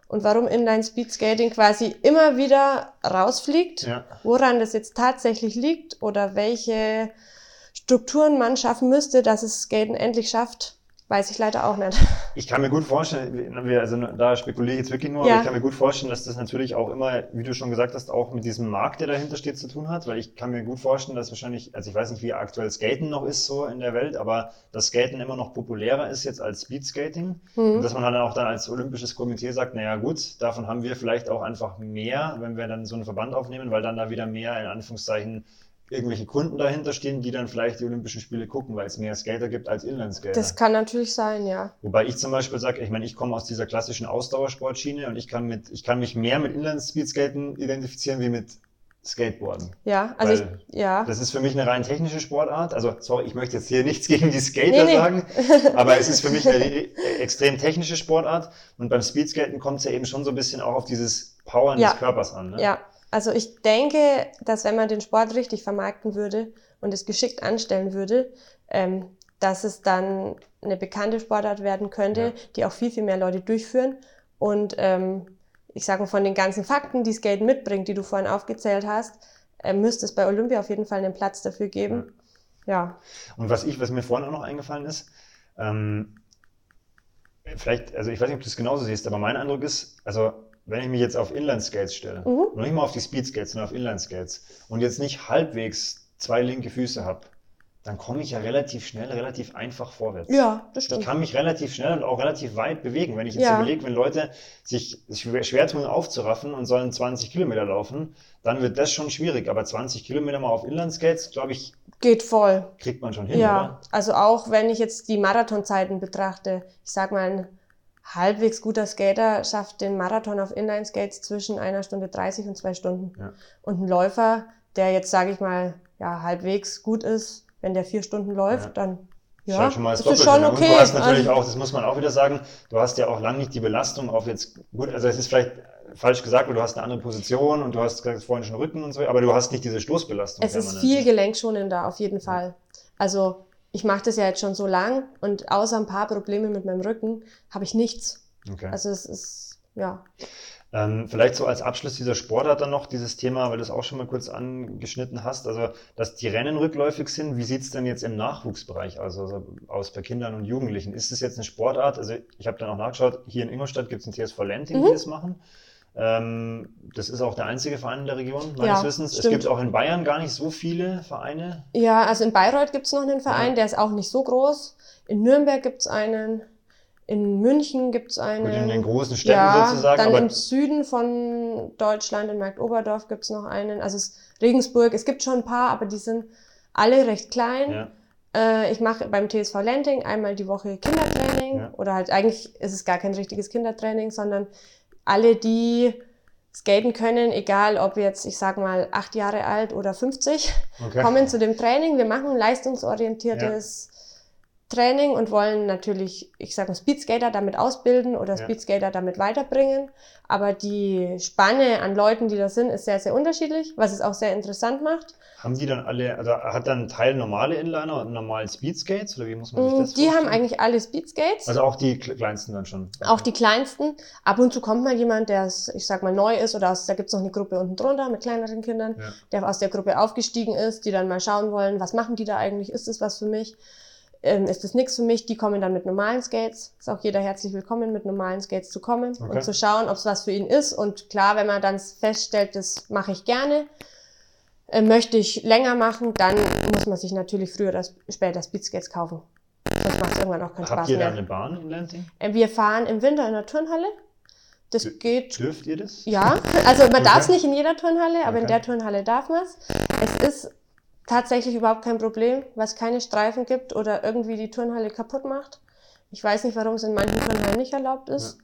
Und warum Inline Speed Skating quasi immer wieder rausfliegt, ja. woran das jetzt tatsächlich liegt oder welche Strukturen man schaffen müsste, dass es Skaten endlich schafft, weiß ich leider auch nicht. Ich kann mir gut vorstellen, also da spekuliere ich jetzt wirklich nur, ja. aber ich kann mir gut vorstellen, dass das natürlich auch immer, wie du schon gesagt hast, auch mit diesem Markt, der dahinter steht, zu tun hat, weil ich kann mir gut vorstellen, dass wahrscheinlich, also ich weiß nicht, wie aktuell Skaten noch ist so in der Welt, aber dass Skaten immer noch populärer ist jetzt als Speedskating mhm. und dass man halt dann auch dann als olympisches Komitee sagt, naja gut, davon haben wir vielleicht auch einfach mehr, wenn wir dann so einen Verband aufnehmen, weil dann da wieder mehr in Anführungszeichen irgendwelche Kunden dahinter stehen, die dann vielleicht die Olympischen Spiele gucken, weil es mehr Skater gibt als Inlineskater. Das kann natürlich sein, ja. Wobei ich zum Beispiel sage, ich meine, ich komme aus dieser klassischen Ausdauersportschiene und ich kann mit, ich kann mich mehr mit Inline-Speedskaten identifizieren wie mit Skateboarden. Ja, also ich, ja. Das ist für mich eine rein technische Sportart. Also, sorry, ich möchte jetzt hier nichts gegen die Skater nee, nee. sagen, aber es ist für mich eine extrem technische Sportart. Und beim Speedskaten kommt es ja eben schon so ein bisschen auch auf dieses Powern ja. des Körpers an. Ne? Ja, also ich denke, dass wenn man den Sport richtig vermarkten würde und es geschickt anstellen würde, ähm, dass es dann eine bekannte Sportart werden könnte, ja. die auch viel, viel mehr Leute durchführen. Und ähm, ich sage mal, von den ganzen Fakten, die Skaten mitbringt, die du vorhin aufgezählt hast, äh, müsste es bei Olympia auf jeden Fall einen Platz dafür geben. Ja. ja. Und was ich, was mir vorhin auch noch eingefallen ist, ähm, vielleicht, also ich weiß nicht, ob du es genauso siehst, aber mein Eindruck ist, also wenn ich mich jetzt auf Inline-Skates stelle, mhm. noch nicht mal auf die Speed-Skates, sondern auf Inline-Skates und jetzt nicht halbwegs zwei linke Füße habe, dann komme ich ja relativ schnell, relativ einfach vorwärts. Ja, das stimmt. Ich kann mich relativ schnell und auch relativ weit bewegen. Wenn ich jetzt ja. überlege, wenn Leute sich schwer tun aufzuraffen und sollen 20 Kilometer laufen, dann wird das schon schwierig. Aber 20 Kilometer mal auf Inline-Skates, glaube ich, geht voll. Kriegt man schon hin, ja. Oder? Also auch wenn ich jetzt die Marathonzeiten betrachte, ich sag mal, halbwegs guter Skater schafft den Marathon auf Inline-Skates zwischen einer Stunde 30 und zwei Stunden. Ja. Und ein Läufer, der jetzt, sage ich mal, ja, halbwegs gut ist, wenn der vier Stunden läuft, ja. dann ja, ist schon mal das ist schon okay. Und du hast natürlich also, auch, das muss man auch wieder sagen, du hast ja auch lange nicht die Belastung auf jetzt, gut, also es ist vielleicht falsch gesagt, weil du hast eine andere Position und du hast vorhin schon Rücken und so, aber du hast nicht diese Stoßbelastung. Es ist viel gelenkschonender auf jeden Fall. Also ich mache das ja jetzt schon so lang und außer ein paar Probleme mit meinem Rücken habe ich nichts. Okay. Also es ist, ja. Ähm, vielleicht so als Abschluss dieser Sportart dann noch dieses Thema, weil du es auch schon mal kurz angeschnitten hast, also dass die Rennen rückläufig sind. Wie sieht's denn jetzt im Nachwuchsbereich aus, also aus bei Kindern und Jugendlichen? Ist es jetzt eine Sportart? Also ich habe dann auch nachgeschaut, hier in Ingolstadt gibt es ein TSV Lenting, mhm. die das machen. Ähm, das ist auch der einzige Verein in der Region, meines Ja, Wissens. Es stimmt. gibt auch in Bayern gar nicht so viele Vereine. Ja, also in Bayreuth gibt's noch einen Verein, Ja. der ist auch nicht so groß. In Nürnberg gibt's einen. In München gibt's einen. Gut, in den großen Städten ja, sozusagen, Dann aber- im Süden von Deutschland, in Marktoberdorf gibt's noch einen. Also es, Regensburg, es gibt schon ein paar, aber die sind alle recht klein. Ja. Äh, ich mache beim TSV Lenting einmal die Woche Kindertraining. Ja. Oder halt eigentlich ist es gar kein richtiges Kindertraining, sondern alle, die skaten können, egal ob jetzt, ich sag mal, acht Jahre alt oder 50, Okay. kommen zu dem Training. Wir machen leistungsorientiertes Training und wollen natürlich, ich sage mal, Speedskater damit ausbilden oder Ja. Speedskater damit weiterbringen. Aber die Spanne an Leuten, die da sind, ist sehr, sehr unterschiedlich, was es auch sehr interessant macht. Haben die dann alle, also hat dann ein Teil normale Inliner und normale Speedskates oder wie muss man sich Mm, das Die haben vorstellen? eigentlich alle Speedskates. Also auch die kle- kleinsten dann schon. Auch die kleinsten. Ab und zu kommt mal jemand, der, ich sag mal, neu ist oder aus, da gibt's noch eine Gruppe unten drunter mit kleineren Kindern, Ja. der aus der Gruppe aufgestiegen ist, die dann mal schauen wollen, was machen die da eigentlich, ist das was für mich, ähm, ist das nichts für mich, die kommen dann mit normalen Skates. Ist auch jeder herzlich willkommen, mit normalen Skates zu kommen Okay. und zu schauen, ob es was für ihn ist. Und klar, wenn man dann feststellt, das mache ich gerne, äh, möchte ich länger machen, dann muss man sich natürlich früher oder später Speedskates kaufen. Sonst macht es irgendwann auch keinen Habt Spaß ihr da mehr. eine Bahn in Lansing? Äh, Wir fahren im Winter in der Turnhalle. Das geht, Dürft ihr das? ja. Also man Okay. darf es nicht in jeder Turnhalle, aber in Okay. der Turnhalle darf man es. Es ist tatsächlich überhaupt kein Problem, weil es keine Streifen gibt oder irgendwie die Turnhalle kaputt macht. Ich weiß nicht, warum es in manchen Turnhallen nicht erlaubt ist.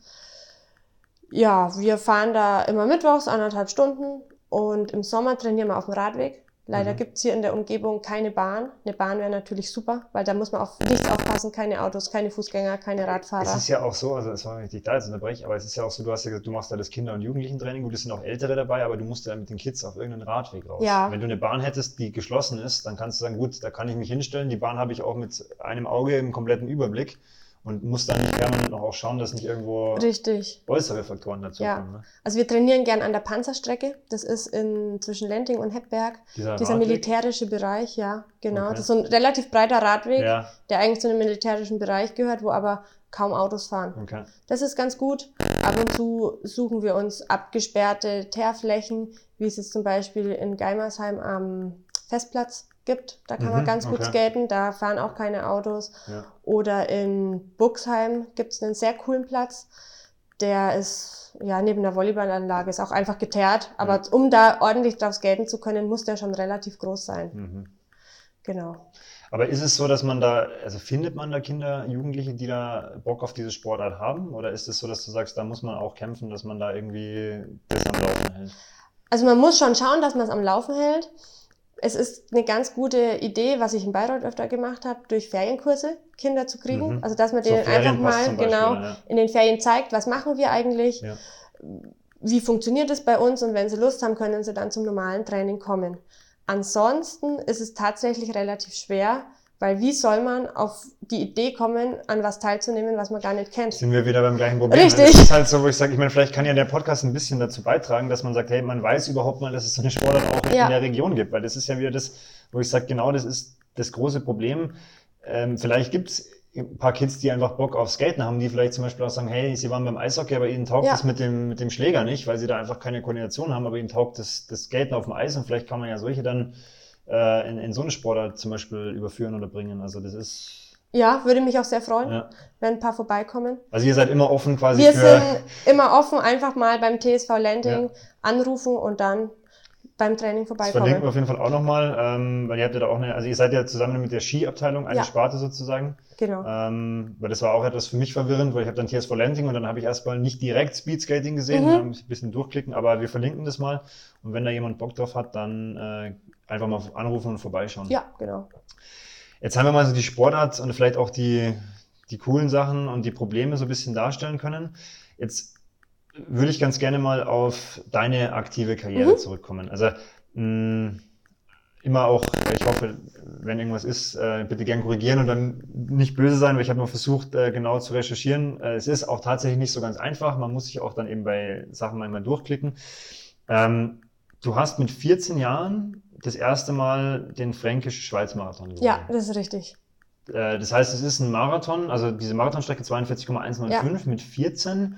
Ja, wir fahren da immer mittwochs anderthalb Stunden und im Sommer trainieren wir auf dem Radweg. Leider Mhm. gibt's hier in der Umgebung keine Bahn. Eine Bahn wäre natürlich super, weil da muss man auf nichts aufpassen, keine Autos, keine Fußgänger, keine Radfahrer. Es ist ja auch so, also es war nicht da jetzt unterbreche, aber es ist ja auch so, du hast ja gesagt, du machst da das Kinder- und Jugendlichentraining, gut, es sind auch Ältere dabei, aber du musst ja mit den Kids auf irgendeinen Radweg raus. Ja. Wenn du eine Bahn hättest, die geschlossen ist, dann kannst du sagen, gut, da kann ich mich hinstellen, die Bahn habe ich auch mit einem Auge im kompletten Überblick und muss dann permanent noch auch schauen, dass nicht irgendwo Richtig. äußere Faktoren dazu Ja. kommen. Ne? Also wir trainieren gern an der Panzerstrecke. Das ist in, zwischen Lenting und Heppberg. Dieser, Dieser militärische Bereich, ja, genau. Okay. Das ist so ein relativ breiter Radweg, Ja, der eigentlich zu einem militärischen Bereich gehört, wo aber kaum Autos fahren. okay. Das ist ganz gut. Ab und zu suchen wir uns abgesperrte Teerflächen, wie es jetzt zum Beispiel in Geimersheim am Festplatz gibt. Da kann man Mhm, ganz gut okay. skaten, da fahren auch keine Autos. Ja. Oder in Buxheim gibt es einen sehr coolen Platz. Der ist ja neben der Volleyballanlage, ist auch einfach geteert. Aber Ja. um da ordentlich drauf skaten zu können, muss der schon relativ groß sein. Mhm. Genau. Aber ist es so, dass man da, also findet man da Kinder, Jugendliche, die da Bock auf diese Sportart haben? Oder ist es so, dass du sagst, da muss man auch kämpfen, dass man da irgendwie das am Laufen hält? Also man muss schon schauen, dass man es am Laufen hält. Es ist eine ganz gute Idee, was ich in Bayreuth öfter gemacht habe, durch Ferienkurse Kinder zu kriegen. Mhm. Also dass man So denen einfach mal Beispiel, genau ja. in den Ferien zeigt, was machen wir eigentlich, Ja. wie funktioniert es bei uns und wenn sie Lust haben, können sie dann zum normalen Training kommen. Ansonsten ist es tatsächlich relativ schwer, weil wie soll man auf die Idee kommen, an was teilzunehmen, was man gar nicht kennt? Sind wir wieder beim gleichen Problem. Richtig. Es ist halt so, wo ich sage, ich meine, vielleicht kann ja der Podcast ein bisschen dazu beitragen, dass man sagt, hey, man weiß überhaupt mal, dass es so eine Sportart auch Ja. in der Region gibt, weil das ist ja wieder das, wo ich sage, genau das ist das große Problem. Ähm, vielleicht gibt es ein paar Kids, die einfach Bock auf Skaten haben, die vielleicht zum Beispiel auch sagen, hey, sie waren beim Eishockey, aber ihnen taugt Ja. das mit dem, mit dem Schläger nicht, weil sie da einfach keine Koordination haben, aber ihnen taugt das, das Skaten auf dem Eis und vielleicht kann man ja solche dann äh, in, in so eine Sportart zum Beispiel überführen oder bringen. Also das ist, Ja, würde mich auch sehr freuen, ja. wenn ein paar vorbeikommen. Also ihr seid immer offen quasi Wir für... sind immer offen, einfach mal beim TSV Landing Ja. anrufen und dann beim Training Das verlinken wir vorbeikommen. auf jeden Fall auch nochmal, ähm, weil ihr habt ja da auch eine, also ihr seid ja zusammen mit der Skiabteilung eine Ja. Sparte sozusagen. Genau. Ähm, weil das war auch etwas für mich verwirrend, weil ich habe dann TSV Landing und dann habe ich erstmal nicht direkt Speedskating gesehen, Mhm. ein bisschen durchklicken, aber wir verlinken das mal. Und wenn da jemand Bock drauf hat, dann äh, einfach mal anrufen und vorbeischauen. Ja, genau. Jetzt haben wir mal so die Sportart und vielleicht auch die, die coolen Sachen und die Probleme so ein bisschen darstellen können. Jetzt würde ich ganz gerne mal auf deine aktive Karriere Mhm. zurückkommen. Also mh, immer auch, ich hoffe, wenn irgendwas ist, äh, bitte gern korrigieren und dann nicht böse sein, weil ich habe nur versucht, äh, genau zu recherchieren. Äh, es ist auch tatsächlich nicht so ganz einfach. Man muss sich auch dann eben bei Sachen manchmal durchklicken. Ähm, du hast mit 14 Jahren das erste Mal den Fränkisch-Schweiz-Marathon gewonnen. Ja, das ist richtig. Äh, Das heißt, es ist ein Marathon, also diese Marathonstrecke 42,195 mit 14.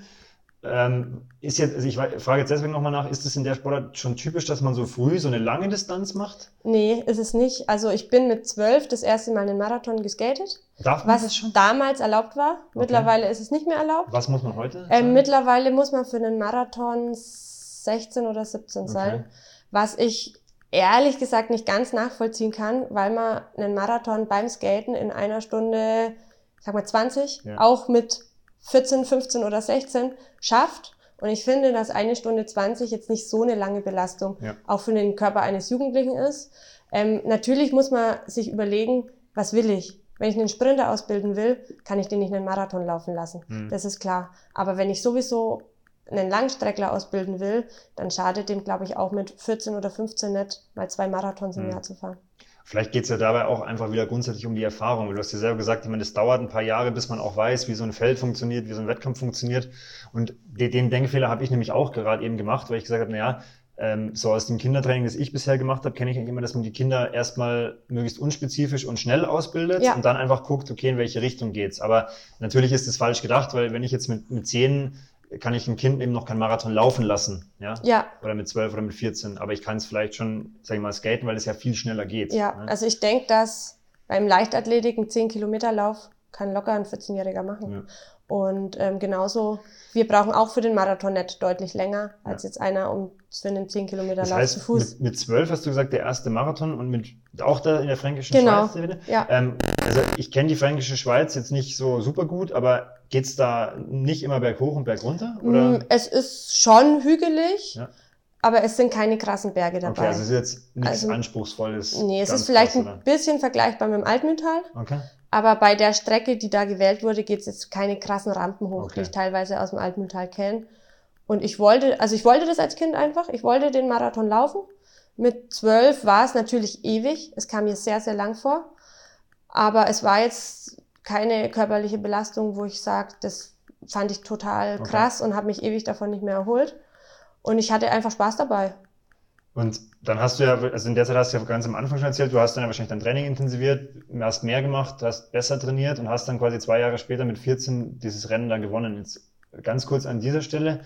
Ähm, ist jetzt, also ich frage jetzt deswegen nochmal nach, ist es in der Sportart schon typisch, dass man so früh so eine lange Distanz macht? Nee, ist es nicht. Also ich bin mit zwölf das erste Mal einen Marathon geskatet. Darf man was das schon? damals erlaubt war. Okay. Mittlerweile ist es nicht mehr erlaubt. Was muss man heute? Ähm, mittlerweile muss man für einen Marathon 16 oder 17 sein. Okay. Was ich ehrlich gesagt nicht ganz nachvollziehen kann, weil man einen Marathon beim Skaten in einer Stunde, ich sag mal 20, Ja. auch mit 14, 15 oder 16 schafft. Und ich finde, dass eine Stunde 20 jetzt nicht so eine lange Belastung Ja. auch für den Körper eines Jugendlichen ist. Ähm, natürlich muss man sich überlegen, was will ich? Wenn ich einen Sprinter ausbilden will, kann ich den nicht einen Marathon laufen lassen. Hm. Das ist klar. Aber wenn ich sowieso einen Langstreckler ausbilden will, dann schadet dem, glaube ich, auch mit 14 oder 15 nicht, mal zwei Marathons im Hm. Jahr zu fahren. Vielleicht geht es ja dabei auch einfach wieder grundsätzlich um die Erfahrung. Du hast ja selber gesagt, ich meine, das dauert ein paar Jahre, bis man auch weiß, wie so ein Feld funktioniert, wie so ein Wettkampf funktioniert. Und de- den Denkfehler habe ich nämlich auch gerade eben gemacht, weil ich gesagt habe, naja, ähm, so aus dem Kindertraining, das ich bisher gemacht habe, kenne ich eigentlich immer, dass man die Kinder erstmal möglichst unspezifisch und schnell ausbildet Ja. und dann einfach guckt, okay, in welche Richtung geht's. Aber natürlich ist es falsch gedacht, weil wenn ich jetzt mit, mit zehn kann ich ein Kind eben noch keinen Marathon laufen lassen, ja? Ja, Oder mit zwölf oder mit 14. Aber ich kann es vielleicht schon, sag ich mal, skaten, weil es ja viel schneller geht. ja. ne? Also ich denke, dass beim Leichtathletik ein 10 Kilometer Lauf kann locker ein 14-Jähriger machen. Ja. Und ähm, genauso, wir brauchen auch für den Marathon nicht deutlich länger als jetzt einer um für einen 10 Kilometer Das Lauf zu heißt, Fuß. mit, mit zwölf hast du gesagt, der erste Marathon und mit auch da in der fränkischen Genau. Schweiz. wieder? Ja. Ähm, also ich kenne die fränkische Schweiz jetzt nicht so super gut, aber geht's da nicht immer berghoch und bergunter? Oder? Mm, Es ist schon hügelig, Ja. aber es sind keine krassen Berge dabei. Okay, also es ist jetzt nichts Also- Anspruchsvolles. nee, es ist vielleicht krass, ein oder? bisschen vergleichbar mit dem Altmühltal. Okay. Aber bei der Strecke, die da gewählt wurde, geht es jetzt keine krassen Rampen hoch, Okay. die ich teilweise aus dem Altmühltal kenne. Und ich wollte, also ich wollte das als Kind einfach. Ich wollte den Marathon laufen. Mit zwölf war es natürlich ewig. Es kam mir sehr, sehr lang vor. Aber es war jetzt keine körperliche Belastung, wo ich sage, das fand ich total Okay. krass und habe mich ewig davon nicht mehr erholt. Und ich hatte einfach Spaß dabei. Und dann hast du ja, also in der Zeit hast du ja ganz am Anfang schon erzählt, du hast dann ja wahrscheinlich dein Training intensiviert, hast mehr gemacht, hast besser trainiert und hast dann quasi zwei Jahre später mit 14 dieses Rennen dann gewonnen. Jetzt ganz kurz an dieser Stelle,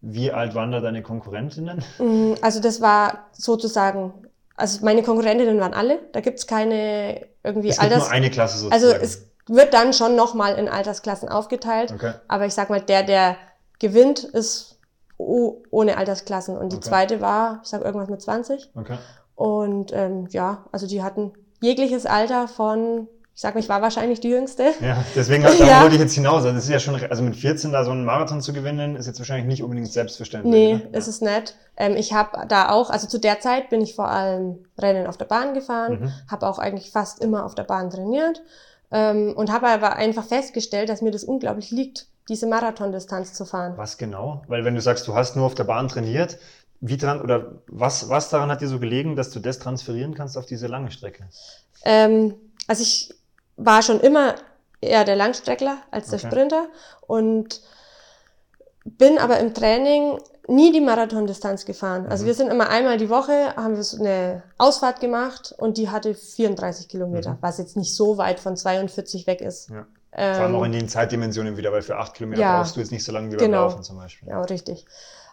wie alt waren da deine Konkurrentinnen? Mm, Also das war sozusagen, also meine Konkurrentinnen waren alle. Da gibt's keine irgendwie Es gibt Alters... nur eine Klasse Also sozusagen. es wird dann schon nochmal in Altersklassen aufgeteilt. okay. Aber ich sag mal, der, der gewinnt, ist ohne Altersklassen. Und die Okay. zweite war, ich sag irgendwas mit 20. Okay. Und ähm, ja, also die hatten jegliches Alter von, ich sag mal, ich war wahrscheinlich die Jüngste. Ja, deswegen darauf Ja. wollte ich jetzt hinaus. Also das ist ja schon, also mit 14 da so einen Marathon zu gewinnen, ist jetzt wahrscheinlich nicht unbedingt selbstverständlich. Nee, ne? ist es nicht. Ähm, ich habe da auch, also zu der Zeit bin ich vor allem Rennen auf der Bahn gefahren, Mhm. habe auch eigentlich fast immer auf der Bahn trainiert und habe aber einfach festgestellt, dass mir das unglaublich liegt, diese Marathondistanz zu fahren. Was genau? Weil wenn du sagst, du hast nur auf der Bahn trainiert, wie dran oder was, was daran hat dir so gelegen, dass du das transferieren kannst auf diese lange Strecke? Ähm, also ich war schon immer eher der Langstreckler als der Okay. Sprinter und bin aber im Training nie die Marathondistanz gefahren. Also Mhm. wir sind immer einmal die Woche, haben wir so eine Ausfahrt gemacht und die hatte 34 Kilometer, Mhm. was jetzt nicht so weit von 42 weg ist. Ja. Ähm, Vor allem auch in den Zeitdimensionen wieder, weil für acht Kilometer ja. brauchst du jetzt nicht so lange wie beim Genau. Laufen zum Beispiel. Ja, richtig.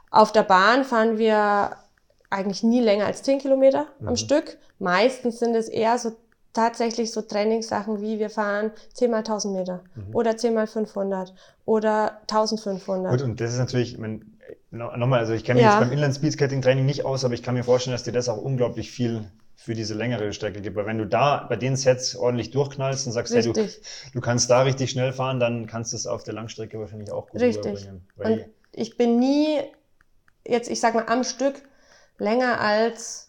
Auf der Bahn fahren wir eigentlich nie länger als 10 Kilometer Mhm. am Stück. Meistens sind es eher so tatsächlich so Trainingssachen wie wir fahren 10 mal 1000 Meter Mhm. oder 10 mal 500 oder 1500. Gut, und das ist natürlich, ich mein, no- nochmal, also ich kenne mich Ja. jetzt beim Inland-Speed-Skating-Training nicht aus, aber ich kann mir vorstellen, dass dir das auch unglaublich viel für diese längere Strecke gibt. Weil wenn du da bei den Sets ordentlich durchknallst und sagst, hey, du, Richtig. du kannst da richtig schnell fahren, dann kannst du es auf der Langstrecke wahrscheinlich auch gut Richtig. rüberbringen. Weil Und ich bin nie jetzt, ich sag mal, am Stück länger als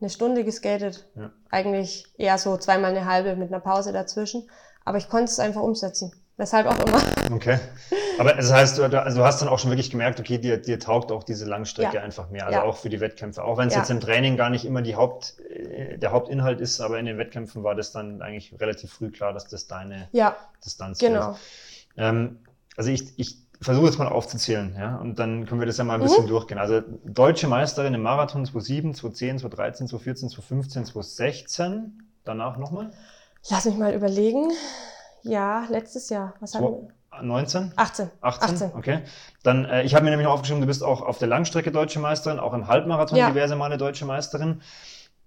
eine Stunde geskatet. Ja. Eigentlich eher so zweimal eine halbe mit einer Pause dazwischen. Aber ich konnte es einfach umsetzen. Weshalb auch immer. Okay. Aber das heißt, du, also du hast dann auch schon wirklich gemerkt, okay, dir, dir taugt auch diese Langstrecke Ja. einfach mehr, also Ja. auch für die Wettkämpfe. Auch wenn es Ja. jetzt im Training gar nicht immer die Haupt, äh, der Hauptinhalt ist, aber in den Wettkämpfen war das dann eigentlich relativ früh klar, dass das deine Ja, Distanz genau. ist. Ähm, also ich, ich versuche jetzt mal aufzuzählen, ja, und dann können wir das ja mal ein bisschen durchgehen. Also deutsche Meisterin im Marathon 2007, 2010, 2013, 2014, 2015, 2016. Danach nochmal? Lass mich mal überlegen. Ja, letztes Jahr. Was haben wir? 19? 18. 18? 18. Okay. Dann, äh, ich habe mir nämlich noch aufgeschrieben, du bist auch auf der Langstrecke deutsche Meisterin, auch im Halbmarathon Ja. diverse Male deutsche Meisterin.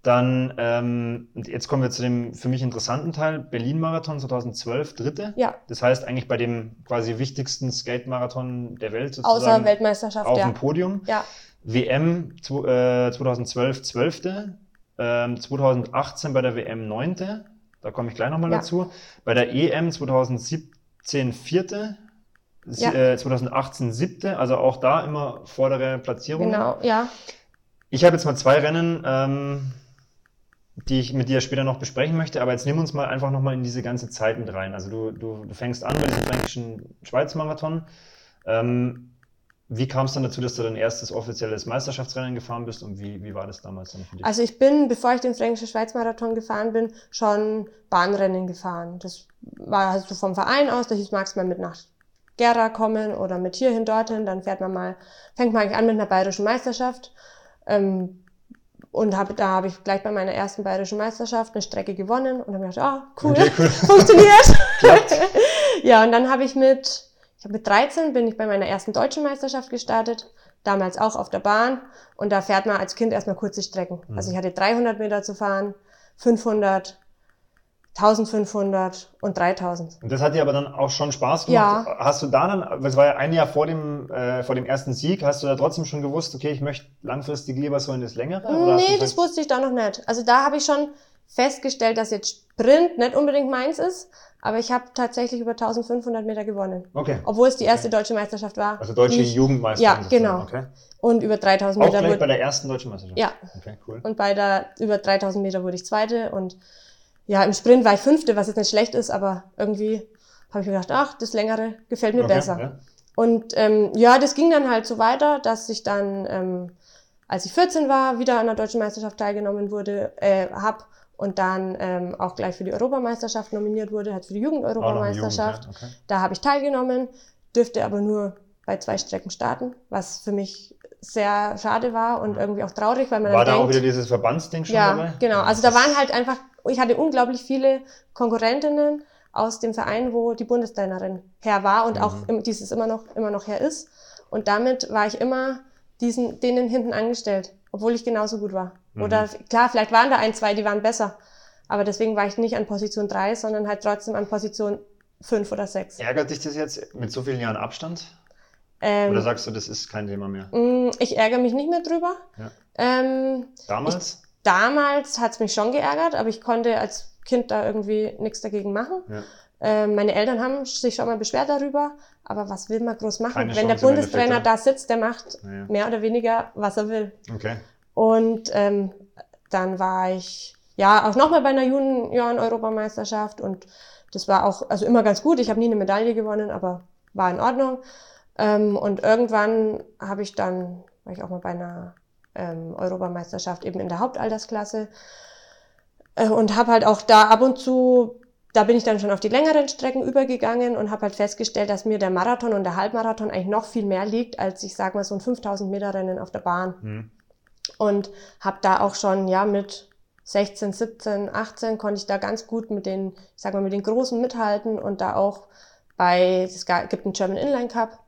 Dann, ähm, jetzt kommen wir zu dem für mich interessanten Teil, Berlin-Marathon 2012, dritte. Ja, Das heißt eigentlich bei dem quasi wichtigsten Skate-Marathon der Welt außer sozusagen Weltmeisterschaft, auf ja. dem Podium. Ja, WM äh, 2012 12. Ähm, 2018 bei der WM 9. Da komme ich gleich nochmal Ja. dazu. Bei der EM 2017 4. Sie- Ja. Äh, 2018 7. Also auch da immer vordere Platzierungen. genau, ja. Ich habe jetzt mal zwei Rennen, ähm, die ich mit dir später noch besprechen möchte, aber jetzt nimm uns mal einfach nochmal in diese ganze Zeit mit rein. Also du, du, du fängst an mit dem Fränkischen Schweiz-Marathon. Ähm, wie kam es dann dazu, dass du dein erstes offizielles Meisterschaftsrennen gefahren bist und wie, wie war das damals dann für dich? Also ich bin, bevor ich den Fränkischen Schweiz-Marathon gefahren bin, schon Bahnrennen gefahren. Das war halt so vom Verein aus, da hieß, magst mal mit nach Gera kommen oder mit hierhin, dorthin, dann fährt man mal, fängt man an mit einer bayerischen Meisterschaft. Ähm, und hab, da habe ich gleich bei meiner ersten bayerischen Meisterschaft eine Strecke gewonnen und habe mir gedacht, ah, cool, Okay, cool. funktioniert. ja, und dann habe ich mit, ich habe mit 13 bin ich bei meiner ersten deutschen Meisterschaft gestartet, damals auch auf der Bahn. Und da fährt man als Kind erstmal kurze Strecken. Mhm. Also ich hatte 300 Meter zu fahren, 500, 1500 und 3000. Und das hat dir aber dann auch schon Spaß gemacht. Hast du da dann, das war ja ein Jahr vor dem, äh, vor dem ersten Sieg, hast du da trotzdem schon gewusst, okay, ich möchte langfristig lieber so in das Längere? Oder Nee, das wusste ich da noch nicht. Also da habe ich schon festgestellt, dass jetzt Sprint nicht unbedingt meins ist, aber ich habe tatsächlich über 1500 Meter gewonnen. Okay. Obwohl es die erste deutsche Meisterschaft war. Also deutsche ich- Jugendmeisterin. Ja, genau. Okay. Und über 3000 Auch Meter gleich bei wurde, der ersten deutschen Meisterschaft? Ja. Okay, cool. und bei der über 3000 Meter wurde ich Zweite und ja, im Sprint war ich Fünfte, was jetzt nicht schlecht ist, aber irgendwie habe ich mir gedacht, ach, das Längere gefällt mir Okay, besser. ja. Und ähm, ja, das ging dann halt so weiter, dass ich dann, ähm, als ich 14 war, wieder an der deutschen Meisterschaft teilgenommen wurde, äh, hab und dann ähm, auch gleich für die Europameisterschaft nominiert wurde, halt für die Auch Jugend-Europameisterschaft. Jugend, ja, okay. Da habe ich teilgenommen, dürfte aber nur bei zwei Strecken starten, was für mich sehr schade war und irgendwie auch traurig, weil man War da dann auch wieder denkt, dieses Verbandsding schon ja, dabei? genau. Also da waren halt einfach, ich hatte unglaublich viele Konkurrentinnen aus dem Verein, wo die Bundestrainerin her war und auch Mhm. im- dieses immer noch, immer noch her ist. Und damit war ich immer diesen, denen hinten angestellt, obwohl ich genauso gut war. Mhm. Oder klar, vielleicht waren da ein, zwei, die waren besser. Aber deswegen war ich nicht an Position drei, sondern halt trotzdem an Position fünf oder sechs. Ärgert dich das jetzt mit so vielen Jahren Abstand? Ähm, Oder sagst du, das ist kein Thema mehr? mh, ich ärgere mich nicht mehr drüber. Ja. Ähm, Damals? damals hat's mich schon geärgert, aber ich konnte als Kind da irgendwie nichts dagegen machen. Ja. Ähm, meine Eltern haben sich schon mal beschwert darüber, aber was will man groß machen? Keine Wenn der Chance im Bundestrainer da sitzt, der macht ja. mehr oder weniger, was er will. Okay. Und ähm, dann war ich ja auch nochmal bei einer Junioren-Europameisterschaft und das war auch also immer ganz gut. Ich habe nie eine Medaille gewonnen, aber war in Ordnung. Ähm, und irgendwann habe ich dann, war ich auch mal bei einer ähm, Europameisterschaft eben in der Hauptaltersklasse äh, und habe halt auch da ab und zu, da bin ich dann schon auf die längeren Strecken übergegangen und habe halt festgestellt, dass mir der Marathon und der Halbmarathon eigentlich noch viel mehr liegt, als ich sag mal so ein 5000 Meter Rennen auf der Bahn Hm. Und habe da auch schon ja mit 16, 17, 18 konnte ich da ganz gut mit den, ich sag mal, mit den Großen mithalten und da auch bei, es gibt einen German Inline Cup,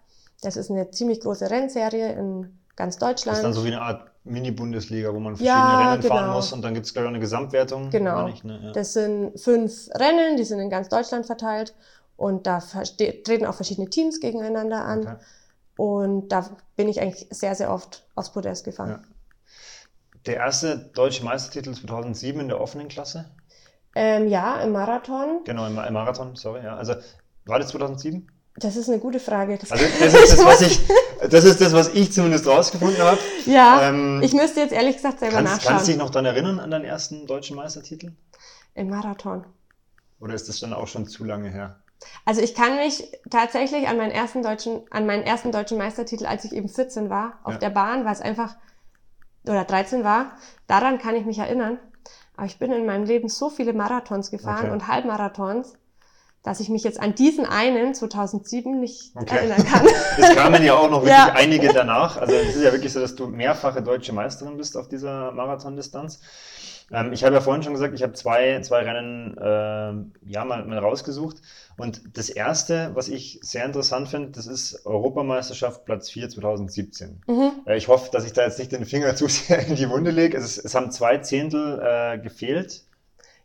das ist eine ziemlich große Rennserie in ganz Das Deutschland. ist dann so wie eine Art Mini-Bundesliga, wo man verschiedene Ja, Rennen fahren genau. muss und dann gibt es gleich auch eine Gesamtwertung. Genau. Ich, ne? ja. Das sind fünf Rennen, die sind in ganz Deutschland verteilt und da treten auch verschiedene Teams gegeneinander an Okay. und da bin ich eigentlich sehr, sehr oft aufs Podest gefahren. Ja. Der erste deutsche Meistertitel 2007 in der offenen Klasse? Ähm, ja, im Marathon. Genau, im, im Marathon, sorry. Ja. Also war das 2007? Das ist eine gute Frage. Das Also das ist das, was ich, das ist das, was ich zumindest rausgefunden habe. ja, Ähm, ich müsste jetzt ehrlich gesagt selber kannst, nachschauen. kannst du dich noch daran erinnern an deinen ersten deutschen Meistertitel? Im Marathon. Oder ist das dann auch schon zu lange her? Also ich kann mich tatsächlich an meinen ersten deutschen, an meinen ersten deutschen Meistertitel, als ich eben 14 war, auf Ja. der Bahn, weil es einfach, oder 13 war, daran kann ich mich erinnern. Aber ich bin in meinem Leben so viele Marathons gefahren Okay. und Halbmarathons, dass ich mich jetzt an diesen einen 2007 nicht Okay. erinnern kann. Es kamen ja auch noch wirklich Ja. einige danach. Also es ist ja wirklich so, dass du mehrfache deutsche Meisterin bist auf dieser Marathondistanz. Ähm, ich habe ja vorhin schon gesagt, ich habe zwei, zwei Rennen äh, ja, mal, mal rausgesucht. Und das erste, was ich sehr interessant finde, das ist Europameisterschaft Platz 4 2017. Mhm. Äh, ich hoffe, dass ich da jetzt nicht den Finger zu sehr in die Wunde lege. Es, es haben zwei Zehntel äh, gefehlt.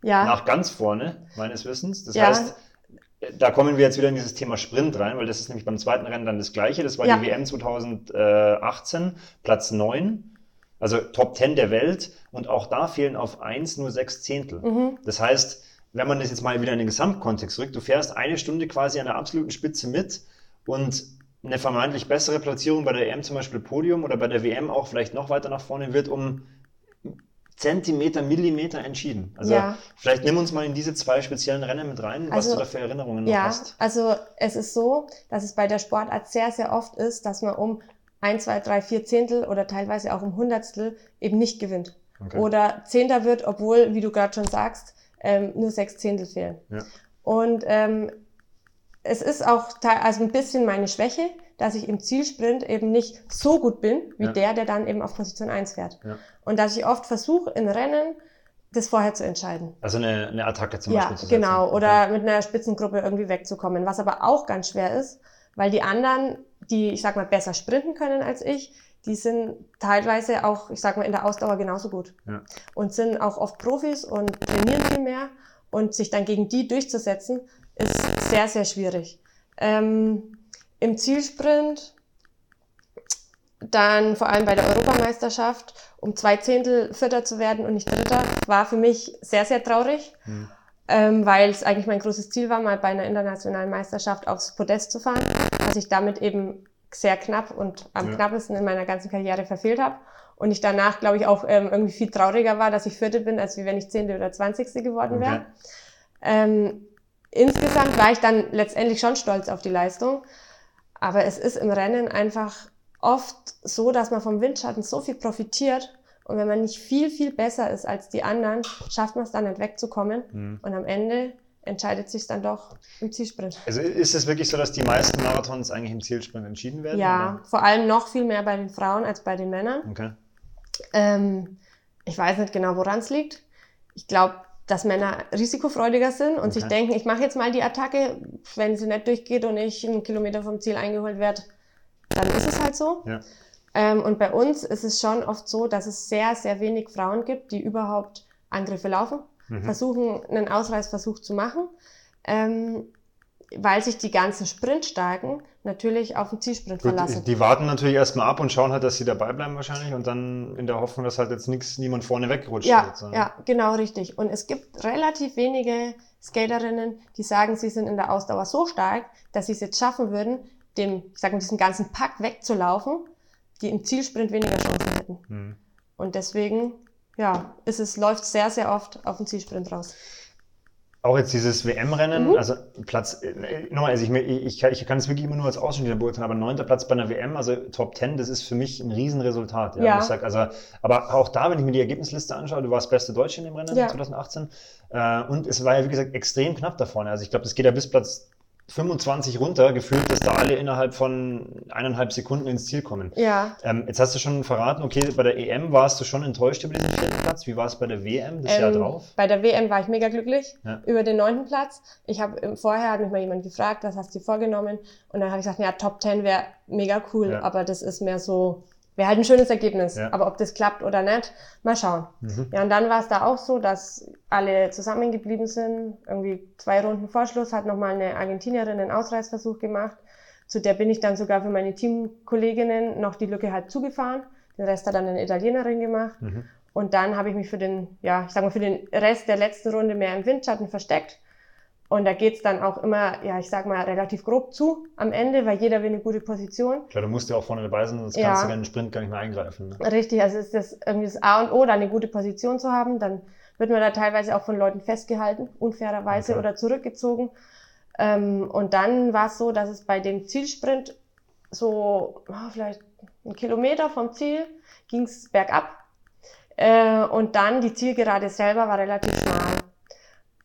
Ja. Nach ganz vorne, meines Wissens. Das ja. heißt, da kommen wir jetzt wieder in dieses Thema Sprint rein, weil das ist nämlich beim zweiten Rennen dann das gleiche. Das war ja. die WM 2018, Platz 9 also Top 10 der Welt und auch da fehlen auf 1 nur sechs Zehntel. Mhm. Das heißt, wenn man das jetzt mal wieder in den Gesamtkontext rückt, du fährst eine Stunde quasi an der absoluten Spitze mit und eine vermeintlich bessere Platzierung bei der EM zum Beispiel Podium oder bei der WM auch vielleicht noch weiter nach vorne wird um Zentimeter, Millimeter entschieden. Also ja. vielleicht nimm uns mal in diese zwei speziellen Rennen mit rein, was also, du da für Erinnerungen noch ja, hast. Also es ist so, dass es bei der Sportart sehr, sehr oft ist, dass man um ein, zwei, drei, vier Zehntel oder teilweise auch um Hundertstel eben nicht gewinnt. Okay. Oder Zehnter wird, obwohl, wie du gerade schon sagst, ähm, nur sechs Zehntel fehlen. Ja. Und ähm, es ist auch also ein bisschen meine Schwäche, dass ich im Zielsprint eben nicht so gut bin, wie ja. der, der dann eben auf Position 1 fährt. Ja. Und dass ich oft versuche, in Rennen das vorher zu entscheiden. Also eine, eine Attacke zum ja, Beispiel zu setzen. Genau, oder okay. mit einer Spitzengruppe irgendwie wegzukommen. Was aber auch ganz schwer ist, weil die anderen, die, ich sag mal, besser sprinten können als ich, die sind teilweise auch, ich sag mal, in der Ausdauer genauso gut. Ja. Und sind auch oft Profis und trainieren viel mehr. Und sich dann gegen die durchzusetzen, ist sehr, sehr schwierig. Ähm, Im Zielsprint, dann vor allem bei der Europameisterschaft, um zwei Zehntel Vierter zu werden und nicht Dritter, war für mich sehr, sehr traurig. Mhm ähm, weil es eigentlich mein großes Ziel war, mal bei einer internationalen Meisterschaft aufs Podest zu fahren, was ich damit eben sehr knapp und am ja. knappesten in meiner ganzen Karriere verfehlt habe. Und ich danach, glaube ich, auch ähm, irgendwie viel trauriger war, dass ich Vierte bin, als wenn ich Zehnte oder Zwanzigste geworden wäre. Okay. Ähm, insgesamt war ich dann letztendlich schon stolz auf die Leistung. Aber es ist im Rennen einfach oft so, dass man vom Windschatten so viel profitiert und wenn man nicht viel, viel besser ist als die anderen, schafft man es dann nicht wegzukommen. Mhm. Und am Ende entscheidet sich dann doch im Zielsprint. Also ist es wirklich so, dass die meisten Marathons eigentlich im Zielsprint entschieden werden? Ja, oder? vor allem noch viel mehr bei den Frauen als bei den Männern. Okay. Ähm, ich weiß nicht genau, woran es liegt. Ich glaube, dass Männer risikofreudiger sind und okay. sich denken, ich mache jetzt mal die Attacke, wenn sie nicht durchgeht und ich einen Kilometer vom Ziel eingeholt werde, dann ist es halt so. Ja. Ähm, und bei uns ist es schon oft so, dass es sehr, sehr wenig Frauen gibt, die überhaupt Angriffe laufen, mhm. versuchen, einen Ausreißversuch zu machen, ähm, weil sich die ganzen Sprintstarken natürlich auf den Zielsprint Gut, verlassen. Die, warten natürlich erstmal ab und schauen halt, dass sie dabei bleiben wahrscheinlich und dann in der Hoffnung, dass halt jetzt nichts, niemand vorne wegrutscht. Ja, wird, ja, genau richtig. Und es gibt relativ wenige Skaterinnen, die sagen, sie sind in der Ausdauer so stark, dass sie es jetzt schaffen würden, dem, ich sag mal, diesen ganzen Pack wegzulaufen die im Zielsprint weniger Chancen hätten. Mhm. Und deswegen, ja, ist es, läuft sehr, sehr oft auf den Zielsprint raus. Auch jetzt dieses WM-Rennen, mhm. also Platz, äh, nochmal, also ich, ich, ich kann es wirklich immer nur als Außenstehender beurteilen, aber neunter Platz bei einer WM, also Top 10, das ist für mich ein Riesenresultat. Ja, ja. Ich sag, also, aber auch da, wenn ich mir die Ergebnisliste anschaue, du warst beste Deutsche in dem Rennen ja. 2018 äh, und es war ja, wie gesagt, extrem knapp da vorne. Also ich glaube, das geht ja bis Platz 25 runter, gefühlt, dass da alle innerhalb von eineinhalb Sekunden ins Ziel kommen. Ja. Ähm, jetzt hast du schon verraten, okay, bei der EM warst du schon enttäuscht über diesen vierten Platz. Wie war es bei der WM das ähm, Jahr drauf? Bei der WM war ich mega glücklich ja. über den neunten Platz. Ich habe vorher hat mich mal jemand gefragt, was hast du dir vorgenommen? Und dann habe ich gesagt, ja, Top 10 wäre mega cool, ja. aber das ist mehr so Wäre halt ein schönes Ergebnis. Ja. Aber ob das klappt oder nicht, mal schauen. Mhm. Ja, und dann war es da auch so, dass alle zusammengeblieben sind. Irgendwie zwei Runden Vorschluss hat nochmal eine Argentinierin einen Ausreißversuch gemacht. Zu der bin ich dann sogar für meine Teamkolleginnen noch die Lücke halt zugefahren. Den Rest hat dann eine Italienerin gemacht. Mhm. Und dann habe ich mich für den, ja, ich sag mal, für den Rest der letzten Runde mehr im Windschatten versteckt und da geht's dann auch immer, ja, ich sag mal, relativ grob zu am Ende, weil jeder will eine gute Position. Klar, du musst ja auch vorne dabei sein, sonst ja. kannst du in den Sprint gar nicht mehr eingreifen. Ne? Richtig, also ist das irgendwie das A und O, da eine gute Position zu haben. Dann wird man da teilweise auch von Leuten festgehalten, unfairerweise okay. oder zurückgezogen. Ähm, und dann war es so, dass es bei dem Zielsprint so oh, vielleicht einen Kilometer vom Ziel ging's bergab. Äh, und dann die Zielgerade selber war relativ schmal.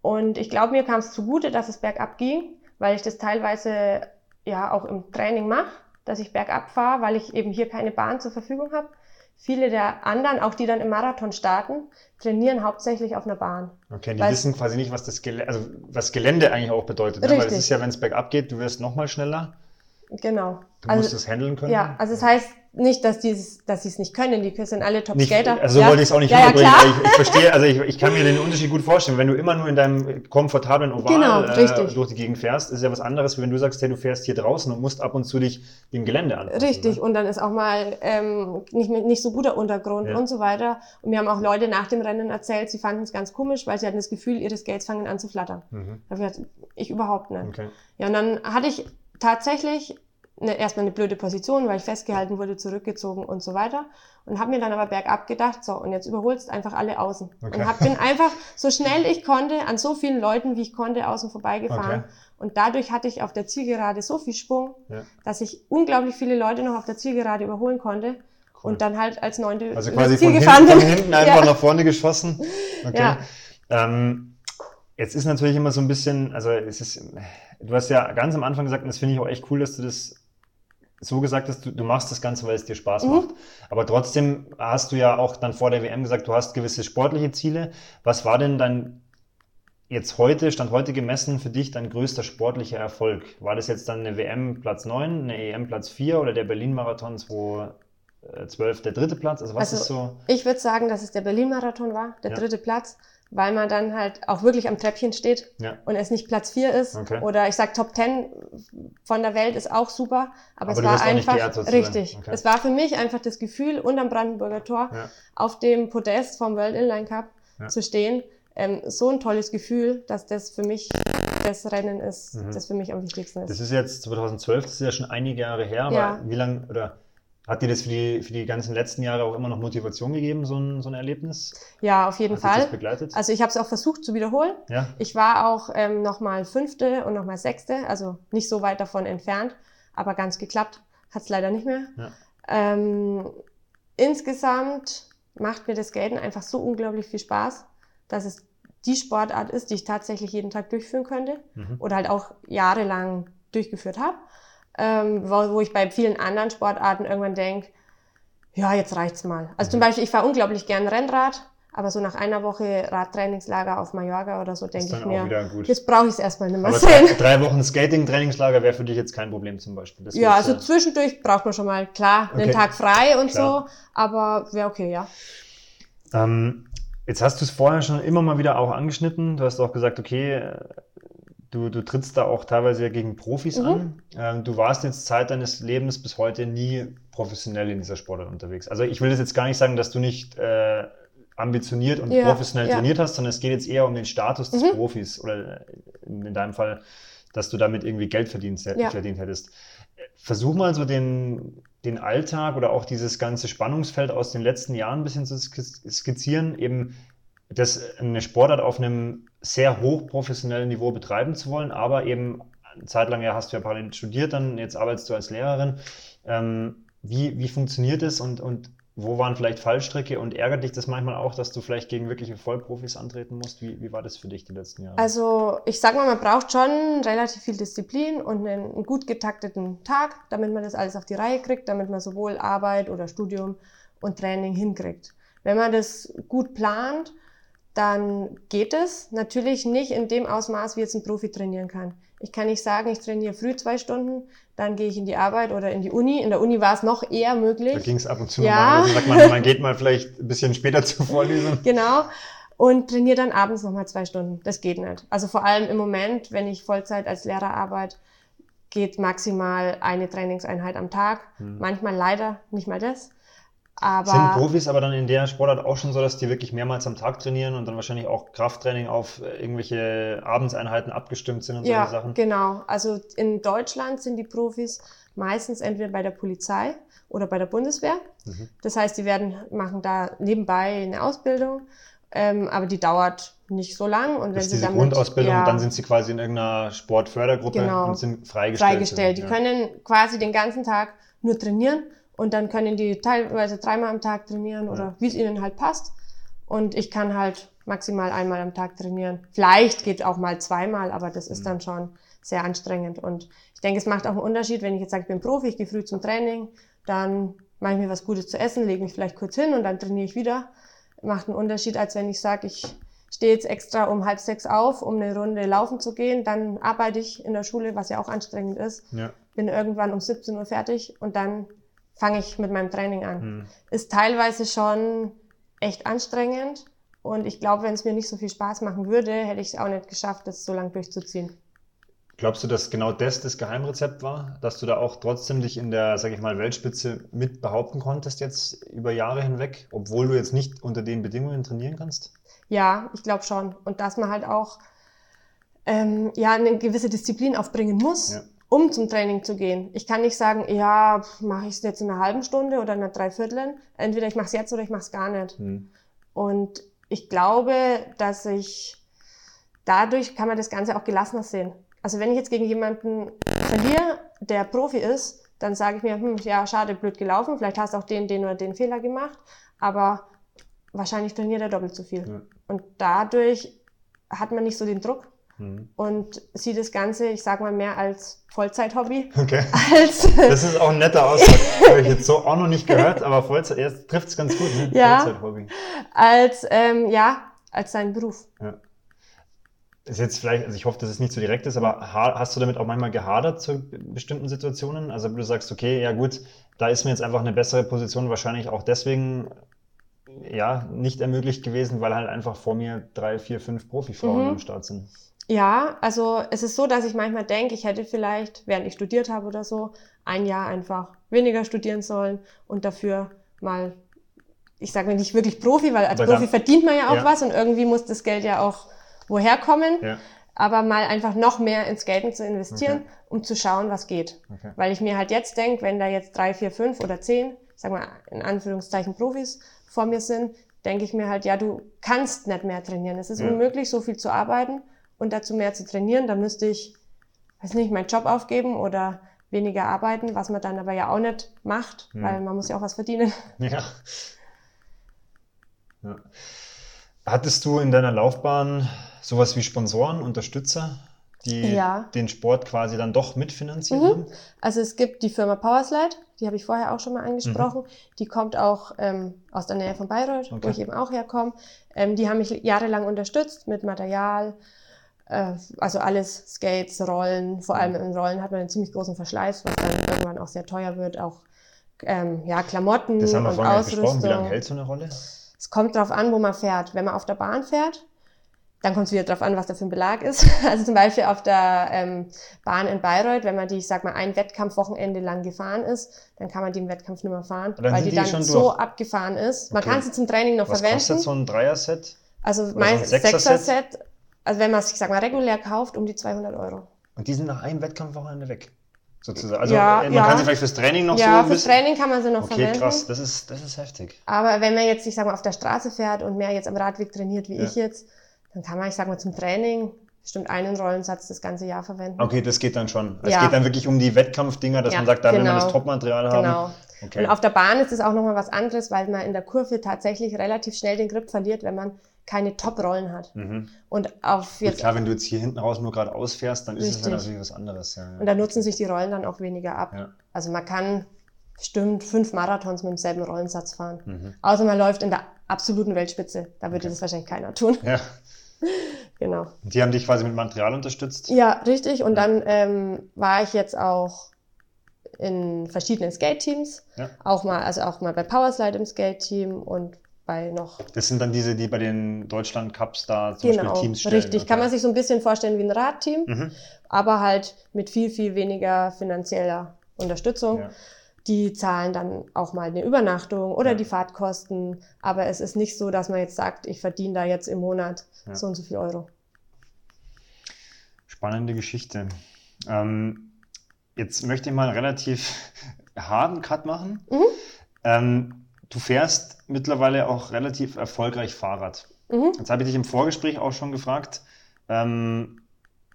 Und ich glaube, mir kam es zugute, dass es bergab ging, weil ich das teilweise ja auch im Training mache, dass ich bergab fahre, weil ich eben hier keine Bahn zur Verfügung habe. viele der anderen, auch die dann im Marathon starten, trainieren hauptsächlich auf einer Bahn. Okay, die wissen quasi nicht, was das Gelände, also was Gelände eigentlich auch bedeutet. Ne? Weil es ist ja, wenn es bergab geht, du wirst noch mal schneller. Genau. Du also, musst es handeln können. Ja, also es das heißt nicht, dass die dass sie es nicht können. Die sind alle Top-Skater. Also so ja. wollte ich es auch nicht ja, rüberbringen. Ja, ich, ich, verstehe, also ich, ich kann mir den Unterschied gut vorstellen. Wenn du immer nur in deinem komfortablen Oval genau, äh, durch die Gegend fährst, ist ja was anderes, wie wenn du sagst, hey, du fährst hier draußen und musst ab und zu dich dem Gelände anpassen. Richtig. Ne? Und dann ist auch mal ähm, nicht, nicht so guter Untergrund ja. und so weiter. Und mir haben auch Leute nach dem Rennen erzählt, sie fanden es ganz komisch, weil sie hatten das Gefühl, ihre Skates fangen an zu flattern. Mhm. Ich überhaupt nicht. Okay. Ja, und dann hatte ich tatsächlich eine, erstmal eine blöde Position, weil ich festgehalten wurde, zurückgezogen und so weiter. Und habe mir dann aber bergab gedacht, so, und jetzt überholst einfach alle außen. Okay. Und hab, bin einfach so schnell ich konnte an so vielen Leuten, wie ich konnte, außen vorbeigefahren. Okay. Und dadurch hatte ich auf der Zielgerade so viel Schwung, ja. dass ich unglaublich viele Leute noch auf der Zielgerade überholen konnte. Cool. Und dann halt als neunte Also quasi Ziel von, gefahren hinten, von hinten einfach ja. nach vorne geschossen. Okay. Ja. Ähm, jetzt ist natürlich immer so ein bisschen, also es ist, du hast ja ganz am Anfang gesagt, und das finde ich auch echt cool, dass du das so gesagt hast, du, du machst das Ganze, weil es dir Spaß mhm. macht. Aber trotzdem hast du ja auch dann vor der WM gesagt, du hast gewisse sportliche Ziele. Was war denn dann jetzt heute, Stand heute gemessen, für dich dein größter sportlicher Erfolg? War das jetzt dann eine WM Platz 9, eine EM Platz 4 oder der Berlin-Marathon 2012 äh, der dritte Platz? Also was also, ist so? Ich würde sagen, dass es der Berlin-Marathon war, der ja. dritte Platz weil man dann halt auch wirklich am Treppchen steht ja. und es nicht Platz 4 ist. Okay. Oder ich sag Top 10 von der Welt ist auch super, aber, aber es war einfach richtig. Okay. Es war für mich einfach das Gefühl, unterm Brandenburger Tor ja. auf dem Podest vom World Inline Cup ja. zu stehen. Ähm, so ein tolles Gefühl, dass das für mich das Rennen ist, mhm. das für mich am wichtigsten ist. Das ist jetzt 2012, das ist ja schon einige Jahre her, aber wie lange oder hat dir das für die, für die ganzen letzten Jahre auch immer noch Motivation gegeben, so ein, so ein Erlebnis? Ja, auf jeden Hat Fall. Das begleitet? Also ich habe es auch versucht zu wiederholen. Ja. Ich war auch ähm, nochmal fünfte und nochmal sechste, also nicht so weit davon entfernt, aber ganz geklappt hat es leider nicht mehr. Ja. Ähm, insgesamt macht mir das Skaten einfach so unglaublich viel Spaß, dass es die Sportart ist, die ich tatsächlich jeden Tag durchführen könnte mhm. oder halt auch jahrelang durchgeführt habe ähm, wo, wo ich bei vielen anderen Sportarten irgendwann denke, ja, jetzt reicht's mal. Also mhm. zum Beispiel, ich fahre unglaublich gern Rennrad, aber so nach einer Woche Radtrainingslager auf Mallorca oder so denke ich mir, jetzt brauche ich es erstmal nicht mehr aber sehen. Drei, drei Wochen Skating-Trainingslager wäre für dich jetzt kein Problem zum Beispiel. Das ja, also ja. zwischendurch braucht man schon mal, klar, okay. einen Tag frei und klar. so, aber wäre okay, ja. Ähm, jetzt hast du es vorher schon immer mal wieder auch angeschnitten. Du hast auch gesagt, okay, Du, du trittst da auch teilweise ja gegen Profis mhm. an. Ähm, du warst jetzt Zeit deines Lebens bis heute nie professionell in dieser Sportart unterwegs. Also ich will das jetzt gar nicht sagen, dass du nicht äh, ambitioniert und ja, professionell ja. trainiert hast, sondern es geht jetzt eher um den Status des mhm. Profis oder in, in, deinem Fall, dass du damit irgendwie Geld verdient, ja. verdient hättest. Versuch mal so den, den Alltag oder auch dieses ganze Spannungsfeld aus den letzten Jahren ein bisschen zu skizzieren, eben das eine Sportart auf einem sehr hochprofessionellen Niveau betreiben zu wollen, aber eben eine Zeit lang ja hast du ja parallel studiert, dann jetzt arbeitest du als Lehrerin. Ähm, wie, wie funktioniert es und, und wo waren vielleicht Fallstricke und ärgert dich das manchmal auch, dass du vielleicht gegen wirkliche Vollprofis antreten musst? Wie, wie war das für dich die letzten Jahre? Also ich sag mal, man braucht schon relativ viel Disziplin und einen, einen gut getakteten Tag, damit man das alles auf die Reihe kriegt, damit man sowohl Arbeit oder Studium und Training hinkriegt. Wenn man das gut plant, dann geht es natürlich nicht in dem Ausmaß, wie jetzt ein Profi trainieren kann. Ich kann nicht sagen, ich trainiere früh zwei Stunden, dann gehe ich in die Arbeit oder in die Uni. In der Uni war es noch eher möglich. Da ging es ab und zu ja. mal. Also man, man geht mal vielleicht ein bisschen später zur Vorlesung. Genau. Und trainiere dann abends nochmal zwei Stunden. Das geht nicht. Also vor allem im Moment, wenn ich Vollzeit als Lehrer arbeite, geht maximal eine Trainingseinheit am Tag. Hm. Manchmal leider nicht mal das. Aber Sind Profis aber dann in der Sportart auch schon so, dass die wirklich mehrmals am Tag trainieren und dann wahrscheinlich auch Krafttraining auf äh, irgendwelche Abendseinheiten abgestimmt sind und ja, solche Sachen? genau. Also in Deutschland sind die Profis meistens entweder bei der Polizei oder bei der Bundeswehr. Mhm. Das heißt, die werden, machen da nebenbei eine Ausbildung, ähm, aber die dauert nicht so lang. Und wenn das ist sie diese damit, Grundausbildung, ja, dann sind sie quasi in irgendeiner Sportfördergruppe genau, und sind freigestellt. Freigestellt. Die ja. können quasi den ganzen Tag nur trainieren und dann können die teilweise dreimal am Tag trainieren oder wie es ihnen halt passt. Und ich kann halt maximal einmal am Tag trainieren. Vielleicht geht auch mal zweimal, aber das ist mhm. dann schon sehr anstrengend. Und ich denke, es macht auch einen Unterschied, wenn ich jetzt sage, ich bin Profi, ich gehe früh zum Training, dann mache ich mir was Gutes zu essen, lege mich vielleicht kurz hin und dann trainiere ich wieder. Macht einen Unterschied, als wenn ich sage, ich stehe jetzt extra um halb sechs auf, um eine Runde laufen zu gehen. Dann arbeite ich in der Schule, was ja auch anstrengend ist. Ja. Bin irgendwann um 17 Uhr fertig und dann fange ich mit meinem Training an. Hm. Ist teilweise schon echt anstrengend. Und ich glaube, wenn es mir nicht so viel Spaß machen würde, hätte ich es auch nicht geschafft, das so lange durchzuziehen. Glaubst du, dass genau das das Geheimrezept war, dass du da auch trotzdem dich in der, sag ich mal, Weltspitze mit behaupten konntest jetzt über Jahre hinweg, obwohl du jetzt nicht unter den Bedingungen trainieren kannst? Ja, ich glaube schon. Und dass man halt auch ähm, ja eine gewisse Disziplin aufbringen muss, ja. Um zum Training zu gehen. Ich kann nicht sagen, ja, mache ich es jetzt in einer halben Stunde oder in einer Dreiviertel. Entweder ich mache es jetzt oder ich mache es gar nicht. Hm. Und ich glaube, dass ich dadurch kann man das Ganze auch gelassener sehen. Also wenn ich jetzt gegen jemanden verliere, der Profi ist, dann sage ich mir, hm, ja, schade, blöd gelaufen, vielleicht hast du auch den, den oder den Fehler gemacht, aber wahrscheinlich trainiert er doppelt so viel. Ja. Und dadurch hat man nicht so den Druck mhm. und sieht das Ganze, ich sage mal, mehr als Vollzeit-Hobby. Okay. Als das ist auch ein netter Ausdruck. Habe ich jetzt so auch noch nicht gehört, aber Vollzeit, jetzt trifft es ganz gut, ne? Ja, Vollzeit-Hobby. Als, ähm, ja, als sein Beruf. Ja ist jetzt vielleicht, also ich hoffe, dass es nicht so direkt ist, aber hast du damit auch manchmal gehadert zu bestimmten Situationen? Also du sagst, okay, ja gut, da ist mir jetzt einfach eine bessere Position wahrscheinlich auch deswegen ja nicht ermöglicht gewesen, weil halt einfach vor mir drei, vier, fünf Profifrauen mhm. am Start sind. Ja, also es ist so, dass ich manchmal denke, ich hätte vielleicht, während ich studiert habe oder so, ein Jahr einfach weniger studieren sollen und dafür mal, ich sage nicht wirklich Profi, weil als Profi dann, verdient man ja auch ja. was und irgendwie muss das Geld ja auch woher kommen, ja. aber mal einfach noch mehr ins Skaten zu investieren, okay. um zu schauen, was geht. Okay. Weil ich mir halt jetzt denke, wenn da jetzt drei, vier, fünf oder zehn, sag mal in Anführungszeichen Profis vor mir sind, denke ich mir halt, ja, du kannst nicht mehr trainieren. Es ist ja. unmöglich, so viel zu arbeiten und dazu mehr zu trainieren. Da müsste ich, weiß nicht, meinen Job aufgeben oder weniger arbeiten, was man dann aber ja auch nicht macht, ja. weil man muss ja auch was verdienen. Ja. ja. Hattest du in deiner Laufbahn sowas wie Sponsoren, Unterstützer, die ja. den Sport quasi dann doch mitfinanzieren? Mhm. Also es gibt die Firma Powerslide, die habe ich vorher auch schon mal angesprochen. Mhm. Die kommt auch ähm, aus der Nähe von Bayreuth, okay. wo ich eben auch herkomme. Ähm, die haben mich jahrelang unterstützt mit Material, also alles Skates, Rollen. Vor allem in Rollen hat man einen ziemlich großen Verschleiß, was dann irgendwann auch sehr teuer wird. Auch ähm, ja, Klamotten das haben wir und Ausrüstung. Wie lange hält so eine Rolle? Es kommt darauf an, wo man fährt. Wenn man auf der Bahn fährt, dann kommt es wieder darauf an, was da für ein Belag ist. Also zum Beispiel auf der ähm, Bahn in Bayreuth, wenn man die, ich sag mal, ein Wettkampfwochenende lang gefahren ist, dann kann man die im Wettkampf nicht mehr fahren, weil die, die dann so abgefahren ist. Man kann sie zum Training noch was verwenden. Was kostet so ein Dreier-Set? Also mein Sechser-Set, also wenn man es, ich sag mal, regulär kauft, um die 200 Euro. Und die sind nach einem Wettkampfwochenende weg? Sozusagen. Also ja, man ja. kann sie vielleicht fürs Training noch ja, so Ja, fürs Training kann man sie noch okay, verwenden. Okay, krass, das ist, das ist heftig. Aber wenn man jetzt, ich sag mal, auf der Straße fährt und mehr jetzt am Radweg trainiert wie ja. ich jetzt, dann kann man, ich sag mal, zum Training bestimmt einen Rollensatz das ganze Jahr verwenden. Okay, das geht dann schon. Es geht dann wirklich um die Wettkampfdinger, dass man sagt, da genau. will man das genau. Topmaterial haben. Genau. Okay. Und auf der Bahn ist es auch nochmal was anderes, weil man in der Kurve tatsächlich relativ schnell den Grip verliert, wenn man keine Top-Rollen hat. Mhm. Und auf jetzt. Gut, klar, wenn du jetzt hier hinten raus nur gerade ausfährst, dann richtig. ist es ja natürlich was anderes. Ja, Und da nutzen sich die Rollen dann auch weniger ab. Ja. Also man kann bestimmt fünf Marathons mit demselben Rollensatz fahren. Mhm. Außer man läuft in der absoluten Weltspitze. Da würde okay. das wahrscheinlich keiner tun. Ja. genau. Und die haben dich quasi mit Material unterstützt? Ja, richtig. Und ja. dann ähm, war ich jetzt auch in verschiedenen Skate-Teams. Ja. Auch mal, also auch mal bei Powerslide im Skate-Team und bei noch. Das sind dann diese, die bei den Deutschland Cups da zum genau, Beispiel Teams stellen. Richtig, okay. kann man sich so ein bisschen vorstellen wie ein Radteam, mhm. aber halt mit viel, viel weniger finanzieller Unterstützung. Ja die zahlen dann auch mal eine Übernachtung oder ja. die Fahrtkosten. Aber es ist nicht so, dass man jetzt sagt, ich verdiene da jetzt im Monat ja. so und so viel Euro. Spannende Geschichte. Ähm, jetzt möchte ich mal einen relativ harten Cut machen. Mhm. Ähm, du fährst mittlerweile auch relativ erfolgreich Fahrrad. Mhm. Jetzt habe ich dich im Vorgespräch auch schon gefragt, ähm,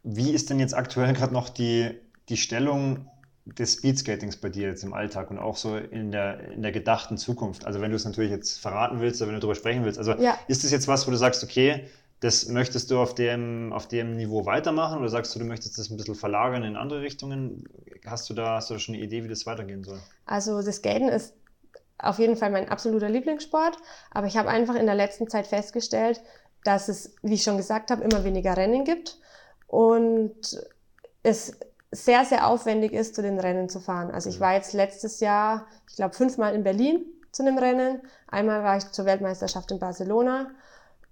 wie ist denn jetzt aktuell gerade noch die, die Stellung des Speedskatings bei dir jetzt im Alltag und auch so in der, in der gedachten Zukunft? Also wenn du es natürlich jetzt verraten willst oder wenn du darüber sprechen willst. Also ja. ist das jetzt was, wo du sagst, okay, das möchtest du auf dem, auf dem Niveau weitermachen oder sagst du, du möchtest das ein bisschen verlagern in andere Richtungen? Hast du da, hast du da schon eine Idee, wie das weitergehen soll? Also das Skaten ist auf jeden Fall mein absoluter Lieblingssport. Aber ich habe einfach in der letzten Zeit festgestellt, dass es, wie ich schon gesagt habe, immer weniger Rennen gibt und es sehr, sehr aufwendig ist, zu den Rennen zu fahren. Also ich mhm. war jetzt letztes Jahr, ich glaube, fünfmal in Berlin zu einem Rennen. Einmal war ich zur Weltmeisterschaft in Barcelona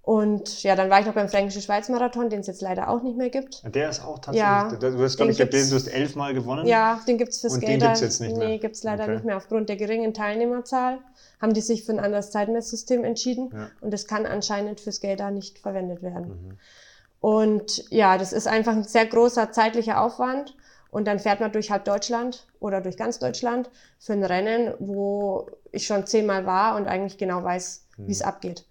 und ja, dann war ich noch beim Fränkischen Schweiz-Marathon, den es jetzt leider auch nicht mehr gibt. Der ist auch tatsächlich. Ja, du hast, glaube ich, gelesen, du hast elfmal gewonnen. Ja, den gibt's für Skater. Und den gibt's jetzt nicht mehr. Nee, gibt's leider okay. nicht mehr. Aufgrund der geringen Teilnehmerzahl haben die sich für ein anderes Zeitmesssystem entschieden. Ja. Und das kann anscheinend für Skater nicht verwendet werden. Mhm. Und ja, das ist einfach ein sehr großer zeitlicher Aufwand. Und dann fährt man durch halb Deutschland oder durch ganz Deutschland für ein Rennen, wo ich schon zehnmal war und eigentlich genau weiß, mhm. wie es abgeht.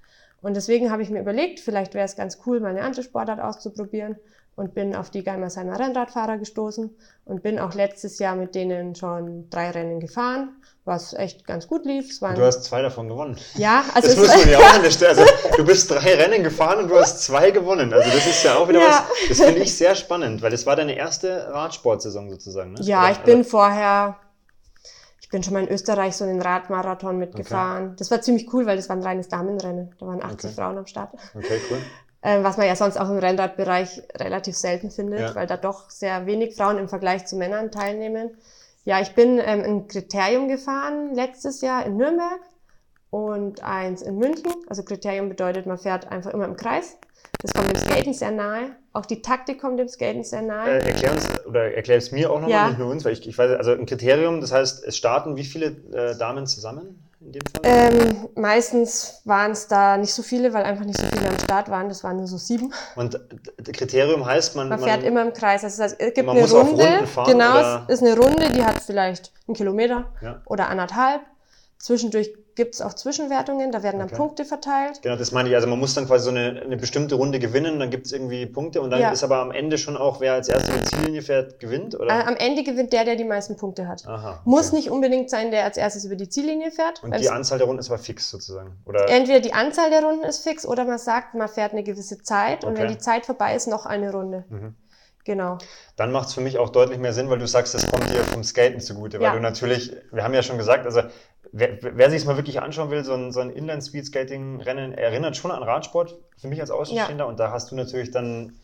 Und deswegen habe ich mir überlegt, vielleicht wäre es ganz cool, mal eine andere Sportart auszuprobieren und bin auf die Geimersheimer Rennradfahrer gestoßen und bin auch letztes Jahr mit denen schon drei Rennen gefahren, was echt ganz gut lief. du hast zwei davon gewonnen. Ja, also das muss man ja auch nicht. Also du bist drei Rennen gefahren und du hast zwei gewonnen. Also das ist ja auch wieder ja. was. Das finde ich sehr spannend, weil das war deine erste Radsportsaison sozusagen. Ne? Ja, Oder, ich bin also, vorher bin schon mal in Österreich so einen Radmarathon mitgefahren. Okay. Das war ziemlich cool, weil das war ein reines Damenrennen. Da waren 80 okay. Frauen am Start. Okay, cool. Ähm, was man ja sonst auch im Rennradbereich relativ selten findet, ja. weil da doch sehr wenig Frauen im Vergleich zu Männern teilnehmen. Ja, ich bin ähm, ein Kriterium gefahren letztes Jahr in Nürnberg und eins in München. Also Kriterium bedeutet, man fährt einfach immer im Kreis. Das kommt dem Skaten sehr nahe. Auch die Taktik kommt dem Skaten sehr nahe. Äh, erklär uns, oder erklär es mir auch nochmal, ja. nicht nur uns, weil ich, ich weiß, also ein Kriterium, das heißt, es starten wie viele äh, Damen zusammen in dem Fall? Ähm, meistens waren es da nicht so viele, weil einfach nicht so viele am Start waren. Das waren nur so sieben. Und Kriterium heißt, man, man fährt man, immer im Kreis. Also es gibt eine Runde. Fahren, genau, oder? es ist eine Runde, die hat vielleicht einen Kilometer ja. oder anderthalb. Zwischendurch gibt es auch Zwischenwertungen, da werden dann okay. Punkte verteilt. Genau, das meine ich. Also man muss dann quasi so eine, eine bestimmte Runde gewinnen, dann gibt es irgendwie Punkte und dann ja. ist aber am Ende schon auch, wer als erster die Ziellinie fährt, gewinnt, oder? Äh, am Ende gewinnt der, der die meisten Punkte hat. Aha, okay. Muss nicht unbedingt sein, der als erstes über die Ziellinie fährt. Und die Anzahl der Runden ist aber fix sozusagen, oder? Entweder die Anzahl der Runden ist fix oder man sagt, man fährt eine gewisse Zeit okay. und wenn die Zeit vorbei ist, noch eine Runde. Mhm. Genau. Dann macht es für mich auch deutlich mehr Sinn, weil du sagst, das kommt dir vom Skaten zugute. Weil ja. du natürlich, wir haben ja schon gesagt, also wer, wer sich es mal wirklich anschauen will, so ein, so ein Inline-Speed-Skating-Rennen erinnert schon an Radsport für mich als Außenstehender. Ja. Und da hast du natürlich dann,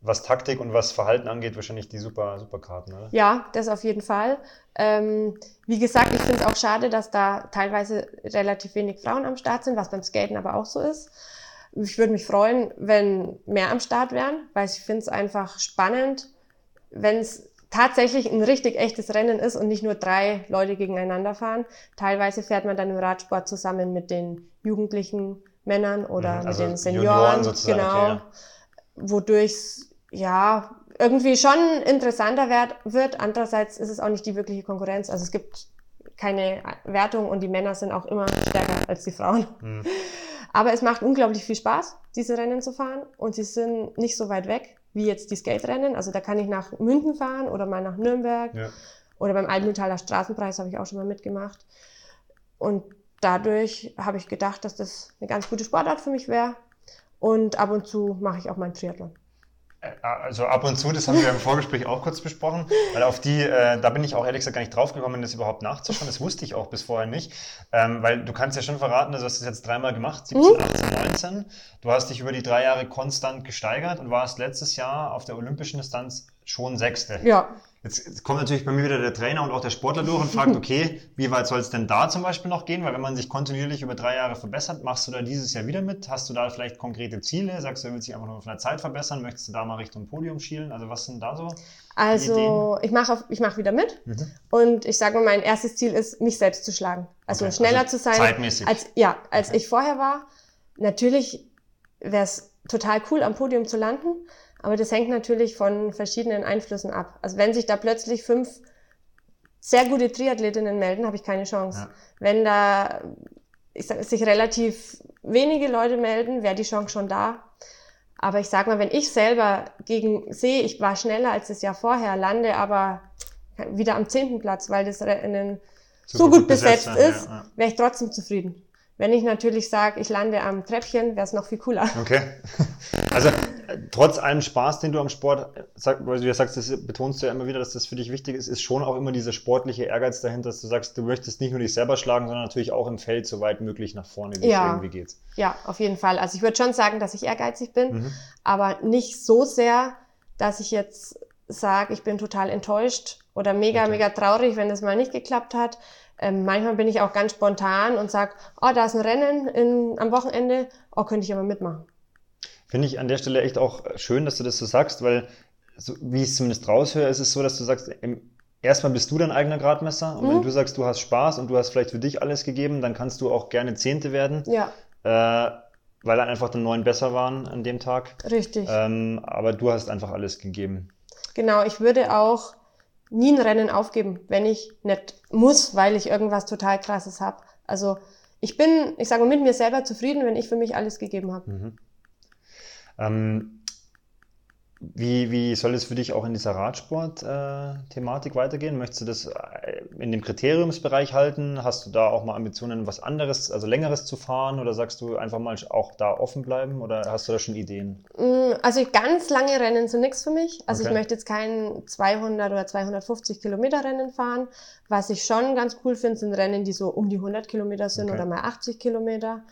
was Taktik und was Verhalten angeht, wahrscheinlich die super, super Karten, oder? Ja, das auf jeden Fall. Ähm, wie gesagt, ich finde es auch schade, dass da teilweise relativ wenig Frauen am Start sind, was beim Skaten aber auch so ist. Ich würde mich freuen, wenn mehr am Start wären, weil ich finde es einfach spannend, wenn es tatsächlich ein richtig echtes Rennen ist und nicht nur drei Leute gegeneinander fahren. Teilweise fährt man dann im Radsport zusammen mit den jugendlichen Männern oder mhm, also mit den Senioren, genau, okay, wodurch ja irgendwie schon interessanter wird. Andererseits ist es auch nicht die wirkliche Konkurrenz. Also es gibt keine Wertung und die Männer sind auch immer stärker als die Frauen. Mhm. Aber es macht unglaublich viel Spaß, diese Rennen zu fahren und sie sind nicht so weit weg wie jetzt die Skate-Rennen. Also da kann ich nach München fahren oder mal nach Nürnberg ja. oder beim Alpenmetaller Straßenpreis habe ich auch schon mal mitgemacht. Und dadurch habe ich gedacht, dass das eine ganz gute Sportart für mich wäre. Und ab und zu mache ich auch mal Triathlon. Äh, also ab und zu, das haben wir im Vorgespräch auch kurz besprochen, weil auf die, äh, da bin ich auch ehrlich gesagt gar nicht draufgekommen, das überhaupt nachzuschauen. Das wusste ich auch bis vorher nicht, ähm, weil du kannst ja schon verraten, also du hast das jetzt dreimal gemacht, 17, 18, 19. Du hast dich über die drei Jahre konstant gesteigert und warst letztes Jahr auf der olympischen Distanz schon Sechste. Ja. Jetzt kommt natürlich bei mir wieder der Trainer und auch der Sportler durch und fragt, okay, wie weit soll es denn da zum Beispiel noch gehen? Weil wenn man sich kontinuierlich über drei Jahre verbessert, machst du da dieses Jahr wieder mit? Hast du da vielleicht konkrete Ziele? Sagst du, du willst dich einfach nur von der Zeit verbessern? Möchtest du da mal Richtung Podium schielen? Also was sind da so? Also ich mache ich mach wieder mit mhm. und ich sage mal, mein erstes Ziel ist, mich selbst zu schlagen. Also okay. schneller also zu sein, zeitmäßig. als ja, als okay. ich vorher war. Natürlich wäre es total cool, am Podium zu landen. Aber das hängt natürlich von verschiedenen Einflüssen ab. Also wenn sich da plötzlich fünf sehr gute Triathletinnen melden, habe ich keine Chance. Ja. Wenn da ich sag, sich relativ wenige Leute melden, wäre die Chance schon da. Aber ich sag mal, wenn ich selber gegen sehe, ich war schneller als das Jahr vorher, lande aber wieder am zehnten Platz, weil das Rennen so, so gut besetzt, besetzt ist, ja, ja. wäre ich trotzdem zufrieden. Wenn ich natürlich sage, ich lande am Treppchen, wäre es noch viel cooler. Okay. Also trotz allem Spaß, den du am Sport, sag, weil du ja sagst, das betonst du ja immer wieder, dass das für dich wichtig ist, ist schon auch immer dieser sportliche Ehrgeiz dahinter, dass du sagst, du möchtest nicht nur dich selber schlagen, sondern natürlich auch im Feld so weit möglich nach vorne, wie Ja. es irgendwie geht. Ja, auf jeden Fall. Also ich würde schon sagen, dass ich ehrgeizig bin, Mhm. aber nicht so sehr, dass ich jetzt sage, ich bin total enttäuscht oder mega, Okay. mega traurig, wenn das mal nicht geklappt hat. Ähm, manchmal bin ich auch ganz spontan und sage, oh, da ist ein Rennen in, am Wochenende, oh, könnte ich aber mitmachen. Finde ich an der Stelle echt auch schön, dass du das so sagst, weil, so, wie ich es zumindest raushöre, ist es so, dass du sagst, im, erstmal bist du dein eigener Gradmesser und wenn Mhm. du sagst, du hast Spaß und du hast vielleicht für dich alles gegeben, dann kannst du auch gerne Zehnte werden, Ja, äh, weil dann einfach dann neun besser waren an dem Tag. richtig. Ähm, aber du hast einfach alles gegeben. Genau, ich würde auch nie ein Rennen aufgeben, wenn ich nicht muss, weil ich irgendwas total Krasses habe. Also ich bin, ich sage mal, mit mir selber zufrieden, wenn ich für mich alles gegeben habe. Mhm. Ähm, wie, wie soll es für dich auch in dieser Radsport-Thematik weitergehen? Möchtest du das äh, in dem Kriteriumsbereich halten? Hast du da auch mal Ambitionen, was anderes, also längeres zu fahren? Oder sagst du einfach mal auch da offen bleiben? Oder hast du da schon Ideen? Mm, Also ganz lange Rennen sind nichts für mich. Also Okay. ich möchte jetzt kein 200 oder 250 Kilometer Rennen fahren. Was ich schon ganz cool finde, sind Rennen, die so um die 100 Kilometer sind Okay. oder mal 80 Kilometer.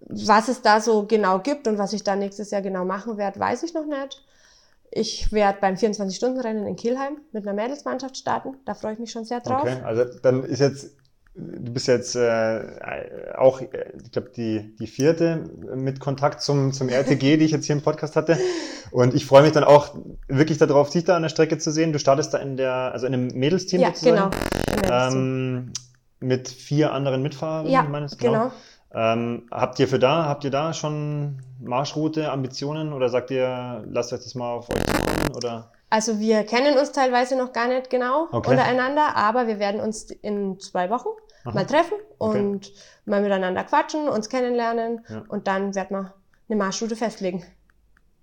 Was es da so genau gibt und was ich da nächstes Jahr genau machen werde, weiß ich noch nicht. Ich werde beim 24-Stunden-Rennen in Kielheim mit einer Mädelsmannschaft starten. Da freue ich mich schon sehr drauf. Okay, also dann ist jetzt, du bist jetzt äh, auch, ich glaube, die, die vierte mit Kontakt zum, zum RTG, die ich jetzt hier im Podcast hatte. Und ich freue mich dann auch wirklich darauf, dich da an der Strecke zu sehen. Du startest da in der, also in einem Mädelsteam Ja, sozusagen. genau. Ähm, mit vier anderen Mitfahrern, ja, meines genau. Ähm, habt ihr für da, habt ihr da schon Marschroute, Ambitionen oder sagt ihr, lasst euch das mal auf euch zukommen oder? Also wir kennen uns teilweise noch gar nicht genau Okay. untereinander, aber wir werden uns in zwei Wochen Aha. mal treffen Okay. und mal miteinander quatschen, uns kennenlernen Ja. und dann werden wir eine Marschroute festlegen.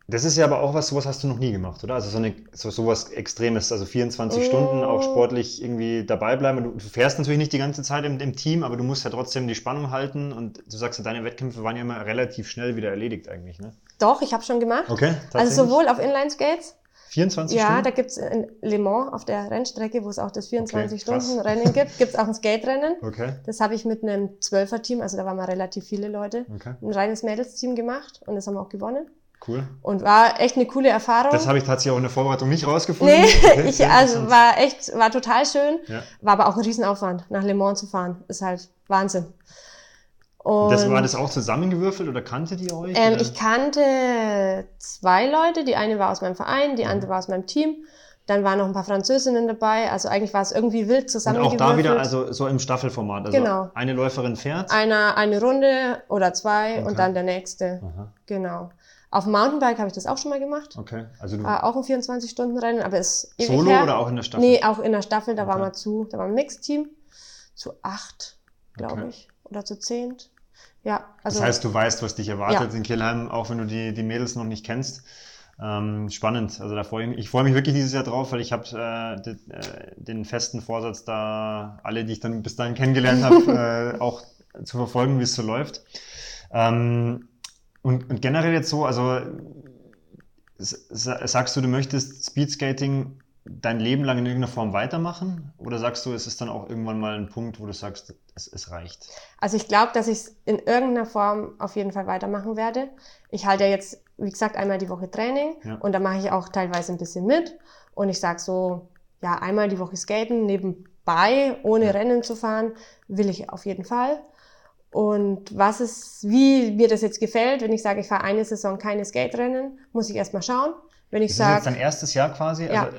Das ist ja aber auch was, sowas hast du noch nie gemacht, oder? Also so, eine, so sowas Extremes, also 24 Oh. Stunden auch sportlich irgendwie dabei bleiben. Du, du fährst natürlich nicht die ganze Zeit im, im Team, aber du musst ja trotzdem die Spannung halten und du sagst ja, deine Wettkämpfe waren ja immer relativ schnell wieder erledigt eigentlich, ne? Doch, ich habe schon gemacht. Okay, also sowohl auf Inline-Skates, 24 ja, Stunden? da gibt's in Le Mans auf der Rennstrecke, wo es auch das krass. 24-Stunden-Rennen gibt, gibt's auch ein Skate-Rennen. Okay, Das habe ich mit einem Zwölfer-Team, also da waren wir relativ viele Leute, okay, ein reines Mädels-Team gemacht und das haben wir auch gewonnen. Cool. Und war echt eine coole Erfahrung. Das habe ich tatsächlich auch in der Vorbereitung nicht rausgefunden. Nee, Okay, ich, also war echt, war total schön. Ja. War aber auch ein Riesenaufwand, nach Le Mans zu fahren. Ist halt Wahnsinn. Und Das war das auch zusammengewürfelt oder kannte die euch? ähm, ich kannte zwei Leute. Die eine war aus meinem Verein, Mhm. die andere war aus meinem Team. Dann waren noch ein paar Französinnen dabei. Also eigentlich war es irgendwie wild Und zusammengewürfelt. auch da wieder, also so im Staffelformat. Also Genau. eine Läuferin fährt. Einer eine Runde oder zwei Okay. und dann der nächste. Aha, Genau. Auf dem Mountainbike habe ich das auch schon mal gemacht. okay. Also du War auch ein 24-Stunden-Rennen, aber ist ewig solo her. oder auch in der Staffel? Nee, auch in der Staffel, da waren Okay. wir zu, da war ein Mixteam, zu acht, glaube Okay. ich, oder zu zehnt. Ja, also das heißt, du weißt, was dich erwartet Ja. in Kielheim, auch wenn du die, die Mädels noch nicht kennst. Ähm, spannend. Also da freue ich mich. Ich freue mich wirklich dieses Jahr drauf, weil ich habe äh, de, äh, den festen Vorsatz, da alle, die ich dann bis dahin kennengelernt habe, äh, auch zu verfolgen, wie es so läuft. Ähm, und, und generell jetzt so, also sagst du, du möchtest Speedskating dein Leben lang in irgendeiner Form weitermachen? Oder sagst du, es ist dann auch irgendwann mal ein Punkt, wo du sagst, es, es reicht? also ich glaube, dass ich es in irgendeiner Form auf jeden Fall weitermachen werde. Ich halte ja jetzt, wie gesagt, einmal die Woche Training Ja. und da mache ich auch teilweise ein bisschen mit. Und ich sage so, ja, einmal die Woche skaten, nebenbei, ohne Ja. Rennen zu fahren, will ich auf jeden Fall. Und was ist, wie mir das jetzt gefällt, wenn ich sage, ich fahre eine Saison keine Skate-Rennen, muss ich erstmal schauen. Wenn ich Ist das jetzt sage, dein erstes Jahr quasi? Ja. Also,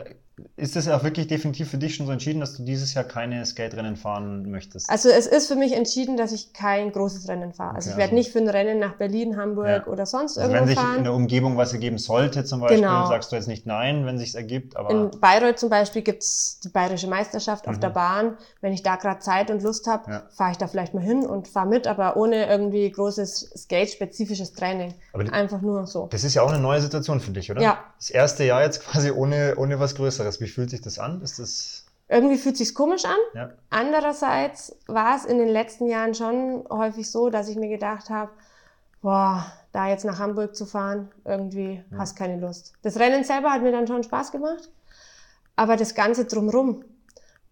ist das auch wirklich definitiv für dich schon so entschieden, dass du dieses Jahr keine Skate-Rennen fahren möchtest? also es ist für mich entschieden, dass ich kein großes Rennen fahre. Also Okay, ich werde also- nicht für ein Rennen nach Berlin, Hamburg Ja. oder sonst Also irgendwo wenn sich in fahren. der Umgebung was ergeben sollte, zum Beispiel, Genau. sagst du jetzt nicht nein, wenn sich ergibt, aber In Bayreuth zum Beispiel gibt's die Bayerische Meisterschaft auf Mhm. der Bahn. Wenn ich da gerade Zeit und Lust habe, Ja. fahre ich da vielleicht mal hin und fahre mit, aber ohne irgendwie großes Skate-spezifisches Training. Aber Einfach nur so. das ist ja auch eine neue Situation für dich, oder? Ja. Das erste Jahr jetzt quasi ohne, ohne was Größeres. Wie fühlt sich das an? Ist das, Irgendwie fühlt sich's komisch an. ja, Andererseits war es in den letzten Jahren schon häufig so, dass ich mir gedacht habe, boah, da jetzt nach Hamburg zu fahren, irgendwie mhm. hast keine Lust. Das Rennen selber hat mir dann schon Spaß gemacht, aber das Ganze drumrum.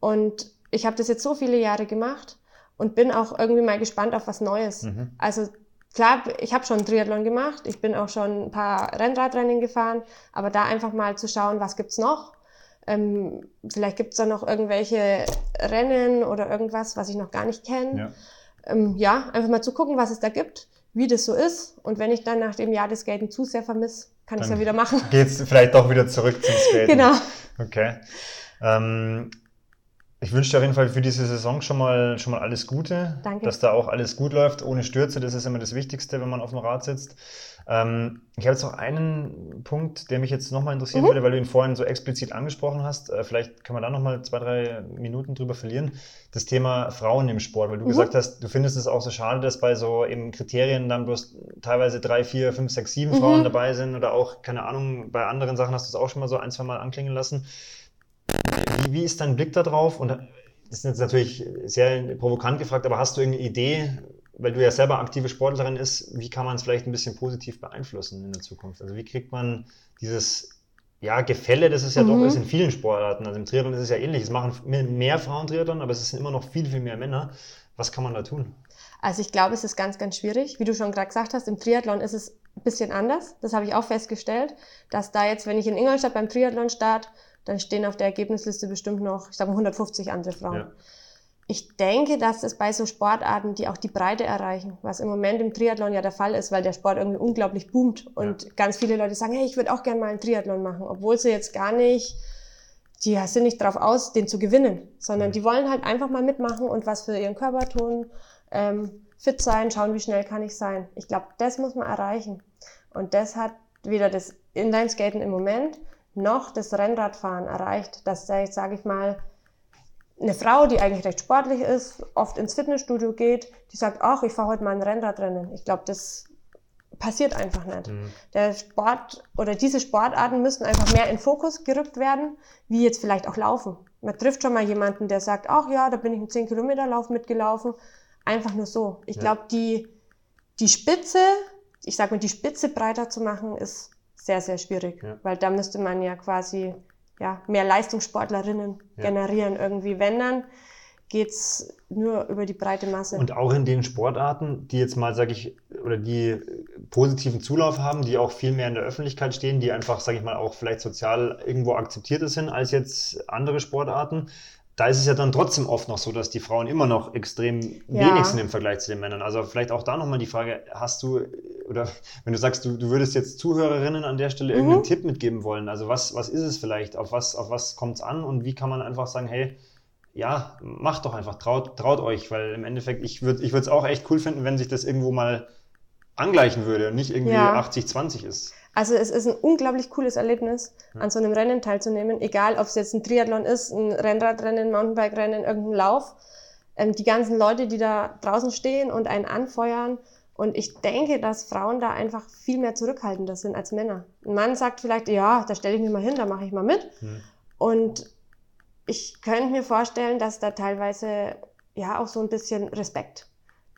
Und ich habe das jetzt so viele Jahre gemacht und bin auch irgendwie mal gespannt auf was Neues. Mhm. Also klar, ich habe schon Triathlon gemacht, ich bin auch schon ein paar Rennradrennen gefahren, aber da einfach mal zu schauen, was gibt's noch. Ähm, vielleicht gibt's da noch irgendwelche Rennen oder irgendwas, was ich noch gar nicht kenne. Ja. Ähm, ja, einfach mal zu gucken, was es da gibt, wie das so ist. Und wenn ich dann nach dem Jahr des Skaten zu sehr vermisse, kann ich es ja wieder machen. Geht's vielleicht doch wieder zurück zum Skaten. genau. Okay. Ähm, ich wünsche dir auf jeden Fall für diese Saison schon mal, schon mal alles Gute. Danke. Dass da auch alles gut läuft, ohne Stürze. Das ist immer das Wichtigste, wenn man auf dem Rad sitzt. Ähm, ich habe jetzt noch einen Punkt, der mich jetzt nochmal interessieren mhm. würde, weil du ihn vorhin so explizit angesprochen hast. Äh, vielleicht können wir da nochmal zwei, drei Minuten drüber verlieren. Das Thema Frauen im Sport, weil du mhm. gesagt hast, du findest es auch so schade, dass bei so eben Kriterien dann bloß teilweise drei, vier, fünf, sechs, sieben mhm. Frauen dabei sind oder auch, keine Ahnung, bei anderen Sachen hast du es auch schon mal so ein, zwei Mal anklingen lassen. Wie, wie ist dein Blick da drauf? Und das ist jetzt natürlich sehr provokant gefragt, aber hast du irgendeine Idee, weil du ja selber aktive Sportlerin ist, wie kann man es vielleicht ein bisschen positiv beeinflussen in der Zukunft? Also wie kriegt man dieses ja, Gefälle, das es ja mhm. doch ist in vielen Sportarten. Also im Triathlon ist es ja ähnlich. Es machen mehr Frauen Triathlon, aber es sind immer noch viel, viel mehr Männer. Was kann man da tun? Also ich glaube, es ist ganz, ganz schwierig. Wie du schon gerade gesagt hast, im Triathlon ist es ein bisschen anders. Das habe ich auch festgestellt, dass da jetzt, wenn ich in Ingolstadt beim Triathlon starte, dann stehen auf der Ergebnisliste bestimmt noch, ich sage mal, 150 andere Frauen. Ja. Ich denke, dass es bei so Sportarten, die auch die Breite erreichen, was im Moment im Triathlon ja der Fall ist, weil der Sport irgendwie unglaublich boomt und ja. ganz viele Leute sagen, hey, ich würde auch gerne mal einen Triathlon machen, obwohl sie jetzt gar nicht, die sind nicht darauf aus, den zu gewinnen, sondern mhm. die wollen halt einfach mal mitmachen und was für ihren Körper tun, ähm, fit sein, schauen, wie schnell kann ich sein. Ich glaube, das muss man erreichen. Und das hat weder das Inline-Skaten im Moment noch das Rennradfahren erreicht, dass da sage ich mal, eine Frau, die eigentlich recht sportlich ist, oft ins Fitnessstudio geht, die sagt, ach, ich fahre heute mal ein Rennradrennen. Ich glaube, das passiert einfach nicht. Mhm. Der Sport oder diese Sportarten müssen einfach mehr in Fokus gerückt werden, wie jetzt vielleicht auch Laufen. Man trifft schon mal jemanden, der sagt, ach ja, da bin ich einen 10 Kilometer Lauf mitgelaufen. Einfach nur so. Ich ja. glaube, die, die Spitze, ich sage mal, die Spitze breiter zu machen, ist sehr, sehr schwierig, ja. weil da müsste man ja quasi ja, mehr Leistungssportlerinnen ja. generieren irgendwie. Wenn dann geht's nur über die breite Masse. Und auch in den Sportarten, die jetzt mal, sage ich, oder die positiven Zulauf haben, die auch viel mehr in der Öffentlichkeit stehen, die einfach, sage ich mal, auch vielleicht sozial irgendwo akzeptierter sind als jetzt andere Sportarten da ist es ja dann trotzdem oft noch so, dass die Frauen immer noch extrem ja. wenig sind im Vergleich zu den Männern. Also vielleicht auch da nochmal die Frage, hast du, oder wenn du sagst, du, du würdest jetzt Zuhörerinnen an der Stelle mhm. irgendeinen Tipp mitgeben wollen, also was, was ist es vielleicht, auf was, auf was kommt es an und wie kann man einfach sagen, hey, ja, macht doch einfach, traut, traut euch, weil im Endeffekt, ich würde ich es auch echt cool finden, wenn sich das irgendwo mal angleichen würde und nicht irgendwie ja. 80-20 ist. Also es ist ein unglaublich cooles Erlebnis, an so einem Rennen teilzunehmen, egal ob es jetzt ein Triathlon ist, ein Rennradrennen, ein Mountainbike-Rennen, irgendein Lauf. Ähm, die ganzen Leute, die da draußen stehen und einen anfeuern. Und ich denke, dass Frauen da einfach viel mehr zurückhaltender sind als Männer. Ein Mann sagt vielleicht, ja, da stelle ich mich mal hin, da mache ich mal mit. Hm. Und ich könnte mir vorstellen, dass da teilweise ja auch so ein bisschen Respekt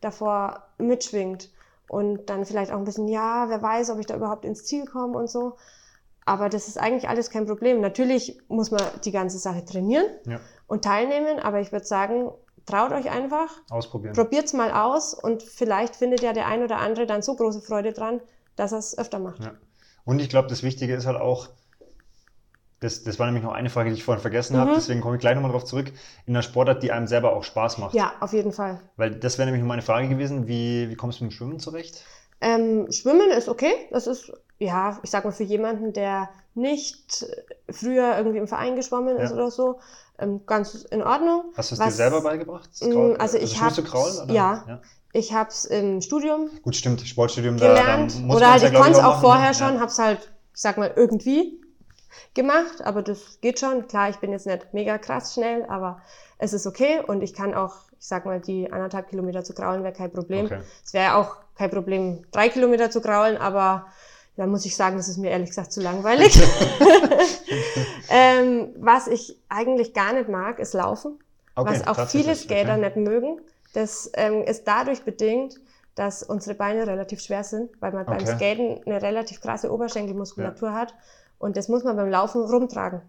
davor mitschwingt und dann vielleicht auch ein bisschen, ja, wer weiß, ob ich da überhaupt ins Ziel komme und so. Aber das ist eigentlich alles kein Problem. Natürlich muss man die ganze Sache trainieren ja. und teilnehmen, aber ich würde sagen, traut euch einfach. Ausprobieren. Probiert es mal aus und vielleicht findet ja der ein oder andere dann so große Freude dran, dass er es öfter macht. Ja. Und ich glaube, das Wichtige ist halt auch, das, das war nämlich noch eine Frage, die ich vorhin vergessen mhm. habe, deswegen komme ich gleich nochmal drauf zurück. In einer Sportart, die einem selber auch Spaß macht. Ja, auf jeden Fall. Weil das wäre nämlich noch meine Frage gewesen, wie, wie kommst du mit dem Schwimmen zurecht? Ähm, Schwimmen ist okay. Das ist, ja, ich sag mal, für jemanden, der nicht früher irgendwie im Verein geschwommen ist ja. oder so, ähm, ganz in Ordnung. Hast du es dir selber beigebracht? Mm, also ich also habe ja, ja, ich habe es im Studium. Gut, stimmt, Sportstudium gelernt. Da, da oder halt, ja, ich konnte es auch vorher ne? schon, habe es halt, ich sag mal, irgendwie gemacht, aber das geht schon. Klar, ich bin jetzt nicht mega krass schnell, aber es ist okay und ich kann auch, ich sag mal, die anderthalb Kilometer zu kraulen wäre kein Problem. Okay. Es wäre auch kein Problem, drei Kilometer zu kraulen, aber da muss ich sagen, das ist mir ehrlich gesagt zu langweilig. ähm, was ich eigentlich gar nicht mag, ist Laufen. Okay, was auch viele Skater okay. nicht mögen. Das ähm, ist dadurch bedingt, dass unsere Beine relativ schwer sind, weil man Okay. beim Skaten eine relativ krasse Oberschenkelmuskulatur hat. Und das muss man beim Laufen rumtragen.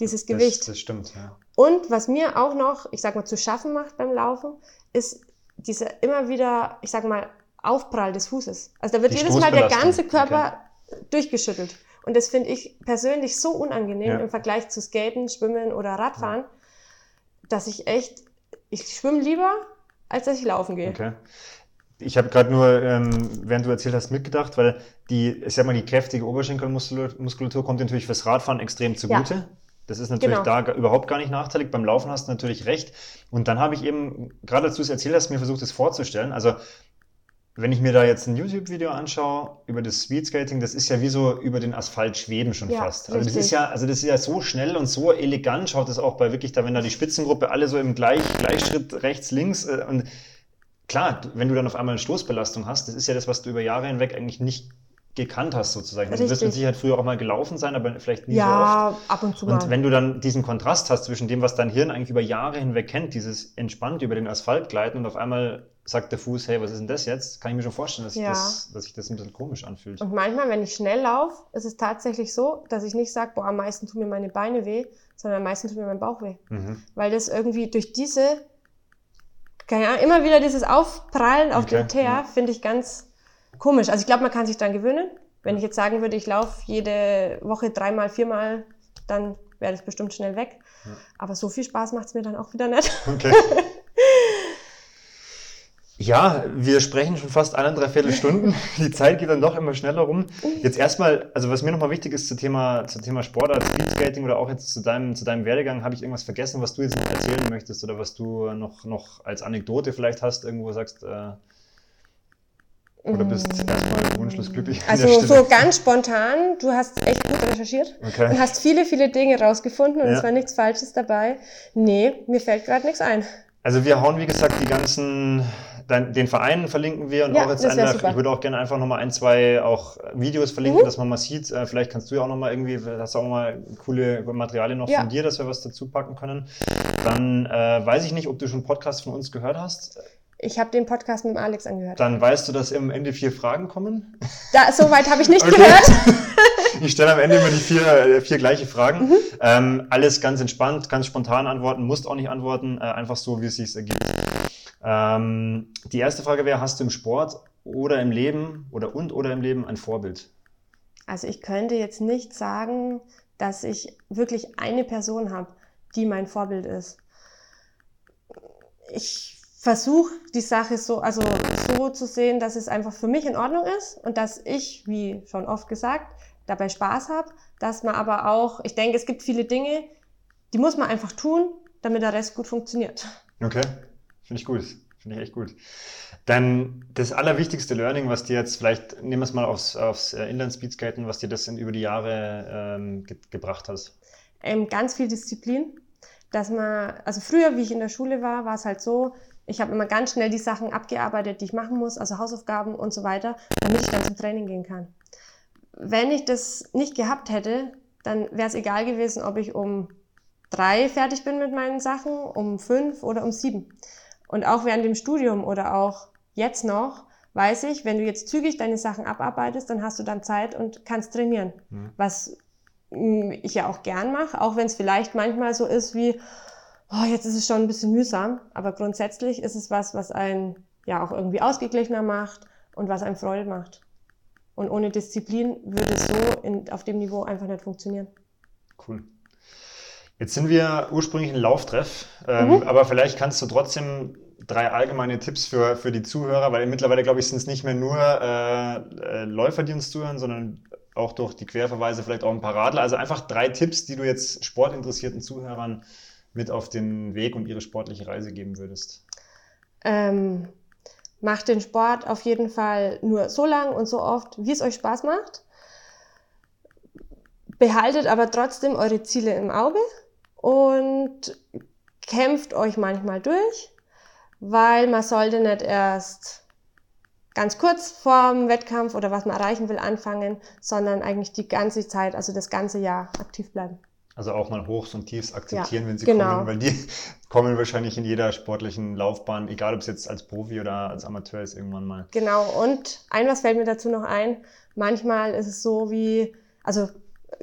Dieses Gewicht. Das, das stimmt, ja. Und was mir auch noch, ich sag mal, zu schaffen macht beim Laufen, ist dieser immer wieder, ich sag mal, Aufprall des Fußes. Also da wird Die jedes Mal der ganze Körper durchgeschüttelt. Und das finde ich persönlich so unangenehm Ja. im Vergleich zu Skaten, Schwimmen oder Radfahren, dass ich echt, ich schwimme lieber, als dass ich laufen gehe. Okay. Ich habe gerade nur, ähm, während du erzählt hast, mitgedacht, weil die, ich sag mal, die kräftige Oberschenkelmuskulatur Muskulatur kommt natürlich fürs Radfahren extrem zugute. Das ist natürlich Genau. da überhaupt gar nicht nachteilig. Beim Laufen hast du natürlich recht. Und dann habe ich eben, gerade als du es erzählt hast, mir versucht, es vorzustellen. Also, wenn ich mir da jetzt ein YouTube-Video anschaue über das Speedskating, das ist ja wie so über den Asphalt schweben schon Ja, fast. Also das ist ja, also das ist ja so schnell und so elegant, schaut das auch bei wirklich da, wenn da die Spitzengruppe alle so im Gleich, Gleichschritt rechts, links äh, und klar, wenn du dann auf einmal eine Stoßbelastung hast, das ist ja das, was du über Jahre hinweg eigentlich nicht gekannt hast sozusagen. Also Du wirst mit. Sicherheit früher auch mal gelaufen sein, aber vielleicht nie so oft. Ja, ab und zu mal. Und wenn du dann diesen Kontrast hast zwischen dem, was dein Hirn eigentlich über Jahre hinweg kennt, dieses entspannt über den Asphalt gleiten und auf einmal sagt der Fuß, hey, was ist denn das jetzt? Kann ich mir schon vorstellen, dass, ich, Ja. das, dass sich das ein bisschen komisch anfühlt. Und manchmal, wenn ich schnell laufe, ist es tatsächlich so, dass ich nicht sage, boah, am meisten tun mir meine Beine weh, sondern am meisten tut mir mein Bauch weh. Mhm. Weil das irgendwie durch diese, keine Ahnung, immer wieder dieses Aufprallen auf Okay, den Teer, finde ich ganz komisch. Also ich glaube, man kann sich dran gewöhnen. Wenn ich jetzt sagen würde, ich laufe jede Woche dreimal, viermal, dann wäre das bestimmt schnell weg. Ja. Aber so viel Spaß macht es mir dann auch wieder nicht. Okay. Ja, wir sprechen schon fast eineinhalb Stunden. Die Zeit geht dann doch immer schneller rum. Jetzt erstmal, also was mir nochmal wichtig ist zum Thema, zum Thema Sportart, Speedskating oder auch jetzt zu deinem, zu deinem Werdegang, habe ich irgendwas vergessen, was du jetzt noch erzählen möchtest oder was du noch, noch als Anekdote vielleicht hast, irgendwo sagst, äh, oder bist erstmal wunschlos glücklich? Also so ganz spontan, du hast echt gut recherchiert und Okay. hast viele, viele Dinge rausgefunden und Ja. es war nichts Falsches dabei. Nee, mir fällt gerade nichts ein. Also wir hauen, wie gesagt, die ganzen, dein, den Verein verlinken wir und Ja, auch jetzt super. ich würde auch gerne einfach nochmal ein, zwei auch Videos verlinken, Mhm. dass man mal sieht. Äh, vielleicht kannst du ja auch nochmal irgendwie, hast du auch mal coole Materialien noch Ja. von dir, dass wir was dazu packen können. Dann äh, weiß ich nicht, ob du schon Podcasts von uns gehört hast. Ich habe den Podcast mit dem Alex angehört. Dann weißt du, dass am Ende vier Fragen kommen. Da, so weit habe ich nicht Okay. gehört. Ich stelle am Ende immer die vier, äh, vier gleiche Fragen. Mhm. Ähm, alles ganz entspannt, ganz spontan antworten, musst auch nicht antworten, äh, einfach so, wie es sich ergibt. Ähm, die erste Frage wäre, hast du im Sport oder im Leben oder und oder im Leben ein Vorbild? Also ich könnte jetzt nicht sagen, dass ich wirklich eine Person habe, die mein Vorbild ist. Ich versuche die Sache so, also so zu sehen, dass es einfach für mich in Ordnung ist und dass ich, wie schon oft gesagt, dabei Spaß habe, dass man aber auch, ich denke, es gibt viele Dinge, die muss man einfach tun, damit der Rest gut funktioniert. Okay, finde ich gut. Finde ich echt gut. Dann das allerwichtigste Learning, was dir jetzt vielleicht, nehmen wir es mal aufs, aufs äh, Inline-Speedskaten, was dir das in, über die Jahre ähm, ge gebracht hat. ähm, ganz viel Disziplin. Dass man, also früher, wie ich in der Schule war, war es halt so, ich habe immer ganz schnell die Sachen abgearbeitet, die ich machen muss, also Hausaufgaben und so weiter, damit ich dann zum Training gehen kann. Wenn ich das nicht gehabt hätte, dann wäre es egal gewesen, ob ich um drei fertig bin mit meinen Sachen, um fünf oder um sieben. Und auch während dem Studium oder auch jetzt noch, weiß ich, wenn du jetzt zügig deine Sachen abarbeitest, dann hast du dann Zeit und kannst trainieren. Mhm. Was mh, ich ja auch gern mache, auch wenn es vielleicht manchmal so ist wie, oh, jetzt ist es schon ein bisschen mühsam, aber grundsätzlich ist es was, was einen ja auch irgendwie ausgeglichener macht und was einem Freude macht. Und ohne Disziplin würde es so in, auf dem Niveau einfach nicht funktionieren. Cool. Jetzt sind wir ursprünglich ein Lauftreff, ähm, Mhm. aber vielleicht kannst du trotzdem drei allgemeine Tipps für, für die Zuhörer, weil mittlerweile, glaube ich, sind es nicht mehr nur äh, äh, Läufer, die uns zuhören, sondern auch durch die Querverweise vielleicht auch ein paar Radler. Also einfach drei Tipps, die du jetzt sportinteressierten Zuhörern mit auf den Weg und ihre sportliche Reise geben würdest. Ähm, macht den Sport auf jeden Fall nur so lang und so oft, wie es euch Spaß macht. Behaltet aber trotzdem eure Ziele im Auge und kämpft euch manchmal durch, weil man sollte nicht erst ganz kurz vorm Wettkampf oder was man erreichen will anfangen, sondern eigentlich die ganze Zeit, also das ganze Jahr aktiv bleiben. Also auch mal Hochs und Tiefs akzeptieren, Ja, wenn sie genau. kommen, weil die kommen wahrscheinlich in jeder sportlichen Laufbahn, egal ob es jetzt als Profi oder als Amateur ist, irgendwann mal. Genau, und ein was fällt mir dazu noch ein. Manchmal ist es so wie, also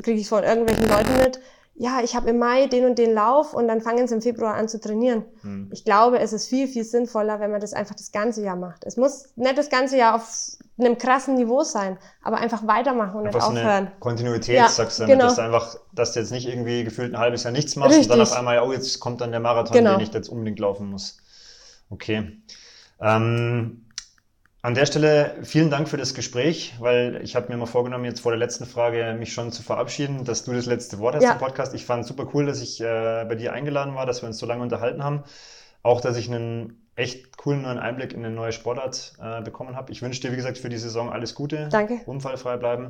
kriege ich von irgendwelchen Leuten mit, ja, ich habe im Mai den und den Lauf und dann fangen sie im Februar an zu trainieren. Hm. Ich glaube, es ist viel, viel sinnvoller, wenn man das einfach das ganze Jahr macht. Es muss nicht das ganze Jahr auf einem krassen Niveau sein, aber einfach weitermachen und Einfach so nicht eine aufhören. Kontinuität, Ja, sagst du damit, genau. dass du einfach, dass du jetzt nicht irgendwie gefühlt ein halbes Jahr nichts machst und dann Richtig. auf einmal, oh, jetzt kommt dann der Marathon, Genau. den ich jetzt unbedingt laufen muss. Okay. Ähm, an der Stelle vielen Dank für das Gespräch, weil ich habe mir mal vorgenommen, jetzt vor der letzten Frage mich schon zu verabschieden, dass du das letzte Wort hast Ja. im Podcast. Ich fand es super cool, dass ich äh, bei dir eingeladen war, dass wir uns so lange unterhalten haben. Auch, dass ich einen echt coolen neuen Einblick in eine neue Sportart äh, bekommen habe. Ich wünsche dir, wie gesagt, für die Saison alles Gute. Danke. Unfallfrei bleiben.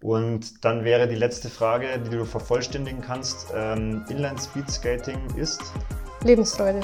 Und dann wäre die letzte Frage, die du vervollständigen kannst. Ähm, Inline Speed Skating ist Lebensfreude.